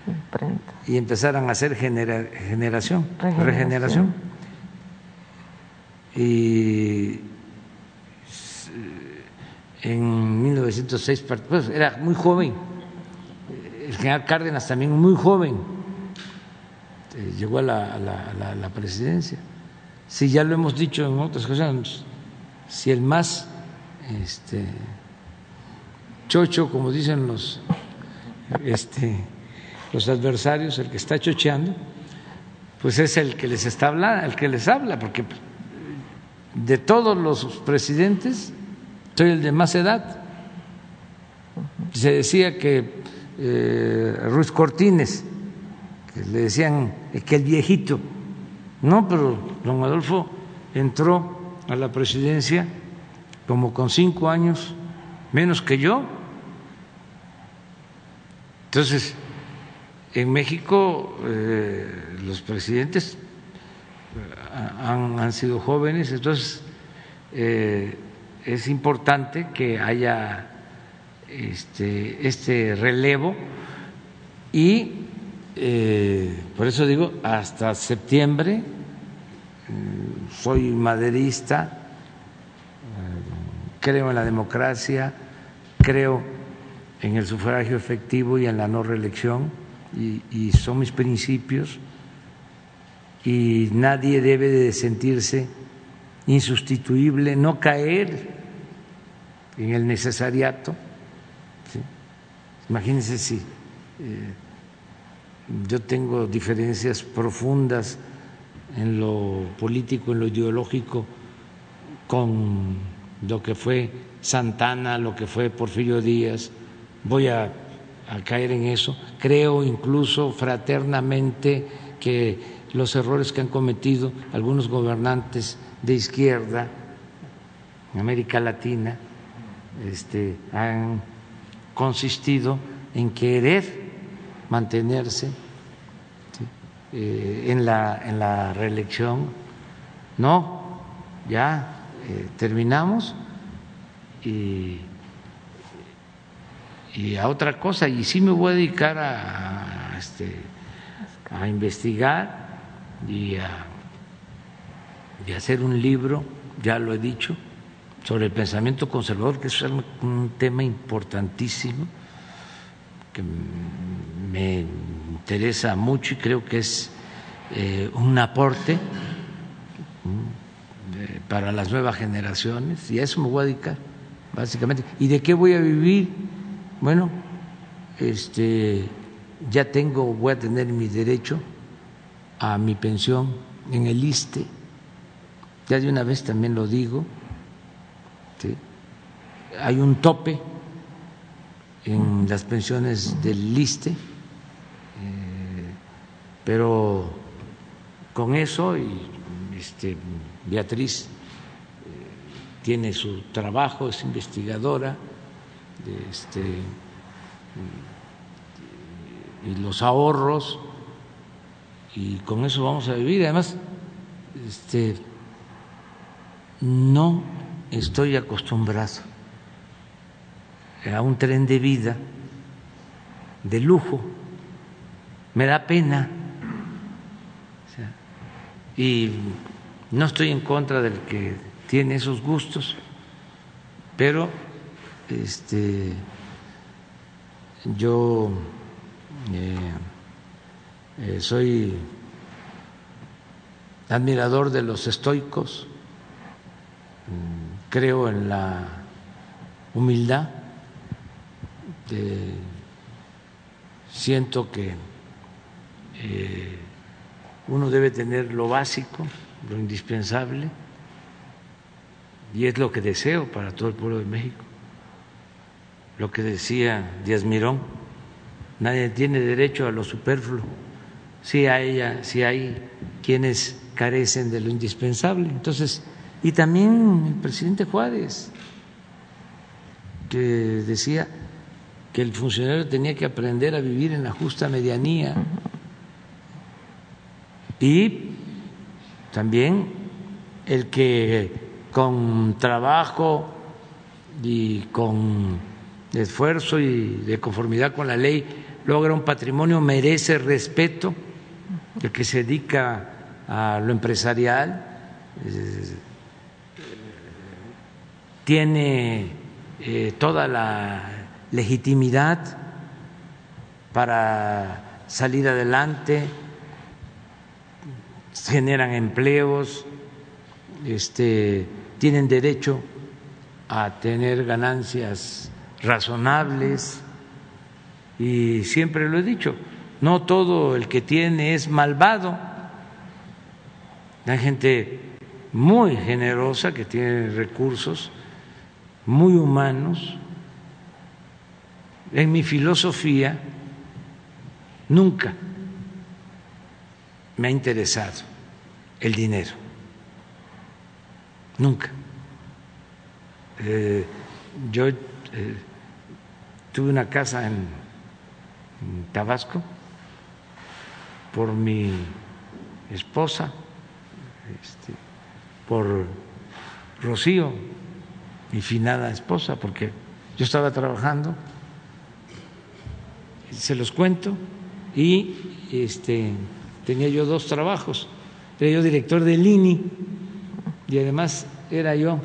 Imprenta. y empezaran a hacer genera- generación, Regeneración. regeneración. Y en 1906, part- pues era muy joven, el general Cárdenas también muy joven, eh, llegó a la, presidencia. Sí, ya lo hemos dicho en otras ocasiones, si el más este, chocho, como dicen los este, los adversarios, el que está chocheando, pues es el que les está hablando, el que les habla, porque de todos los presidentes soy el de más edad. Se decía que eh, Ruiz Cortines, que le decían que el viejito, no, pero don Adolfo entró a la presidencia como con cinco años menos que yo. Entonces, en México eh, los presidentes eh, han, sido jóvenes, entonces es importante que haya este, este relevo y eh, por eso digo, hasta septiembre mm, soy maderista, eh, creo en la democracia, creo en el sufragio efectivo y en la no reelección, y, y son mis principios, y nadie debe de sentirse insustituible, no caer en el necesariato. Imagínense si eh, yo tengo diferencias profundas en lo político, en lo ideológico, con lo que fue Santana, lo que fue Porfirio Díaz, voy a caer en eso. Creo incluso fraternamente que los errores que han cometido algunos gobernantes de izquierda en América Latina este, han consistido en querer mantenerse eh, en, la, en la reelección. No, ya eh, terminamos y, y a otra cosa. Y sí me voy a dedicar a, a, este, a investigar y a, y a hacer un libro, ya lo he dicho, sobre el pensamiento conservador, que es un, tema importantísimo que me interesa mucho y creo que es eh, un aporte mm, para las nuevas generaciones y a eso me voy a dedicar básicamente. ¿Y de qué voy a vivir? Bueno, este ya tengo, voy a tener mi derecho a mi pensión en el ISTE, ya de una vez también lo digo. Hay un tope en las pensiones del ISTE, eh, pero con eso, y este, Beatriz eh, tiene su trabajo, es investigadora, este, y los ahorros y con eso vamos a vivir. Además, este, no estoy acostumbrado a un tren de vida de lujo. Me da pena. y no estoy en contra del que tiene esos gustos, pero este, yo eh, eh, soy admirador de los estoicos, mm, creo en la humildad, siento que eh, uno debe tener lo básico, lo indispensable, y es lo que deseo para todo el pueblo de México. Lo que decía Díaz Mirón, nadie tiene derecho a lo superfluo. Si hay, si hay quienes carecen de lo indispensable. Entonces, y también el presidente Juárez, que decía que el funcionario tenía que aprender a vivir en la justa medianía. Y también el que con trabajo y con esfuerzo y de conformidad con la ley logra un patrimonio merece respeto, el que se dedica a lo empresarial eh, tiene eh, toda la legitimidad para salir adelante, generan empleos, este, tienen derecho a tener ganancias razonables y siempre lo he dicho, no todo el que tiene es malvado, hay gente muy generosa que tiene recursos, muy humanos. En mi filosofía nunca me ha interesado el dinero, nunca. Eh, yo eh, tuve una casa en, Tabasco por mi esposa este, por Rocío, mi finada esposa, porque yo estaba trabajando, se los cuento, y este, tenía yo dos trabajos. Era yo director del INI y además era yo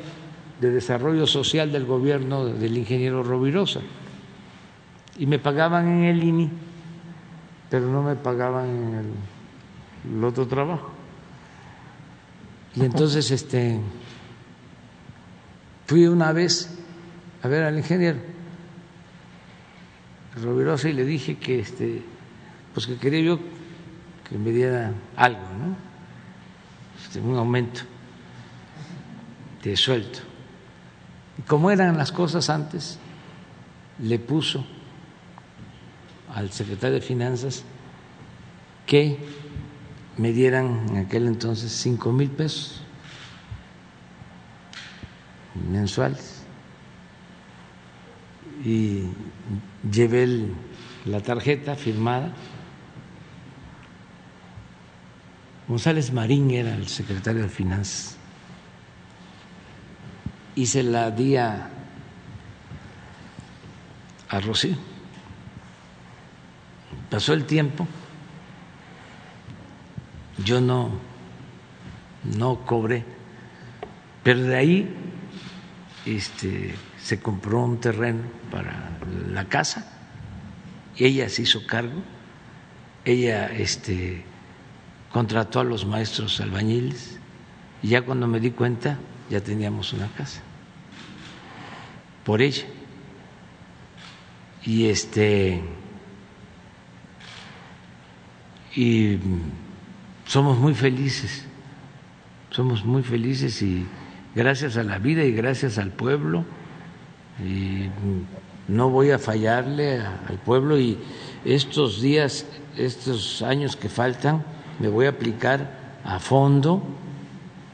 de desarrollo social del gobierno del ingeniero Rovirosa. Y me pagaban en el INI, pero no me pagaban en el otro trabajo. Y entonces este fui una vez a ver al ingeniero Rovirosa y le dije que este pues que quería yo que me diera algo, ¿no? Este, un aumento de sueldo. Y como eran las cosas antes, le puso al secretario de Finanzas que me dieran en aquel entonces cinco mil pesos mensuales y llevé la tarjeta firmada. González Marín era el secretario de Finanzas y se la di a, a Rocío. Pasó el tiempo yo no, no cobré, pero de ahí este, se compró un terreno para la casa, ella se hizo cargo, ella este, contrató a los maestros albañiles. Y ya cuando me di cuenta ya teníamos una casa. Por ella. Y este y somos muy felices, somos muy felices y gracias a la vida y gracias al pueblo. Y no voy a fallarle al pueblo y estos días, estos años que faltan, me voy a aplicar a fondo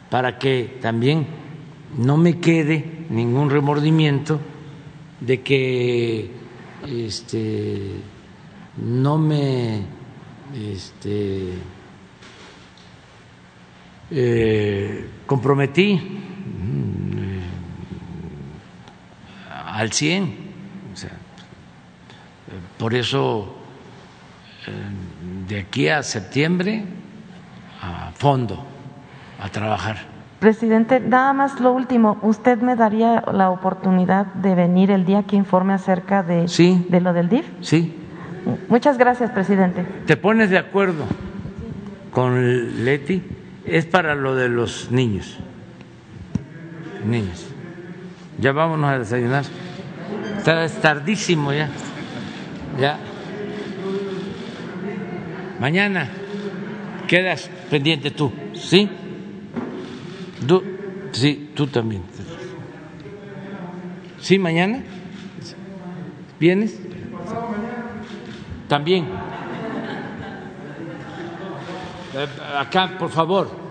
para que también no me quede ningún remordimiento de que este, no me este, eh, comprometí mm, eh, al 100. Por eso, eh, de aquí a septiembre, a fondo, a trabajar. Presidente, nada más lo último, ¿usted me daría la oportunidad de venir el día que informe acerca de, Sí. de lo del DIF? Sí, Muchas gracias, presidente. ¿te pones de acuerdo con Leti? Es para lo de los niños. Niños. Ya vámonos a desayunar. Está- Es tardísimo ya. Ya. Mañana quedas pendiente tú, ¿sí? Tú, sí, tú también. ¿Sí, mañana? ¿Vienes? También. Eh, Acá, por favor.